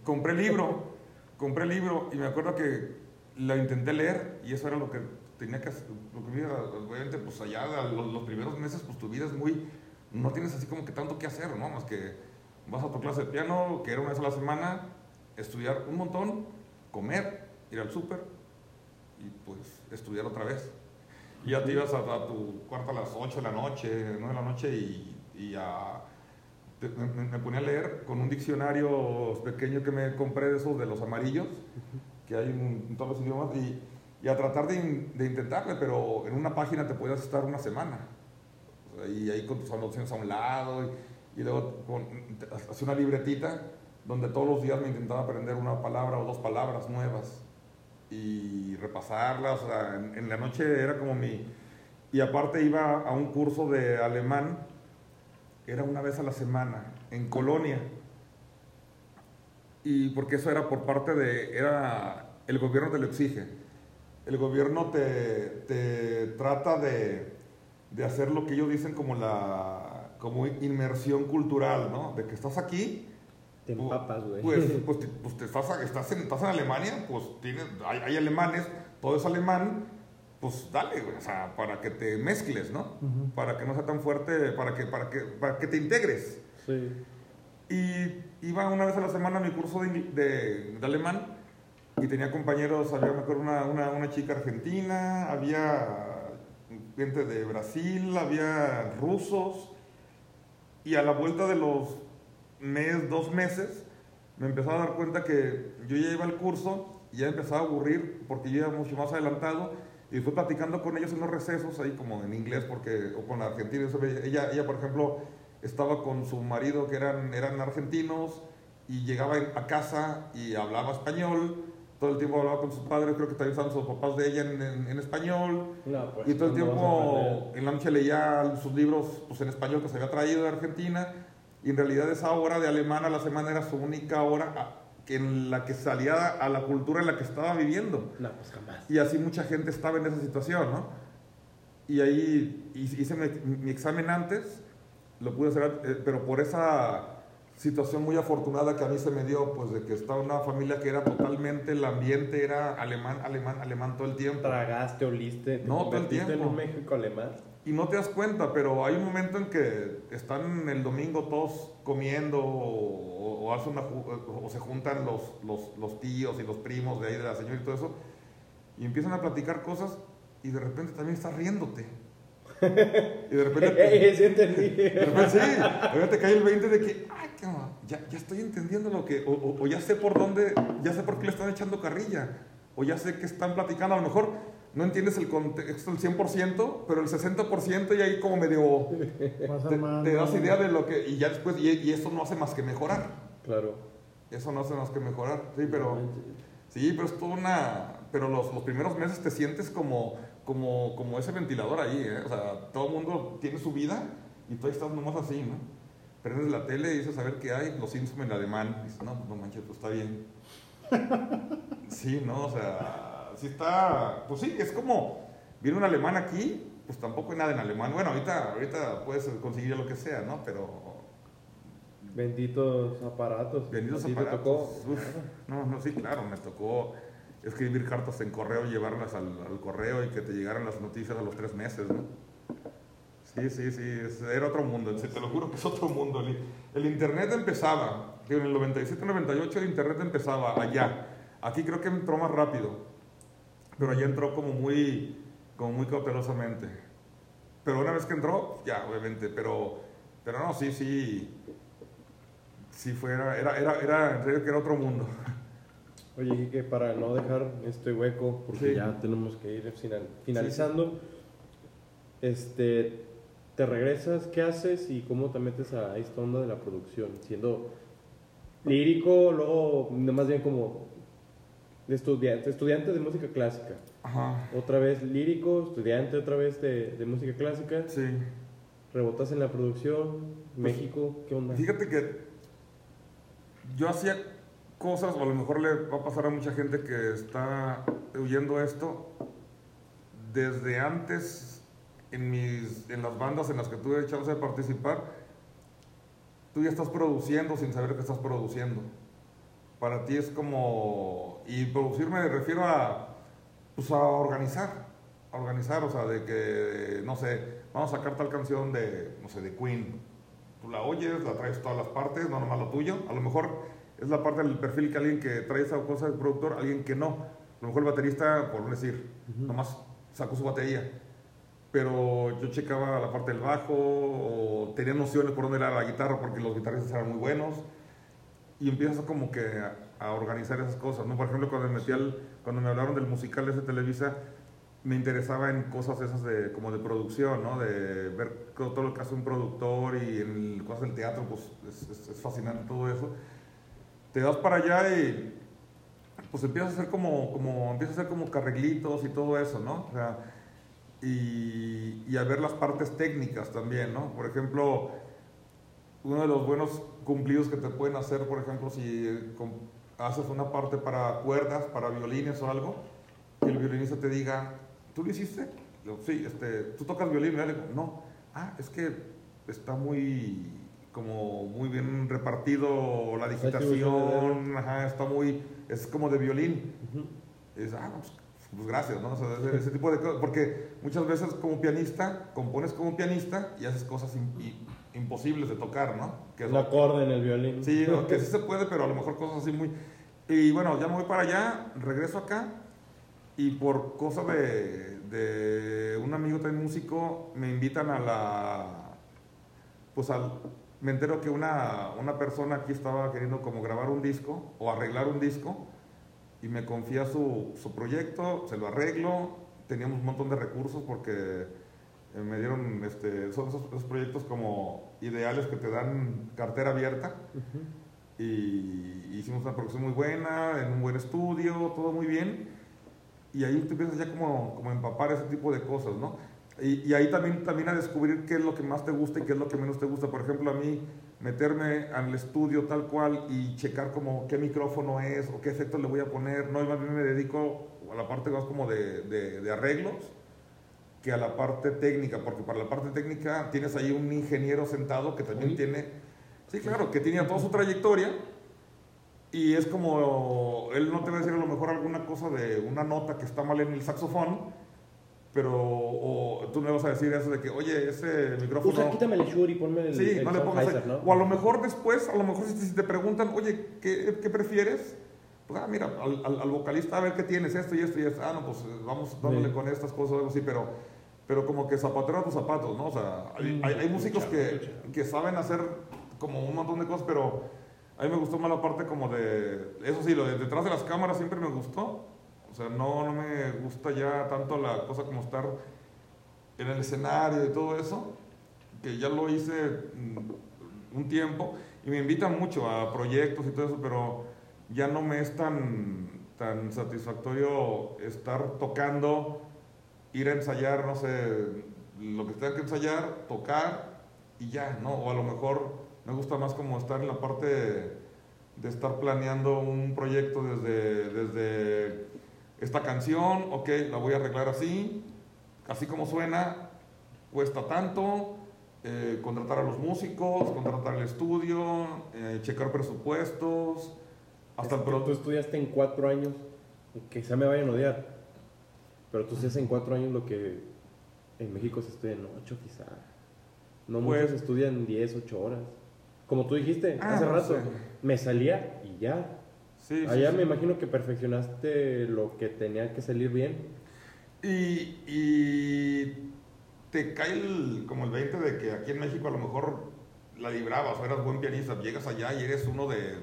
compré el libro, compré el libro y me acuerdo que lo intenté leer y eso era lo que tenía que hacer. Lo que me obviamente, pues allá los, los primeros meses, pues tu vida es muy. No tienes así como que tanto que hacer, ¿no? Más que vas a tu clase de piano, que era una vez a la semana, estudiar un montón, comer, ir al súper y pues estudiar otra vez. Y ya te ibas a, a tu cuarto a las 8 de la noche, 9 de la noche y, y a- te- me, ponía a leer con un diccionario pequeño que me compré de esos de los amarillos, que hay en, en todos los idiomas, y, y a tratar de, in- de intentarle, pero en una página te podías estar una semana. O sea, y ahí con tus anotaciones a un lado, y, y luego con, hacía una libretita donde todos los días me intentaba aprender una palabra o dos palabras nuevas y repasarlas. En, en la noche era como mi... Y aparte iba a un curso de alemán, era una vez a la semana, en Colonia. Y porque eso era por parte de... Era, el gobierno te lo exige. El gobierno te, te trata de, de hacer lo que ellos dicen como la como inmersión cultural, ¿no? De que estás aquí, Te empapas, güey. pues, <laughs> pues, te- pues te estás, estás, en, estás en Alemania, pues tienes, hay, hay alemanes, todo es alemán, pues dale, güey, o sea, para que te mezcles, ¿no? Para que no sea tan fuerte, para que, para que, para que te integres. Sí. Y iba una vez a la semana a mi curso de, de- de alemán y tenía compañeros, había, me acuerdo, una, una, una chica argentina, había gente de Brasil, había rusos. Y a la vuelta de los mes, dos meses, me empezaba a dar cuenta que yo ya iba al curso y ya empezaba a aburrir porque yo iba mucho más adelantado y fui platicando con ellos en los recesos, ahí como en inglés, porque, o con la argentina. Ella, ella, por ejemplo, estaba con su marido que eran, eran argentinos y llegaba a casa y hablaba español. Todo el tiempo hablaba con sus padres, creo que también estaban sus papás de ella en, en- en español. No, pues, Y todo el tiempo en la noche leía sus libros pues, en español que se había traído de Argentina. Y en realidad esa hora de alemán a la semana era su única hora a- que en la que salía a la cultura en la que estaba viviendo. No, pues jamás. Y así mucha gente estaba en esa situación, ¿no? Y ahí hice mi, mi examen antes, lo pude hacer, eh, pero por esa situación muy afortunada que a mí se me dio, pues de que estaba una familia que era totalmente, el ambiente era alemán, alemán, alemán todo el tiempo. Tragaste, oliste, te No, todo el convertiste en tiempo. un México alemán. Y no te das cuenta, pero hay un momento en que están el domingo todos comiendo o, o una o se juntan los, los, los tíos y los primos de ahí de la señora y todo eso y empiezan a platicar cosas y de repente también estás riéndote. Y de repente, <laughs> te- sí entendí. de repente sí, de repente te cae el 20 de que, ay, ya, ya estoy entendiendo lo que, o, o- o ya sé por dónde, ya sé por qué le están echando carrilla, o ya sé que están platicando, a lo mejor no entiendes el contexto al 100%, pero el 60% y ahí como medio <laughs> te, te das idea de lo que, y ya después, y, y eso no hace más que mejorar, Claro. eso no hace más que mejorar, sí, pero... Sí, pero es toda una... Pero los, los primeros meses te sientes como, como, como ese ventilador ahí, ¿eh? O sea, todo el mundo tiene su vida y tú ahí estás nomás así, ¿no? Prendes la tele y dices a ver qué hay, los Simpsons en alemán. Y dices, no, no manches, pues está bien. <laughs> Sí, ¿no? O sea, sí está... Pues sí, es como... Viene un alemán aquí, pues tampoco hay nada en alemán. Bueno, ahorita, ahorita puedes conseguir lo que sea, ¿no? Pero... Benditos aparatos. Benditos ¿A ti te aparatos. tocó? Uf, no, no, sí, claro, me tocó escribir cartas en correo, llevarlas al, al correo y que te llegaran las noticias a los tres meses, ¿no? Sí, sí, sí, era otro mundo, te lo juro que es otro mundo. El, el internet empezaba, en el 97-98 el internet empezaba allá. Aquí creo que entró más rápido, pero allá entró como muy, como muy cautelosamente. Pero una vez que entró, ya, obviamente, pero, pero no, sí, sí, sí fuera, era, era, era, en serio que era otro mundo. <laughs> Oye, que para no dejar este hueco, porque Sí. ya tenemos que ir final- finalizando, este, te regresas, ¿qué haces y cómo te metes a esta onda de la producción? Siendo lírico, luego más bien como de estudiante, estudiante de música clásica. Ajá, Otra vez lírico, estudiante otra vez de, de música clásica. sí. Rebotas en la producción, México, ¿qué onda? Fíjate que yo hacía cosas, o a lo mejor le va a pasar a mucha gente que está oyendo esto, desde antes en, mis, en las bandas en las que tuve chance de participar, tú ya estás produciendo sin saber que estás produciendo. Para ti es como, y producir me refiero a, pues a organizar, a organizar, o sea, de que, no sé, vamos a sacar tal canción de, no sé, de Queen. Tú la oyes, la traes todas las partes, no nomás lo tuyo. A lo mejor es la parte del perfil que alguien que trae esa cosa del productor, alguien que no. A lo mejor el baterista, por no decir, nomás sacó su batería. pero yo checaba la parte del bajo, o tenía nociones por dónde era la guitarra, porque los guitarristas eran muy buenos, y empiezas como que a, a organizar esas cosas, ¿no? Por ejemplo, cuando me, metí al, cuando me hablaron del musical de Televisa, me interesaba en cosas esas de, como de producción, ¿no? De ver todo lo que hace un productor y en cosas del teatro, pues es, es- es fascinante todo eso. Te das para allá y pues empiezas a hacer como, como, empiezas a hacer como carreglitos y todo eso, ¿no? O sea, y, y a ver las partes técnicas también, ¿no? Por ejemplo, uno de los buenos cumplidos que te pueden hacer, por ejemplo, si eh, haces una parte para cuerdas, para violines o algo, que el violinista te diga, ¿tú lo hiciste? Digo, sí, este, ¿tú tocas violín? Le digo, no. Ah, es que está muy, como muy bien repartido la digitación, ajá, está muy, es como de violín. Y dices, ah, pues, pues gracias, ¿no? O sea, ese, ese tipo de cosas, porque muchas veces como pianista, compones como pianista y haces cosas i- imposibles de tocar, ¿no? Que lo- acorde en el violín. Sí, no, que sí se puede, pero a lo mejor cosas así muy... Y bueno, ya me voy para allá, regreso acá y por cosa de, de un amigo también músico me invitan a la... Pues al... Me entero que una, una persona aquí estaba queriendo como grabar un disco o arreglar un disco y me confía su, su proyecto, se lo arreglo, teníamos un montón de recursos porque me dieron, este, son esos, esos proyectos como ideales que te dan cartera abierta y hicimos una producción muy buena, en un buen estudio, todo muy bien. Y ahí te empiezas ya como, como a empapar ese tipo de cosas, ¿no? Y, y ahí también, también a descubrir qué es lo que más te gusta y qué es lo que menos te gusta. Por ejemplo, a mí meterme al estudio tal cual y checar como qué micrófono es o qué efectos le voy a poner. No, más bien me dedico a la parte más como de, de, de arreglos que a la parte técnica, porque para la parte técnica tienes ahí un ingeniero sentado que también tiene, sí, claro, que tiene toda su trayectoria y es como, él no te va a decir a lo mejor alguna cosa de una nota que está mal en el saxofón, pero o tú me vas a decir eso de que, oye, ese micrófono... Usa, quítame el Shure y ponme el, Sí, el no le pongas ahí. ¿no? O a lo mejor después, a lo mejor si te, si te preguntan, oye, ¿qué, qué prefieres? Pues, ah, mira, al, al- al vocalista, a ver qué tienes, esto y esto y esto. Ah, no, pues vamos dándole Sí. con estas cosas, algo así, pero, pero como que zapatero a tus zapatos, ¿no? O sea, hay, hay- hay músicos que, que saben hacer como un montón de cosas, pero a mí me gustó más la parte como de, eso sí, lo de detrás de las cámaras siempre me gustó. O sea, no, no me gusta ya tanto la cosa como estar en el escenario y todo eso, que ya lo hice mm, un tiempo y me invitan mucho a proyectos y todo eso, pero ya no me es tan, tan satisfactorio estar tocando, ir a ensayar, no sé, lo que tenga que ensayar, tocar y ya, ¿no? O a lo mejor me gusta más como estar en la parte de, de estar planeando un proyecto desde, desde esta canción, ok, la voy a arreglar así, así como suena, cuesta tanto, eh, contratar a los músicos, contratar el estudio, eh, checar presupuestos, hasta el Es que producto. Tú estudiaste en cuatro años, que quizá me vayan a odiar, pero tú estudias en cuatro años lo que en México se estudia en ocho quizá. No Pues- muchos estudian 10, 8 horas. Como tú dijiste Ah, hace rato, me salía y ya. Sí, Allá sí. me imagino que perfeccionaste lo que tenía que salir bien. Y, y te cae el- como el 20 de que aquí en México a lo mejor la librabas o eras buen pianista, llegas allá y eres uno de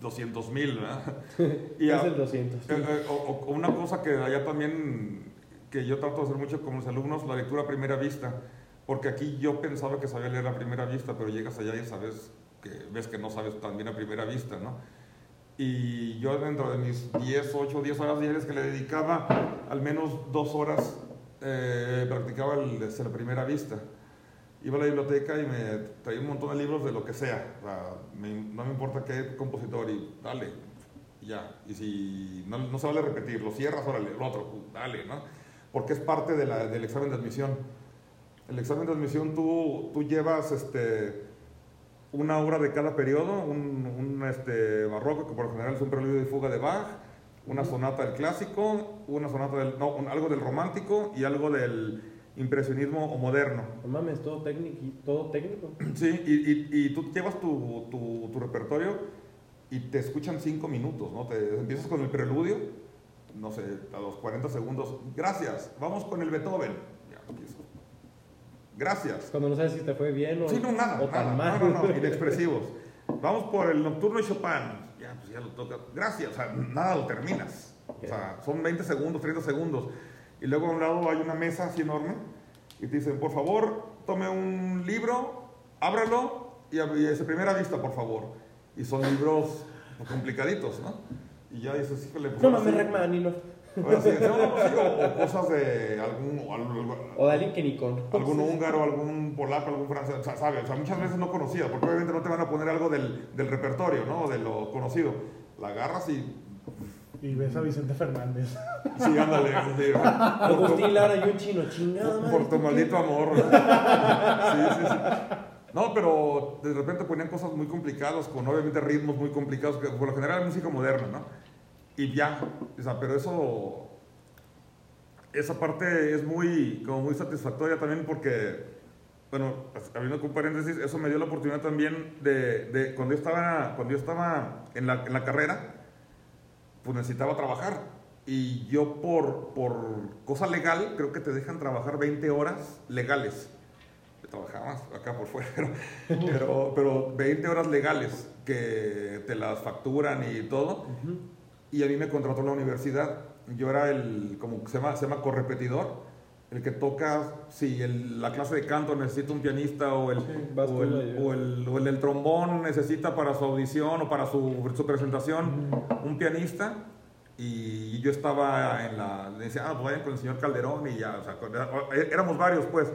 200 mil, ¿verdad? <laughs> Y es a- el 200. sí. Eh, eh, o, una cosa que allá también, que yo trato de hacer mucho con los alumnos, la lectura a primera vista. Porque aquí yo pensaba que sabía leer a primera vista, pero llegas allá y sabes que ves que no sabes tan bien a primera vista, ¿no? Y yo dentro de mis 10, 8, 10 horas diarias que le dedicaba, al menos dos horas eh, practicaba el, desde la primera vista. Iba a la biblioteca y me traía un montón de libros de lo que sea. O sea, me- no me importa qué compositor y dale, y ya. Y si no, no se vale repetir, lo cierras, órale, el otro, pues, dale, ¿no? Porque es parte de la- del examen de admisión. El examen de admisión tú, tú llevas este, una obra de cada periodo, un, un, este, barroco, que por lo general es un preludio y fuga de Bach, una sonata del clásico, una sonata del, no, un- algo del romántico y algo del impresionismo o moderno. No mames, todo técnico. Todo técnico. <clears throat> Sí, y, y, y tú llevas tu, tu, tu repertorio y te escuchan cinco minutos, ¿no? Te empiezas con el preludio, no sé, a los 40 segundos, gracias, vamos con el Beethoven. Ya, empiezas, gracias. Cuando no sabes si te fue bien o, Sí, no, nada, o nada, tan mal. no, no, no, inexpresivos. Vamos por el nocturno de Chopin. Ya, pues ya lo toca. Gracias, o sea, nada lo terminas. O sea, son 20 segundos, 30 segundos. Y luego a un lado hay una mesa así enorme y te dicen, por favor, tome un libro, ábralo y, ese primera vista, por favor. Y son libros complicaditos, ¿no? Y ya dices, híjole, pues No ahora mames, sí". Rachmaninoff. Ahora sí, no, no, sí, o, o cosas de algún, o algo- O de alguien que ni con. algún húngaro, algún polaco, algún francés, o sea, ¿sabes? O sea, muchas veces no porque obviamente no te van a poner algo del, del repertorio, ¿no? De lo conocido. La agarras y. Y ves a Vicente Fernández. <laughs> Sí, ándale. sí. Agustín Lara y un chino chingado. Por, tu maldito amor. ¿no? Sí, sí, sí. No, pero de repente ponían cosas muy complicadas, con obviamente ritmos muy complicados, que por lo general es música moderna, ¿no? Y ya, o sea, pero eso, esa parte es muy, como muy satisfactoria también porque, bueno, habiendo un paréntesis, eso me dio la oportunidad también de, de cuando yo estaba, cuando yo estaba en la, en la carrera, pues necesitaba trabajar. Y yo por, por cosa legal, creo que te dejan trabajar 20 horas legales. Yo trabajaba más acá por fuera, <laughs> pero, pero, pero 20 horas legales que te las facturan y todo. Y a mí me contrató la universidad. Yo era el, como se llama, se llama correpetidor, el que toca, si el- la clase de canto necesita un pianista o el, Sí, o, el, o, el, o el del trombón necesita para su audición o para su, su presentación un pianista. Y yo estaba en la. Le decía, ah, pues vayan con el señor Calderón y ya. O sea, con- é- éramos varios, pues.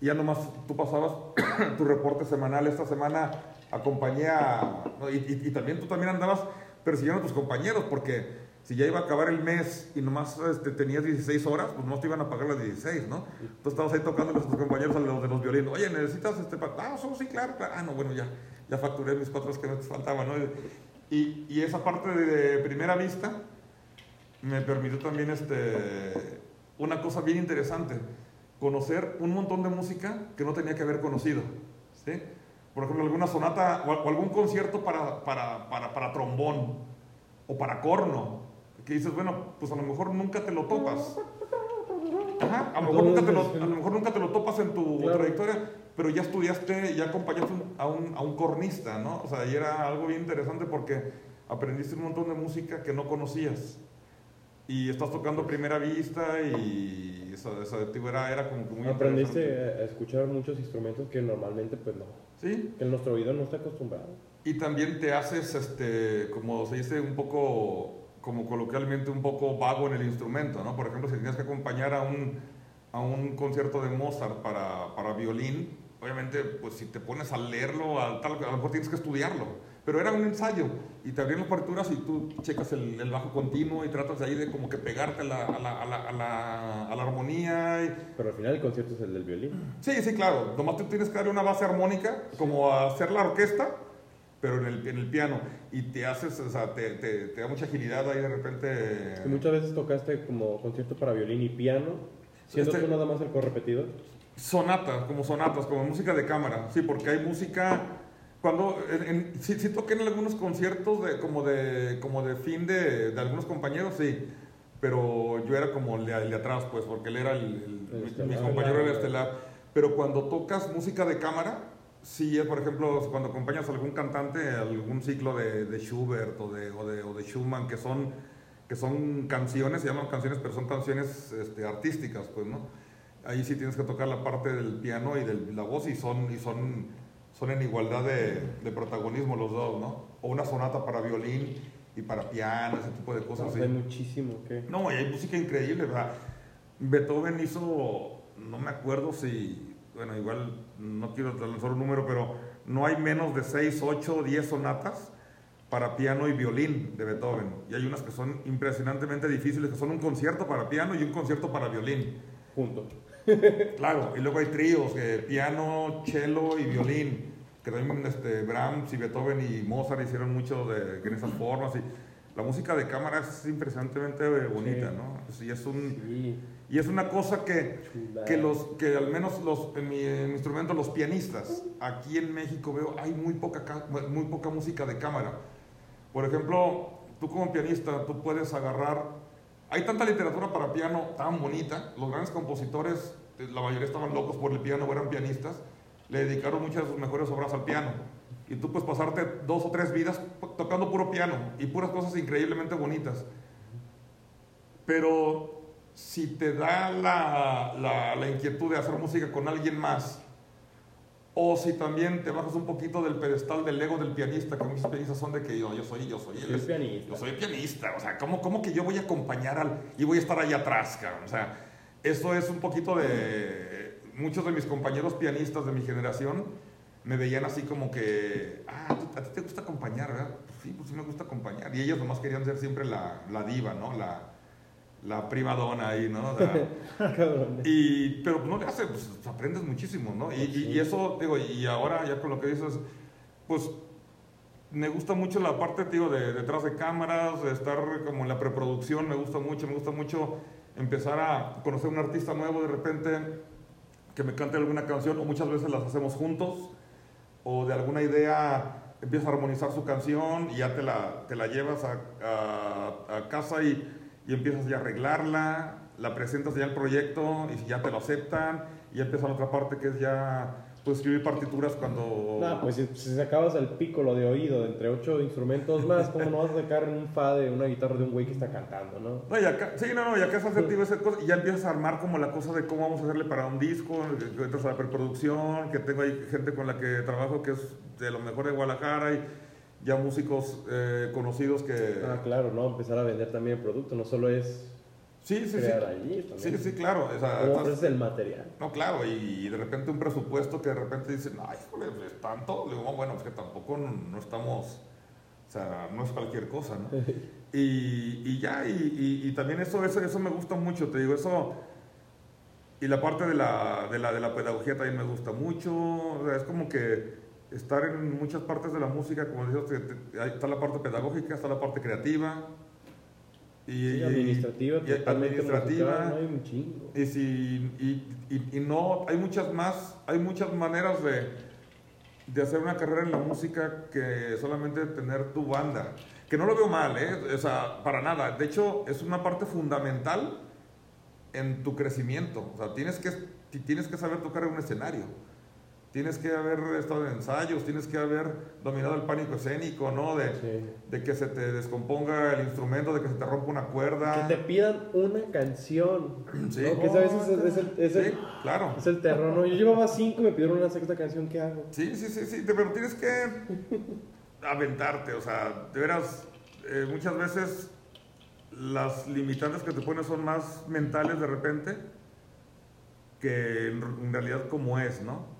Y ya nomás tú pasabas <coughs> tu reporte semanal. Esta semana acompañé a. Y, y- y también tú también andabas persiguiendo a tus compañeros, porque si ya iba a acabar el mes y nomás este, tenías 16 horas, pues no te iban a pagar las 16, ¿no? Tú estabas ahí tocando a tus compañeros a los de los violines. Oye, ¿necesitas este? pa-?" Ah, sí, claro, claro. Ah, no, bueno, ya, ya facturé mis cuatro que me faltaban, ¿no? Y, y esa parte de, de primera vista me permitió también este, una cosa bien interesante, conocer un montón de música que no tenía que haber conocido. ¿sí? Por ejemplo, alguna sonata o, o algún concierto para, para, para, para trombón o para corno, que dices, bueno, pues a lo mejor nunca te lo topas. <laughs> Ajá, a, lo mejor nunca te lo, a lo mejor nunca te lo topas en tu Claro. trayectoria, pero ya estudiaste, ya acompañaste a, un, a un cornista, ¿no? O sea, y era algo bien interesante porque aprendiste un montón de música que no conocías. Y estás tocando a primera vista y esa, esa era, era como muy Aprendiste interesante. a escuchar muchos instrumentos que normalmente pues no. Sí, Que nuestro oído no está acostumbrado. y también te haces, este, como se dice, un poco, como coloquialmente, un poco vago en el instrumento, ¿no? Por ejemplo, si tenías que acompañar a un, a un concierto de Mozart para, para violín, obviamente, pues si te pones a leerlo, a, tal, a lo mejor tienes que estudiarlo. Pero era un ensayo y te abrían las partituras y tú checas el, el bajo continuo y tratas de ahí de como que pegarte a la, a la, a la, a la, a la armonía. Y, Pero al final el concierto es el del violín. Sí, sí, claro. Nomás tú tienes que darle una base armónica, como hacer la orquesta, pero en el, en el piano. Y te haces, o sea, te, te, te da mucha agilidad ahí de repente. Y muchas veces tocaste como concierto para violín y piano, siendo Este- tú nada más el correpetidor. Sonatas, como sonatas, como música de cámara. Sí, porque hay música. Cuando. En, en- sí, sí toqué en algunos conciertos de, como, de, como de fin de, de algunos compañeros, sí. Pero yo era como el de, el de atrás, pues, porque él era el. el- El mi- mi compañero estelar. Pero cuando tocas música de cámara, sí, es, por ejemplo, cuando acompañas a algún cantante, algún ciclo de, de Schubert o de, o, de, o de Schumann, que son, que son canciones, se llaman canciones, pero son canciones este, artísticas, pues, ¿no? Ahí sí tienes que tocar la parte del piano y de la voz y son, y son, son en igualdad de, de protagonismo los dos, ¿no? O una sonata para violín y para piano, ese tipo de cosas. sí. Hay muchísimo que. No, y hay música increíble, ¿verdad? Beethoven hizo, no me acuerdo si, bueno, igual no quiero lanzar un número, pero no hay menos de 6, 8, 10 sonatas para piano y violín de Beethoven. Y hay unas que son impresionantemente difíciles, que son un concierto para piano y un concierto para violín. Junto. <laughs> Claro, y luego hay tríos, eh, piano, cello y violín, que también este, Brahms y Beethoven y Mozart hicieron mucho de, en esas formas. Y la música de cámara es impresionantemente eh, bonita, Sí. ¿no? Y es, un, Sí, y es una cosa que, que, los, que al menos los, en, mi, en mi instrumento, los pianistas, aquí en México veo, hay muy poca, ca- muy poca música de cámara. Por ejemplo, tú como pianista, tú puedes agarrar... Hay tanta literatura para piano tan bonita, los grandes compositores la mayoría estaban locos por el piano, eran pianistas, le dedicaron muchas de sus mejores obras al piano. Y tú puedes pasarte dos o tres vidas tocando puro piano y puras cosas increíblemente bonitas. Pero si te da la, la, la inquietud de hacer música con alguien más, o si también te bajas un poquito del pedestal del ego del pianista, que muchos pianistas son de que yo, yo soy, yo soy, el, pianista. Yo soy el pianista. O sea, ¿cómo, ¿cómo, que yo voy a acompañar al. y voy a estar ahí atrás, cabrón? O sea, eso es un poquito de. Muchos de mis compañeros pianistas de mi generación me veían así como que. Ah, a ti te gusta acompañar, ¿verdad? Pues sí, pues sí me gusta acompañar. Y ellos nomás querían ser siempre la, la diva, ¿no? La, la prima dona ahí, ¿no? <laughs> y, pero no le hace, pues aprendes muchísimo, ¿no? Y, y, eso, digo, y ahora ya con lo que dices, pues me gusta mucho la parte, digo, de detrás de cámaras, de estar como en la preproducción, me gusta mucho, me gusta mucho empezar a conocer un artista nuevo de repente que me cante alguna canción, o muchas veces las hacemos juntos, o de alguna idea empieza a armonizar su canción y ya te la, te la llevas a, a, a casa y y empiezas ya a arreglarla, la presentas ya al proyecto y si ya te lo aceptan, y empieza la otra parte que es ya pues escribir partituras cuando... No, pues si, si sacabas el pícolo de oído de entre ocho instrumentos más, ¿cómo no vas a sacar un fa de una guitarra de un güey que está cantando, no? No, y acá, sí, no, no, y acá es asertivo esa cosa, y ya empiezas a armar como la cosa de cómo vamos a hacerle para un disco, entras a la preproducción, que tengo ahí gente con la que trabajo que es de lo mejor de Guadalajara, y ya músicos eh, conocidos que... Ah, claro, ¿no? Empezar a vender también el producto, no solo es sí, sí, crear sí. allí, también. Sí, sí, claro. O sea, ¿Cómo el material? No, claro, y, de repente un presupuesto que de repente dicen, ay, híjole, es tanto. Le digo, bueno, es que tampoco no, estamos... O sea, no es cualquier cosa, ¿no? <laughs> y, y, ya, y, y, también eso, eso, eso me gusta mucho, te digo, eso... Y la parte de la, de la, de la pedagogía también me gusta mucho. O sea, es como que estar en muchas partes de la música, como decías, está la parte pedagógica, está la parte creativa. Y, administrativa, y, administrativa. y, si, y, y, no, hay muchas más, hay muchas maneras de, de hacer una carrera en la música que solamente tener tu banda. Que no lo veo mal, ¿eh? O sea, para nada. De hecho, es una parte fundamental en tu crecimiento. O sea, tienes que, tienes que saber tocar en un escenario tienes que haber estado en ensayos, tienes que haber dominado el pánico escénico, ¿no? De, de, que se te descomponga el instrumento, de que se te rompa una cuerda. Que te pidan una canción. <clears throat> Sí. Que a veces es, el, es, el, sí, claro. es el terror, ¿no? Yo llevaba cinco y me pidieron una sexta canción, ¿qué hago? Sí, sí, sí, sí, pero tienes que aventarte, o sea, de veras, eh, muchas veces las limitantes que te pones son más mentales de repente que en realidad como es, ¿no?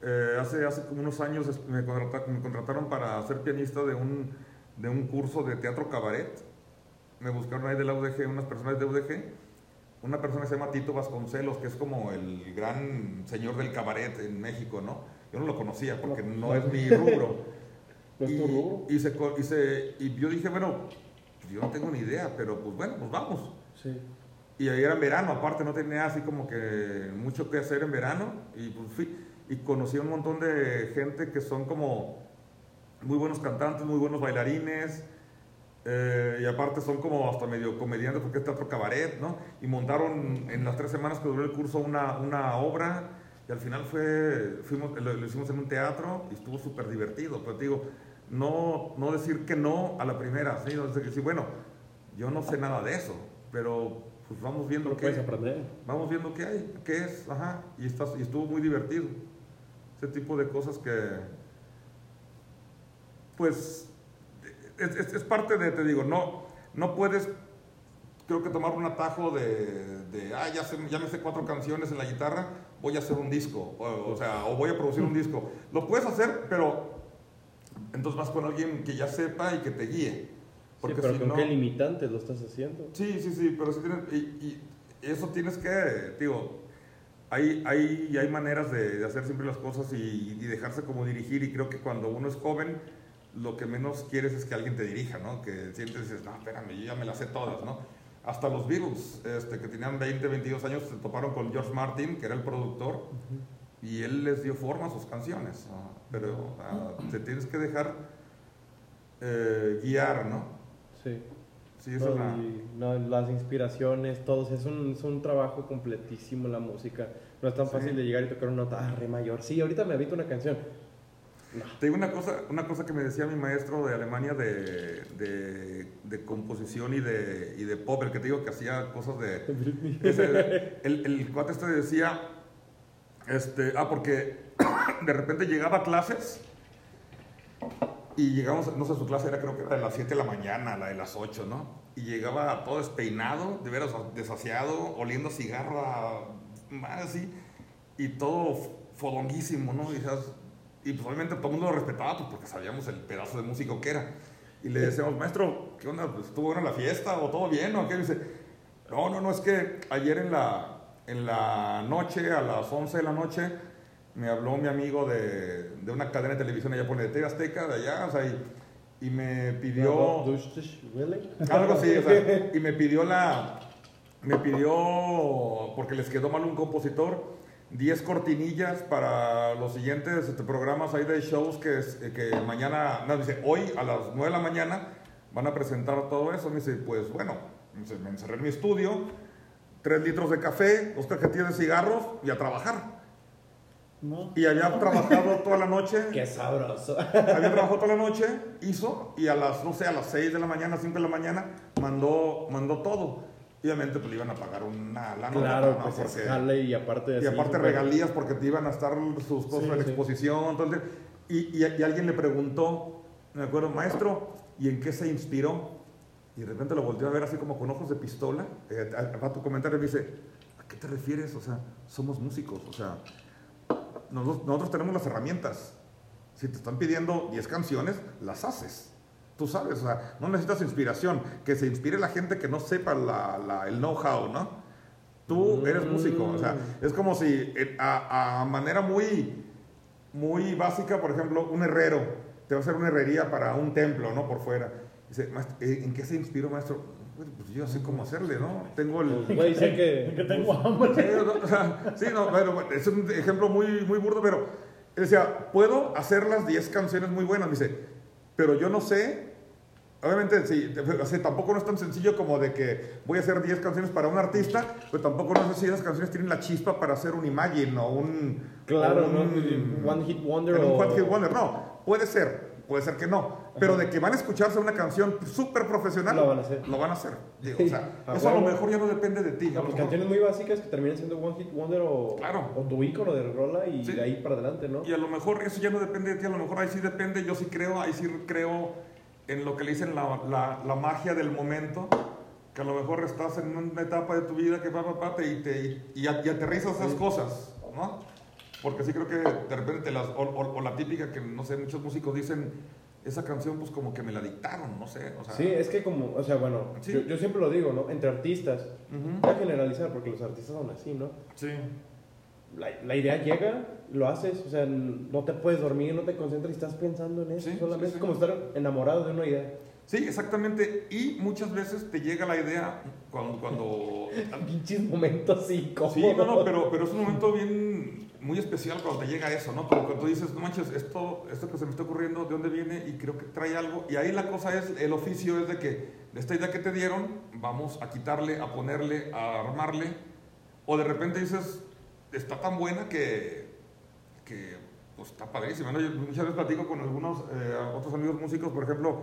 Eh, hace, hace como unos años me contrataron, me contrataron para ser pianista de un, de un curso de teatro cabaret. Me buscaron ahí de la UDG, unas personas de UDG. Una persona que se llama Tito Vasconcelos, que es como el gran señor del cabaret en México, ¿no? Yo no lo conocía porque no es mi rubro. <laughs> ¿No es tu rubro? Y, se, y, se, y yo dije, bueno, pues yo no tengo ni idea, pero pues bueno, pues vamos. Sí. Y ahí era en verano, aparte no tenía así como que mucho que hacer en verano. Y pues fui y conocí un montón de gente que son como muy buenos cantantes, muy buenos bailarines, eh, y aparte son como hasta medio comediantes porque es teatro cabaret, ¿no? Y montaron en las tres semanas que duró el curso una, una obra y al final fue, fuimos, lo, hicimos en un teatro y estuvo súper divertido, pero digo, no, no decir que no a la primera, ¿sí? No decir bueno, yo no sé nada de eso, pero pues vamos viendo qué aprender. Vamos viendo qué hay, qué es, ajá, y, está, y estuvo muy divertido ese tipo de cosas que, pues, es, parte de, te digo, no, no puedes, creo que tomar un atajo de, de ah, ya, ya me sé cuatro canciones en la guitarra, voy a hacer un disco, o, sea, o voy a producir un disco. Lo puedes hacer, pero entonces vas con alguien que ya sepa y que te guíe. Porque sí, pero ¿con qué limitantes lo estás haciendo? Sí, sí, sí, pero si tienes, y, y, eso tienes que, digo, hay, hay, hay maneras de, hacer siempre las cosas y, dejarse como dirigir y creo que cuando uno es joven lo que menos quieres es que alguien te dirija, ¿no? Que y dices, no, espérame, yo ya me las sé todas, ¿no? Hasta los Beatles, este, que tenían 20, 22 años, se toparon con George Martin, que era el productor, y él les dio forma a sus canciones, Pero te tienes que dejar eh, guiar, ¿no? Sí. Sí, Y, no, las inspiraciones, todos, es un, es un trabajo completísimo la música. No es tan Sí. fácil de llegar y tocar una nota, ah, re mayor. Sí, ahorita me habito una canción. Te digo una cosa, una cosa que me decía mi maestro de Alemania de, de, de composición y de, y de pop, el que te digo que hacía cosas de... <laughs> ese- el, el cuate este decía, este, ah, porque <coughs> de repente llegaba a clases y llegamos, no sé, su clase era creo que era de las 7 de la mañana, la de las 8, ¿no? Y llegaba todo despeinado, de veras desasiado, oliendo cigarro, más así, y todo fodonguísimo, ¿no? Y, y pues obviamente todo el mundo lo respetaba pues, porque sabíamos el pedazo de músico que era. Y le decíamos, maestro, ¿qué onda? Pues, ¿Estuvo buena la fiesta o todo bien? ¿O qué? Y dice, no, no, no, es que ayer en la, en la noche, a las 11 de la noche, me habló mi amigo de, de una cadena de televisión allá por de TV Azteca, de allá, o sea, y, y me pidió... Algo así, o sea, <laughs> y me pidió la. Me pidió, porque les quedó mal un compositor, 10 cortinillas para los siguientes este, programas ahí de shows que, que mañana, no, dice, hoy a las 9 de la mañana van a presentar todo eso. Me dice, pues bueno, me encerré en mi estudio, 3 litros de café, dos cajetillas de cigarros y a trabajar. ¿No? Y había trabajado toda la noche. <laughs> Qué sabroso. Había trabajado toda la noche, hizo, y a las, no sé, a las 6 de la mañana, 5 de la mañana, mandó, mandó todo. Y obviamente, pues le iban a pagar una lana. Claro, pues es Porque- jale y aparte de y así, aparte regalías porque te iban a estar sus cosas Sí, en la sí. exposición. Y, y, y alguien le preguntó, me acuerdo, maestro, ¿y en qué se inspiró? Y de repente lo volteó a ver así como con ojos de pistola. Eh, a, a tu comentario me dice, ¿a qué te refieres? O sea, somos músicos. O sea, nosotros, nosotros tenemos las herramientas. Si te están pidiendo 10 canciones, las haces. Tú sabes, o sea, no necesitas inspiración. Que se inspire la gente que no sepa la- la- el know-how, ¿no? Tú eres músico, o sea, es como si eh, a, a manera muy, muy básica, por ejemplo, un herrero te va a hacer una herrería para un templo, ¿no? Por fuera. Dice, "Maestro, ¿eh, ¿en qué se inspiró, maestro? "Bueno, Pues yo sé cómo hacerle, ¿no? Tengo el... Güey, sé que... <laughs> Que tengo Sí, hambre. no, o sea, sí, no, bueno, bueno, es un ejemplo muy, muy burdo, pero él decía, puedo hacer las 10 canciones muy buenas, dice, pero yo no sé, obviamente, sí, o sea, tampoco no es tan sencillo como de que voy a hacer 10 canciones para un artista, pero tampoco no sé si esas canciones tienen la chispa para hacer un Imagine o un... Claro, o ¿no? One Hit Wonder un o- One Hit Wonder, no, puede ser, puede ser que no, pero de que van a escucharse una canción súper profesional, Lo van a hacer. Lo van a hacer, digo, o sea, A eso a lo mejor ya no depende de ti. No, pues canciones muy básicas que terminan siendo One Hit Wonder o, Claro. o tu ícono de rola y Sí. de ahí para adelante, ¿no? Y a lo mejor eso ya no depende de ti, a lo mejor ahí sí depende, yo sí creo, ahí sí creo en lo que le dicen la, la, la magia del momento, que a lo mejor estás en una etapa de tu vida que va, va, va, te- y, te, y, y aterrizas esas cosas, ¿no? Porque sí creo que de repente te las, o, o- o la típica que, no sé, muchos músicos dicen, esa canción pues como que me la dictaron, no sé, o sea... Sí, es que como, o sea, bueno, Sí. yo, yo siempre lo digo, ¿no? Entre artistas, Ujú. voy a generalizar porque los artistas son así, ¿no? Sí. La, la idea llega, lo haces, o sea, no te puedes dormir, no te concentras y estás pensando en eso, Sí, solamente sí. es como estar enamorado de una idea. Sí, exactamente, y muchas veces te llega la idea cuando... cuando <laughs> Pinches momentos incómodos. Sí, no, no, pero, pero es un momento bien, muy especial cuando te llega eso, ¿no? Como cuando tú dices, no manches, esto, esto que se me está ocurriendo, ¿de dónde viene? Y creo que trae algo. Y ahí la cosa es, el oficio es de que, de esta idea que te dieron, vamos a quitarle, a ponerle, a armarle. O de repente dices, está tan buena que, que pues está padrísima, ¿no? Yo muchas veces platico con algunos eh, otros amigos músicos, por ejemplo,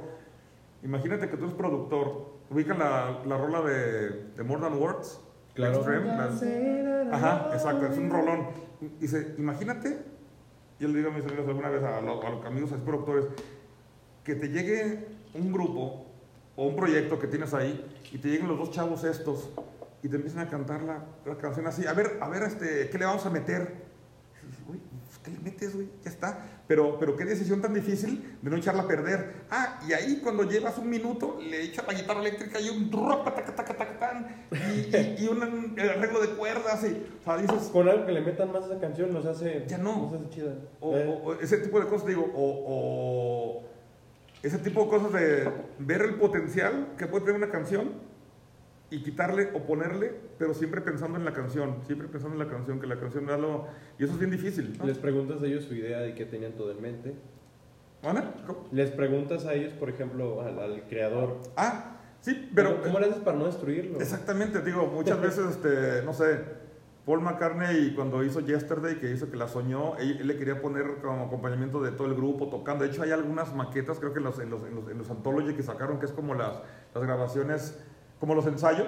imagínate que tú eres productor, ubican la, la rola de, de More Than Words. Claro. Extreme, la- Ajá, exacto, es un rolón. Dice, imagínate, yo le digo a mis amigos alguna vez, a, lo- a los amigos a los productores, que te llegue un grupo o un proyecto que tienes ahí y te lleguen los dos chavos estos y te empiezan a cantar la, la canción así, a ver, a ver, este, ¿qué le vamos a meter? Y dices, "Uy, pues, ¿qué le metes, güey? Ya está. Pero, pero qué decisión tan difícil de no echarla a perder. Ah, y ahí cuando llevas un minuto, le echas la guitarra eléctrica y un ropa, taca, taca, taca, tan, y, y, y un arreglo de cuerdas y, o sea, dices, Con algo que le metan más a esa canción nos hace... Ya no. Nos hace chida. O, Eh, o- o ese tipo de cosas, digo, o, o ese tipo de cosas de ver el potencial que puede tener una canción y quitarle o ponerle, pero siempre pensando en la canción, siempre pensando en la canción, que la canción da lo... Y eso es bien difícil, ¿no? Les preguntas a ellos su idea de qué tenían todo en mente. ¿Ana? ¿Cómo? Les preguntas a ellos, por ejemplo, al, al creador, Ah, Sí, pero... ¿Cómo le haces para no destruirlo? Exactamente, digo, muchas veces, este, no sé, Paul McCartney cuando hizo Yesterday, que hizo que la soñó, él, él le quería poner como acompañamiento de todo el grupo tocando. De hecho, hay algunas maquetas, creo que en los, en los, en los, en los Anthology que sacaron, que es como las, las grabaciones, como los ensayos.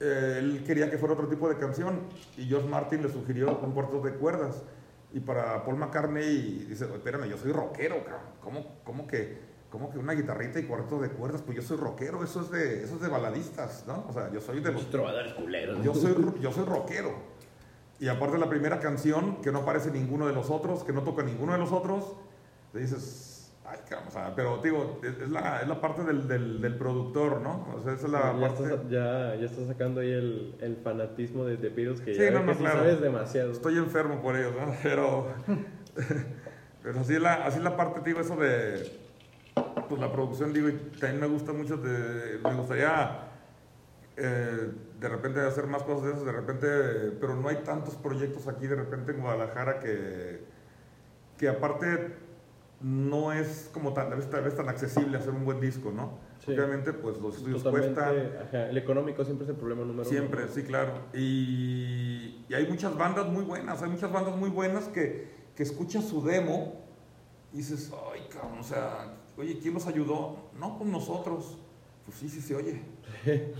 Eh, él quería que fuera otro tipo de canción y George Martin le sugirió un cuarto de cuerdas. Y para Paul McCartney dice, espérame, yo soy rockero, cabrón. ¿Cómo, cómo, que, ¿Cómo que una guitarrita y cuarto de cuerdas? Pues yo soy rockero, eso es de, eso es de baladistas, ¿no? O sea, yo soy de. Los trovadores culeros. Yo soy, yo soy rockero. Y aparte la primera canción, que no aparece ninguno de los otros, que no toca ninguno de los otros, te dices, ay, pero digo, es, es la, es la parte del, del, del productor, ¿no? O sea, esa es la ya, parte... estás, ya, ya estás sacando ahí el, el fanatismo de The Beatles que Sí, ya no, no, que claro. sabes demasiado. Estoy enfermo por ellos, ¿no? <laughs> Pero, <laughs> pero así, es la, así es la parte, digo, eso de pues, la producción, digo, y también me gusta mucho, de, me gustaría eh, de repente hacer más cosas de esas, de repente, pero no hay tantos proyectos aquí de repente en Guadalajara que, que aparte no es como tan, tal vez, tan accesible hacer un buen disco, ¿no? Sí. Obviamente, pues los estudios Totalmente, cuestan. ajá, el económico siempre es el problema número Siempre, uno. sí, claro. Y, y hay muchas bandas muy buenas, hay muchas bandas muy buenas que, que escuchas su demo y dices, ay, cabrón, o sea, oye, ¿quién nos ayudó? No, pues nosotros. Pues sí, sí se oye. <laughs>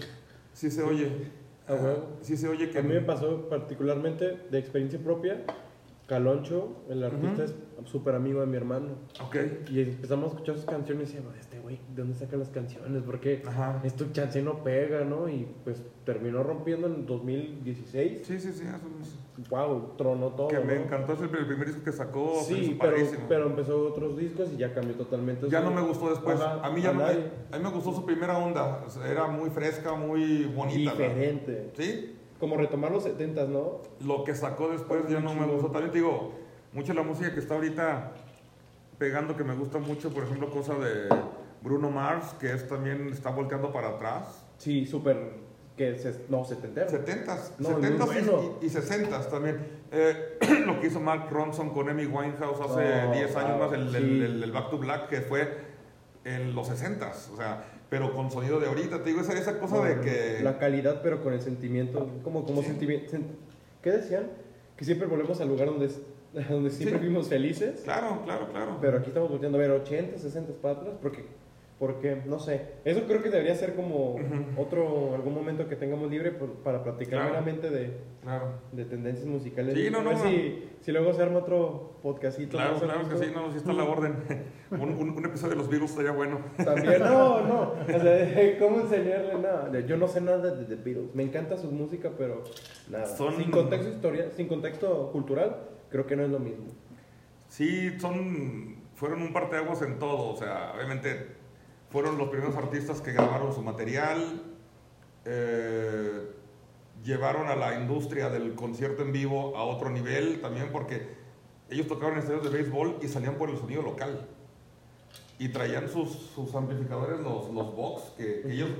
Sí se oye. Ah, huevo. Sí se oye que... A mí me pasó particularmente de experiencia propia. Caloncho, el artista, es súper amigo de mi hermano. Ok. Y empezamos a escuchar sus canciones y decíamos, este güey, ¿de dónde saca las canciones? Porque Ajá. esto chance no pega, ¿no? Y pues terminó rompiendo en 2016. Sí, sí, sí. Wow, tronó todo. que me ¿no? encantó, es el primer disco que sacó. Sí, pero, padrísimo. pero empezó otros discos y ya cambió totalmente. Ya su- no me gustó después. Ajá, a mí ya no me, a mí me gustó su primera onda. Era muy fresca, muy bonita. Diferente. ¿Sí? Como retomar los 70s, ¿no? Lo que sacó después ya no me gustó. También te digo, mucha la música que está ahorita pegando, que me gusta mucho, por ejemplo, cosa de Bruno Mars, que es también está volteando para atrás. Sí, súper. Que se, no, setentero. 70s, No, muy 70s bueno. y, y 60s también. Eh, <clears throat> lo que hizo Mark Ronson con Amy Winehouse hace Oh, 10 años wow, más, el, sí. el- el- el Back to Black, que fue en los 60s, o sea, pero con sonido de ahorita. Te digo, esa, esa cosa de que... La calidad, pero con el sentimiento. Como, como Sí. sentimiento. ¿Qué decían? Que siempre volvemos al lugar donde, <laughs> donde siempre Sí. fuimos felices. Claro, claro, claro. Pero aquí estamos volteando a ver 80, 60 para atrás. Porque, porque, no sé. Eso creo que debería ser como otro, algún momento que tengamos libre por- para platicar Claro. meramente de, Claro. de tendencias musicales. Sí, no, A ver no, Si, si luego se arma otro podcastito. Claro, claro que sí, no, sí está a la orden. <laughs> Un, un- un episodio de los Beatles estaría bueno. También, no, <laughs> no. O sea, <laughs> ¿cómo enseñarle nada? Yo no sé nada de The Beatles. Me encanta su música, pero nada. Son- Sin contexto historia, sin contexto cultural, creo que no es lo mismo. Sí, son, fueron un parteaguas en todo, o sea, obviamente fueron los primeros artistas que grabaron su material, eh, llevaron a la industria del concierto en vivo a otro nivel también porque ellos tocaban en estadios de béisbol y salían por el sonido local. Y traían sus, amplificadores, los, los Vox, que, ellos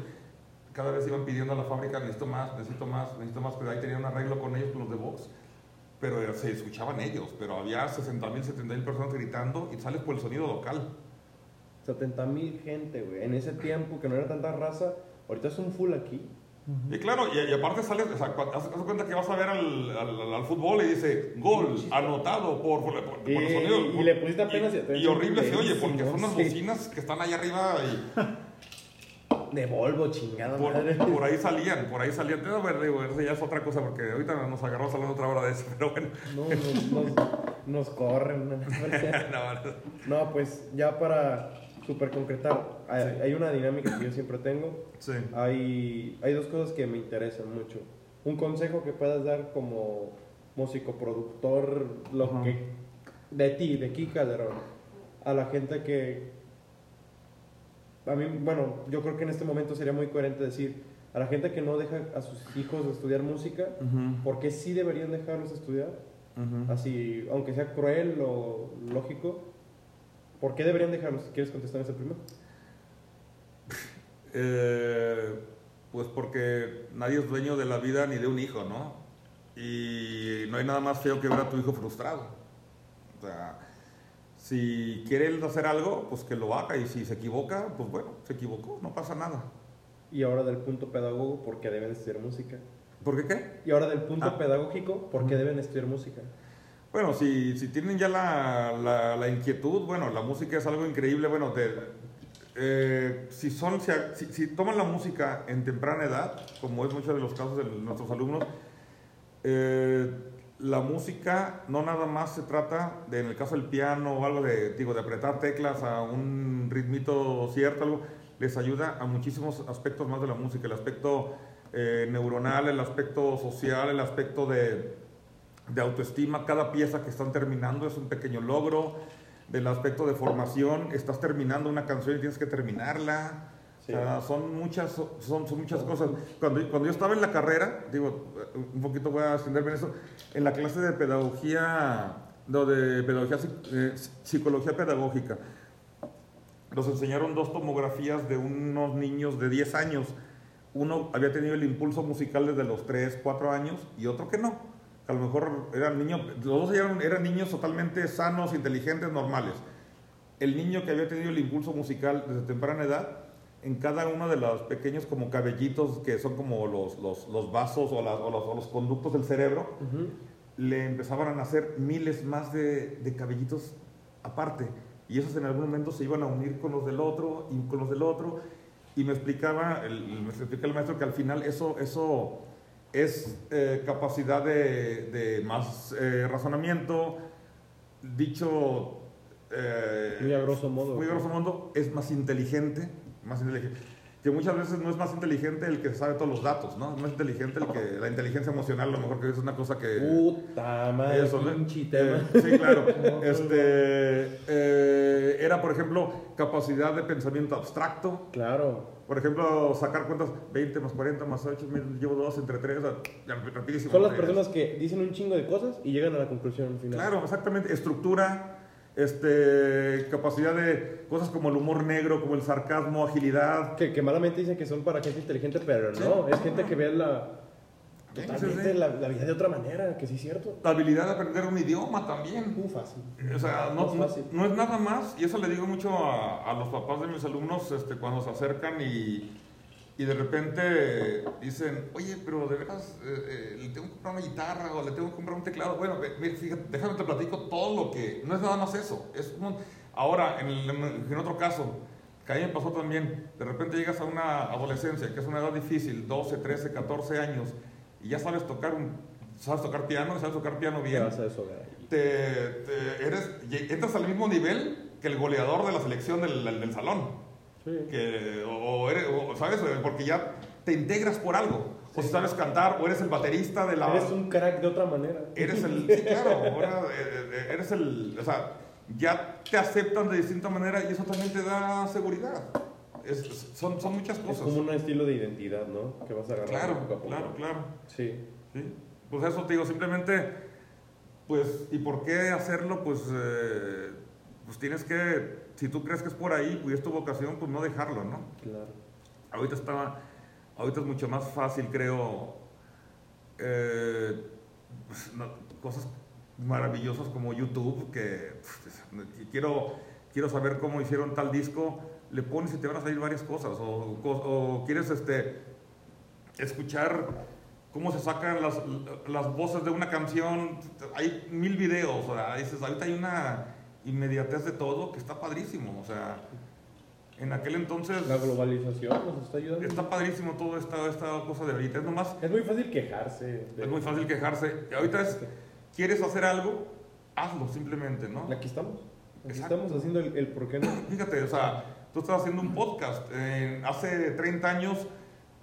cada vez iban pidiendo a la fábrica, necesito más, necesito más, necesito más, pero ahí tenían un arreglo con ellos, con los de Vox pero se escuchaban ellos, pero había 60 mil, 70 mil personas gritando y sales por el sonido local. 70 mil gente, güey. En ese tiempo que no era tanta raza, ahorita es un full aquí. Y claro, y, y aparte sales, o sea, haz, haz cuenta que vas a ver al, al- al- al fútbol y dice gol, anotado por, por, por- por el Y- sonido. y le pusiste apenas Y, atención, y horrible se oye, porque son las sí. bocinas que están ahí arriba y <laughs> De Volvo, chingada por, madre. por ahí salían, por ahí salían. Pero bueno, digo, eso ya es otra cosa, porque ahorita nos agarramos hablando otra hora de eso, pero bueno. No, nos, nos, nos corren. <laughs> ¿no? No, No, pues ya para super concretar, hay, hay una dinámica que yo siempre tengo. sí. Hay, hay dos cosas que me interesan mucho. Un consejo que puedas dar como músico, productor, lo Ajá. que de ti, de Kika Calderón, a la gente que a mí, bueno, yo creo que en este momento sería muy coherente decir a la gente que no deja a sus hijos estudiar música, ¿por qué sí deberían dejarlos estudiar? Así, aunque sea cruel o lógico, ¿por qué deberían dejarlos? ¿Quieres contestar ese primero? <laughs> Eh, pues porque nadie es dueño de la vida ni de un hijo, ¿no? Y no hay nada más feo que ver a tu hijo frustrado. O sea, Si quiere él hacer algo, pues que lo haga. Y si se equivoca, pues bueno, se equivocó, no pasa nada. Y ahora del punto pedagogo, ¿por qué deben estudiar música? ¿Por qué qué? Y ahora del punto Ah. pedagógico, ¿por qué deben estudiar música? Bueno, si, si tienen ya la, la- inquietud, bueno, la música es algo increíble. Bueno, te- eh, si, son, si- si toman la música en temprana edad, como es muchos de los casos de nuestros alumnos, eh, la música no nada más se trata, de, en el caso del piano o algo de, digo, de apretar teclas a un ritmito cierto, algo, les ayuda a muchísimos aspectos más de la música, el aspecto eh, neuronal, el aspecto social, el aspecto de, de autoestima, cada pieza que están terminando es un pequeño logro, del aspecto de formación, estás terminando una canción y tienes que terminarla. Sí. O sea, son muchas, son, son muchas cosas. Cuando, cuando yo estaba en la carrera, digo, un poquito voy a extenderme en eso, en la clase de pedagogía, no, de pedagogía, eh, psicología pedagógica, nos enseñaron dos tomografías de unos niños de 10 años. Uno había tenido el impulso musical desde los 3, 4 años y otro que no. A lo mejor eran niños, los dos eran, eran niños totalmente sanos, inteligentes, normales. El niño que había tenido el impulso musical desde temprana edad, en cada uno de los pequeños como cabellitos que son como los, los, los vasos o, las- o los, o los conductos del cerebro, Ujú. le empezaban a nacer miles más de, de cabellitos aparte. Y esos en algún momento se iban a unir con los del otro y con los del otro. Y me explicaba, el, me explicaba el maestro que al final eso, eso es eh, capacidad de, de más eh, razonamiento. Dicho eh, Muy a grosso modo. muy grosso modo, es más inteligente, más inteligente. Que muchas veces no es más inteligente el que sabe todos los datos, ¿no? Es más inteligente el que la inteligencia emocional, a lo mejor que es una cosa que Puta madre, eso, ¿no? pinche tema. Eh, sí, claro. <laughs> este, eh, era, por ejemplo, capacidad de pensamiento abstracto. Claro. Por ejemplo, sacar cuentas 20 más 40 más 8, llevo 2 entre 3, rapidísimo. Son las personas que dicen un chingo de cosas y llegan a la conclusión al final. Claro, exactamente. Estructura, este, capacidad de cosas como el humor negro, como el sarcasmo, agilidad. Que, que malamente dicen que son para gente inteligente, pero Sí. no, es gente que ve la, totalmente sí. La, la vida de otra manera, que sí es cierto. La habilidad de aprender un idioma también. Muy fácil. O sea, no, no, fácil. no es nada más, y eso le digo mucho a, a los papás de mis alumnos este, cuando se acercan y, y de repente dicen, oye, pero de veras, eh, eh, le tengo que comprar una guitarra o le tengo que comprar un teclado. Bueno, ve, fíjate, déjame te platico todo lo que, no es nada más eso. Es un- ahora, en, el- en otro caso, que a mí me pasó también, de repente llegas a una adolescencia, que es una edad difícil, 12, 13, 14 años, y ya sabes tocar un, sabes tocar piano, sabes tocar piano bien vas a deshogar. te, te- eres, entras al mismo nivel que el goleador de la selección del, del- del salón. Sí. Que, o, eres, o, ¿sabes? Porque ya te integras por algo. O si sabes cantar, o eres el baterista de la... Eres un crack de otra manera. Eres el... <laughs> Sí, claro. Ahora eh, eh, eres el... O sea, ya te aceptan de distinta manera y eso también te da seguridad. Es- son, son muchas Es cosas. como un estilo de identidad, ¿no? Que vas a agarrar Claro, poco a poco. claro, claro. Sí. ¿sí? Pues eso te digo, simplemente, pues, ¿y por qué hacerlo? Pues, eh, pues tienes que, si tú crees que es por ahí, pues es tu vocación, pues no dejarlo, ¿no? Claro. Ahorita está, ahorita es mucho más fácil, creo, eh, pues, cosas maravillosas como YouTube, que pues, y quiero, quiero saber cómo hicieron tal disco, le pones y te van a salir varias cosas, o, o- o quieres este, escuchar cómo se sacan las, las voces de una canción, hay mil videos, o sea, dices, ahorita hay una inmediatez de todo que está padrísimo, o sea, en aquel entonces La globalización nos está ayudando. está padrísimo toda esta, esta cosa de ahorita, es nomás, Es muy fácil quejarse. de- es muy fácil quejarse, ahorita es, quieres hacer algo, hazlo simplemente, ¿no? Aquí estamos. Aquí Exacto. estamos haciendo el, el por qué no. <clears throat> Fíjate, o sea, tú estás haciendo un podcast. eh, hace 30 años,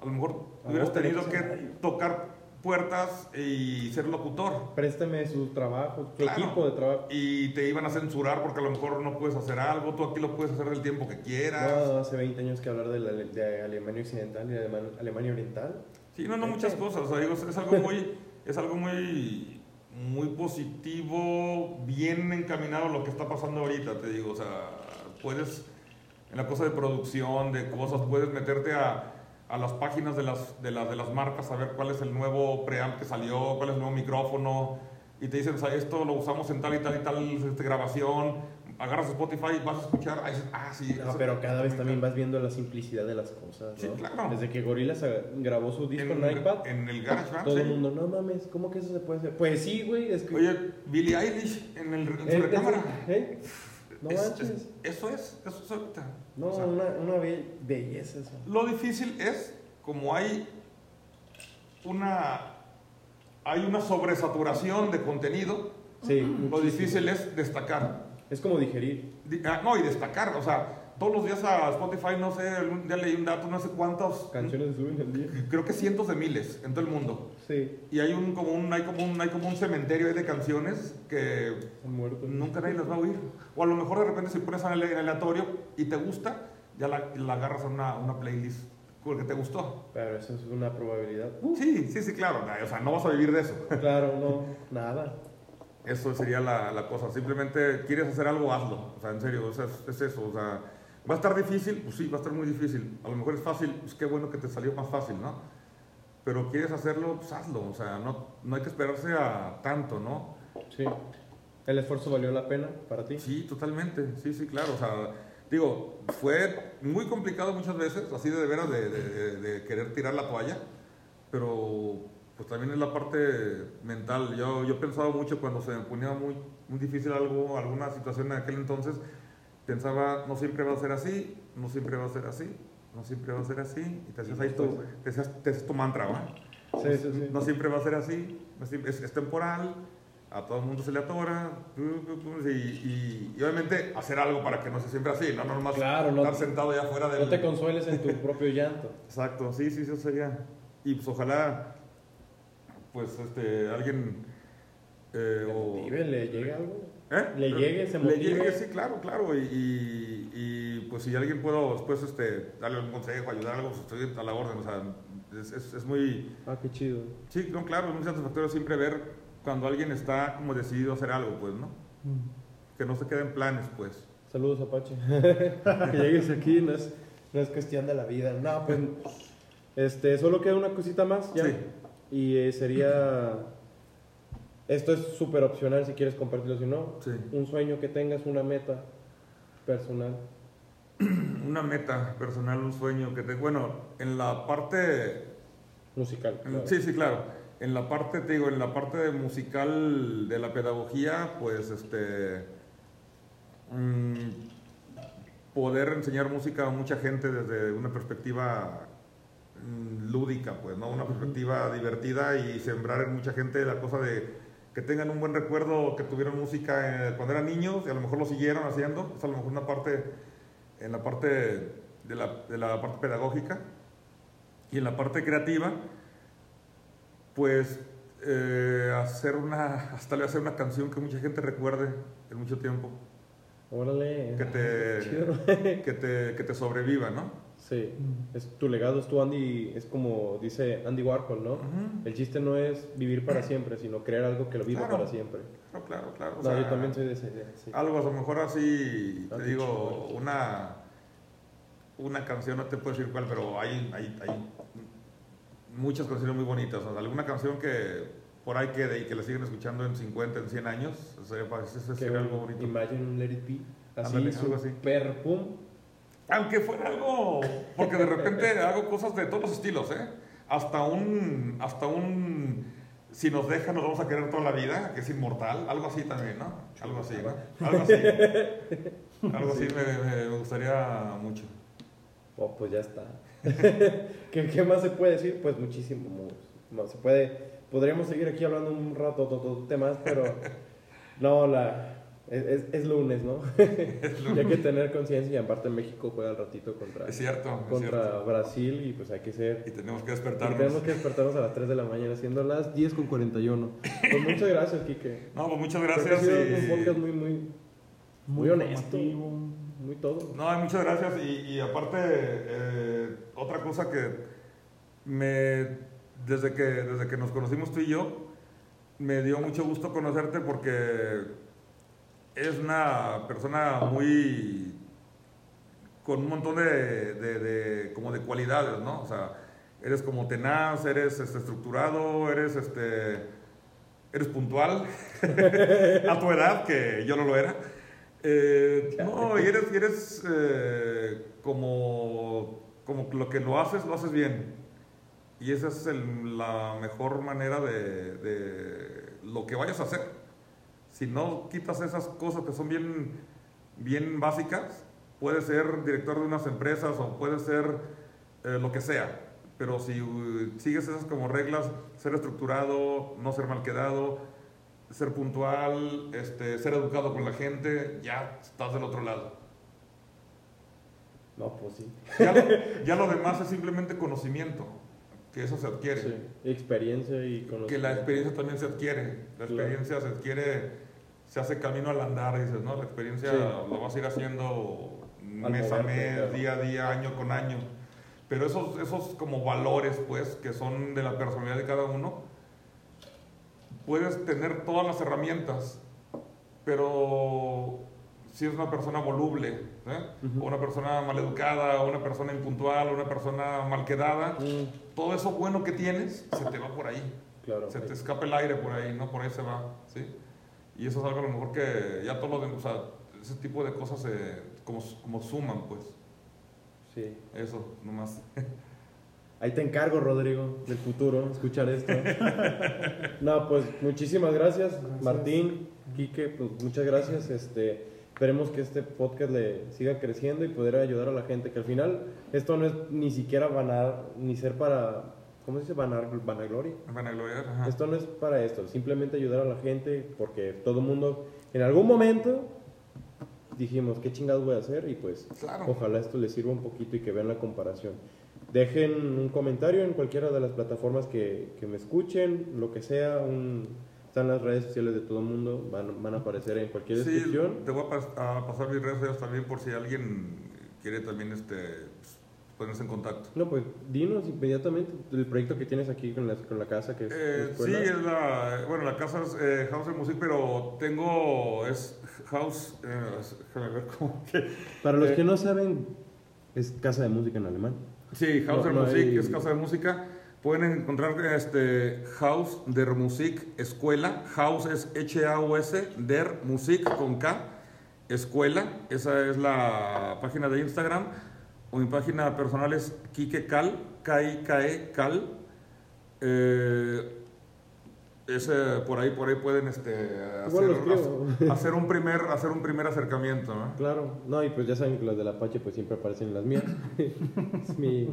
a lo mejor hubieras tenido que tocar puertas y ser locutor. Préstame su trabajo, su Claro. equipo de trabajo. Y te iban a censurar porque a lo mejor no puedes hacer algo. Tú aquí lo puedes hacer del tiempo que quieras. No, hace 20 años que hablar de, la- de Alemania Occidental y de Alema- Alemania Oriental. Sí, no, no, muchas cosas. O sea, digo, es algo muy, es algo muy, muy positivo, bien encaminado lo que está pasando ahorita, te digo. O sea, puedes, en la cosa de producción, de cosas, puedes meterte a, a las páginas de las, de, las, de las marcas a ver cuál es el nuevo preamp que salió, cuál es el nuevo micrófono, y te dicen, o sea, esto lo usamos en tal y tal y tal este, grabación, agarras Spotify, vas a escuchar, ahí dices, ah, sí. No, pero cada vez también vas viendo la simplicidad de las cosas, Sí, ¿no? claro. Desde que Gorillaz grabó su disco en, en, iPad, en el GarageBand, todo sí. el mundo, no mames, ¿cómo que eso se puede hacer? Pues sí, güey, es que... Oye, Billie Eilish en, el, en su eh, recámara. ¿eh? No Es- manches. es- eso es, eso es ahorita. No, O sea, una, una be- belleza eso. Lo difícil es, como hay una, hay una sobresaturación de contenido, Sí, lo muchísimo. difícil es destacar. Es como digerir. Di- ah, no, y destacar, o sea, todos los días a Spotify, no sé, un día leí un dato, no sé cuántos, Canciones suben al día. <laughs> creo que cientos de miles en todo el mundo. Sí, Y hay un, como un, hay como un, hay como un cementerio ahí de canciones que nunca nadie las va a oír. O a lo mejor de repente si pones en aleatorio y te gusta, ya la, la agarras a una, una playlist porque te gustó. Pero eso es una probabilidad. Sí, sí, sí, claro. O sea, no vas a vivir de eso. <laughs> Claro, no, nada. Eso sería la, la cosa. Simplemente quieres hacer algo, hazlo. O sea, en serio, o sea, es, es eso. O sea, va a estar difícil, pues sí, va a estar muy difícil. A lo mejor es fácil, pues qué bueno que te salió más fácil, ¿no? Pero quieres hacerlo, pues hazlo. O sea, no, no hay que esperarse a tanto, ¿no? Sí. ¿El esfuerzo valió la pena para ti? Sí, totalmente. Sí, sí, claro. O sea, digo, fue muy complicado muchas veces, así de, veras de, de- de- de querer tirar la toalla, pero pues también es la parte mental. Yo, yo pensaba mucho cuando se me ponía muy, muy difícil algo, alguna situación en aquel entonces, pensaba, no siempre va a ser así, no siempre va a ser así, no siempre va a ser así, y te hacías ahí tu, te hacías, te hacías tu mantra, ¿va? Sí, sí, sí. No siempre va a ser así, no es, es temporal, a todo el mundo se le atora, y, y- y obviamente hacer algo para que no sea siempre así, no nomás Claro, no- estar sentado allá afuera del... No te consueles en tu propio llanto. <laughs> Exacto, sí, sí, eso sería. Y pues ojalá, pues, este, alguien... eh, ¿Le o- motive? ¿Le llega algo? ¿Eh? Le llegue, se Le motive. llegue, sí, claro, claro. Y, y- y, pues si alguien puedo después este, darle un consejo, ayudar algo, pues estoy a la orden. O sea, es, es, es muy... Ah, qué chido. Sí, no, claro, es muy satisfactorio siempre ver cuando alguien está como decidido a hacer algo, pues, ¿no? Mm. Que no se quede en planes, pues. Saludos, Apache. <laughs> que llegues aquí no es, no es cuestión de la vida. No, pues. Este, solo queda una cosita más ya. Sí. Y eh, sería. Esto es súper opcional si quieres compartirlo, si no. Sí. Un sueño que tengas, una meta personal. <clears throat> Una meta personal, un sueño que te... Bueno, en la parte Musical. En- claro. Sí, sí, claro. En la parte, te digo, en la parte musical de la pedagogía, pues este. mm, poder enseñar música a mucha gente desde una perspectiva mm, lúdica, pues, ¿no? Una perspectiva divertida y sembrar en mucha gente la cosa de que tengan un buen recuerdo, que tuvieron música eh, cuando eran niños y a lo mejor lo siguieron haciendo. Es a lo mejor una parte, en la parte de la, de la parte pedagógica. Y en la parte creativa, pues eh, hacer una, hasta le hacer una canción que mucha gente recuerde en mucho tiempo, Órale. que te, <laughs> que te, que te sobreviva, ¿no? Sí. Mm. Es tu legado, es tu Andy. Es como dice Andy Warhol, ¿no? El chiste no es vivir para siempre, sino crear algo que lo viva Claro. para siempre. Claro, claro, claro. o yo sea, también soy de esa idea. sí. Algo a lo mejor así, Ah, te digo, una, una canción, no te puedo decir cuál, pero hay, hay, hay muchas canciones muy bonitas. O sea, alguna canción que por ahí quede y que la siguen escuchando en 50, en 100 años, ese Que sería algo bonito. Imagine Let It Be. Así, algo así. super pum. Aunque fuera algo, porque de repente <laughs> hago cosas de todos los estilos, ¿eh? Hasta un, hasta un, si nos deja nos vamos a querer toda la vida, que es inmortal, algo así también, ¿no? Algo así, ¿no? Algo así. <laughs> Algo así me, gustaría mucho. Oh, pues ya está. <laughs> ¿Qué, qué más se puede decir? Pues muchísimo más. Se puede, podríamos seguir aquí hablando un rato de temas, pero no, la, es, es- es lunes, ¿no? <laughs> <laughs> y hay que tener conciencia y aparte México juega al ratito contra, Es cierto, es contra cierto. Brasil y pues hay que ser... Y tenemos que y despertarnos. tenemos que despertarnos a las 3 de la mañana, siendo las 10 con 41. Pues muchas gracias, Quique. No, pues muchas gracias. ha sido y- un podcast muy, muy, muy honesto. muy todo. No, muchas gracias. Y, y aparte, eh, otra cosa que me, desde que, desde que nos conocimos tú y yo, me dio mucho gusto conocerte porque eres una persona muy con un montón de, como de cualidades, ¿no? O sea, eres como tenaz, eres este, estructurado, eres este eres puntual <laughs> a tu edad, que yo no lo era. Eh, no, y eres, y eres eh, como, como lo que lo haces, lo haces bien. Y esa es el- la mejor manera de lo que vayas a hacer. Si no quitas esas cosas que son bien, bien básicas, puedes ser director de unas empresas o puedes ser eh, lo que sea. Pero si uh, sigues esas como reglas, ser estructurado, no ser mal quedado, ser puntual, este, ser educado con la gente, ya estás del otro lado. No, pues sí. Ya, lo- ya lo <laughs> demás es simplemente conocimiento, que eso se adquiere. Sí, Experiencia y Que conocimiento. la experiencia también se adquiere. La Claro. experiencia se adquiere, se hace camino al andar, dices, ¿no? La experiencia Sí. lo vas a ir haciendo Al mes a moverte, mes, claro. día a día, año con año. Pero esos, esos como valores, pues, que son de la personalidad de cada uno, puedes tener todas las herramientas, pero si es una persona voluble, ¿eh? Ujú. o una persona maleducada, o una persona impuntual, o una persona mal quedada, Mm, todo eso bueno que tienes se te va por ahí. claro. Se te escapa el aire por ahí, ¿no? Por ahí se va, ¿sí? Y eso es algo a lo mejor que ya todo lo demás, o sea, ese tipo de cosas se, como, como suman, pues. Sí. Eso, nomás. <laughs> Ahí te encargo, Rodrigo, del futuro, escuchar esto. <laughs> no, pues muchísimas gracias, Gracias. Martín, Quique, pues muchas gracias. Este, esperemos que este podcast le siga creciendo y poder ayudar a la gente, que al final esto no es ni siquiera vanar, ni ser para, ¿cómo se dice? Vanar, vanagloria. Vanagloriar, ajá. Esto no es para esto, simplemente ayudar a la gente porque todo el mundo en algún momento dijimos, ¿qué chingados voy a hacer? Y pues Claro. ojalá esto les sirva un poquito y que vean la comparación. Dejen un comentario en cualquiera de las plataformas que, que me escuchen, lo que sea, un, están las redes sociales de todo el mundo, van, van a aparecer en cualquier Sí, descripción. te voy a, pas- a pasar mis redes sociales también por si alguien quiere también este, pues, ponerse en contacto. No, pues dinos inmediatamente el proyecto que tienes aquí con la, con la casa, que es Eh, sí, es la, bueno, la casa es eh, House of Music, pero tengo, es House, eh, déjame ver cómo que... Para los eh, que no saben, es casa de música en alemán. Sí, House No, no Musik hay- es casa de música. Pueden encontrar este House der Musik Escuela. House es H-A-U-S, der Musik con K, Escuela. Esa es la página de Instagram. O mi página personal es Kike Cal, K-I-K-E Cal. Eh, ese, por ahí, por ahí pueden este, hacer, un primer, hacer un primer acercamiento. ¿no? Claro, no, y pues ya saben que las del Apache pues siempre aparecen en las mías. <laughs> es mi,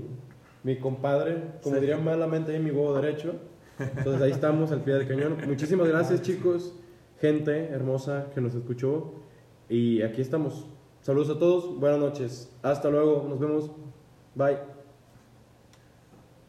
mi compadre, como Sí. dirían malamente ahí mi huevo derecho. Entonces ahí estamos al pie del cañón. Muchísimas gracias chicos, gente hermosa que nos escuchó. Y aquí estamos. Saludos a todos, buenas noches. Hasta luego, nos vemos. Bye.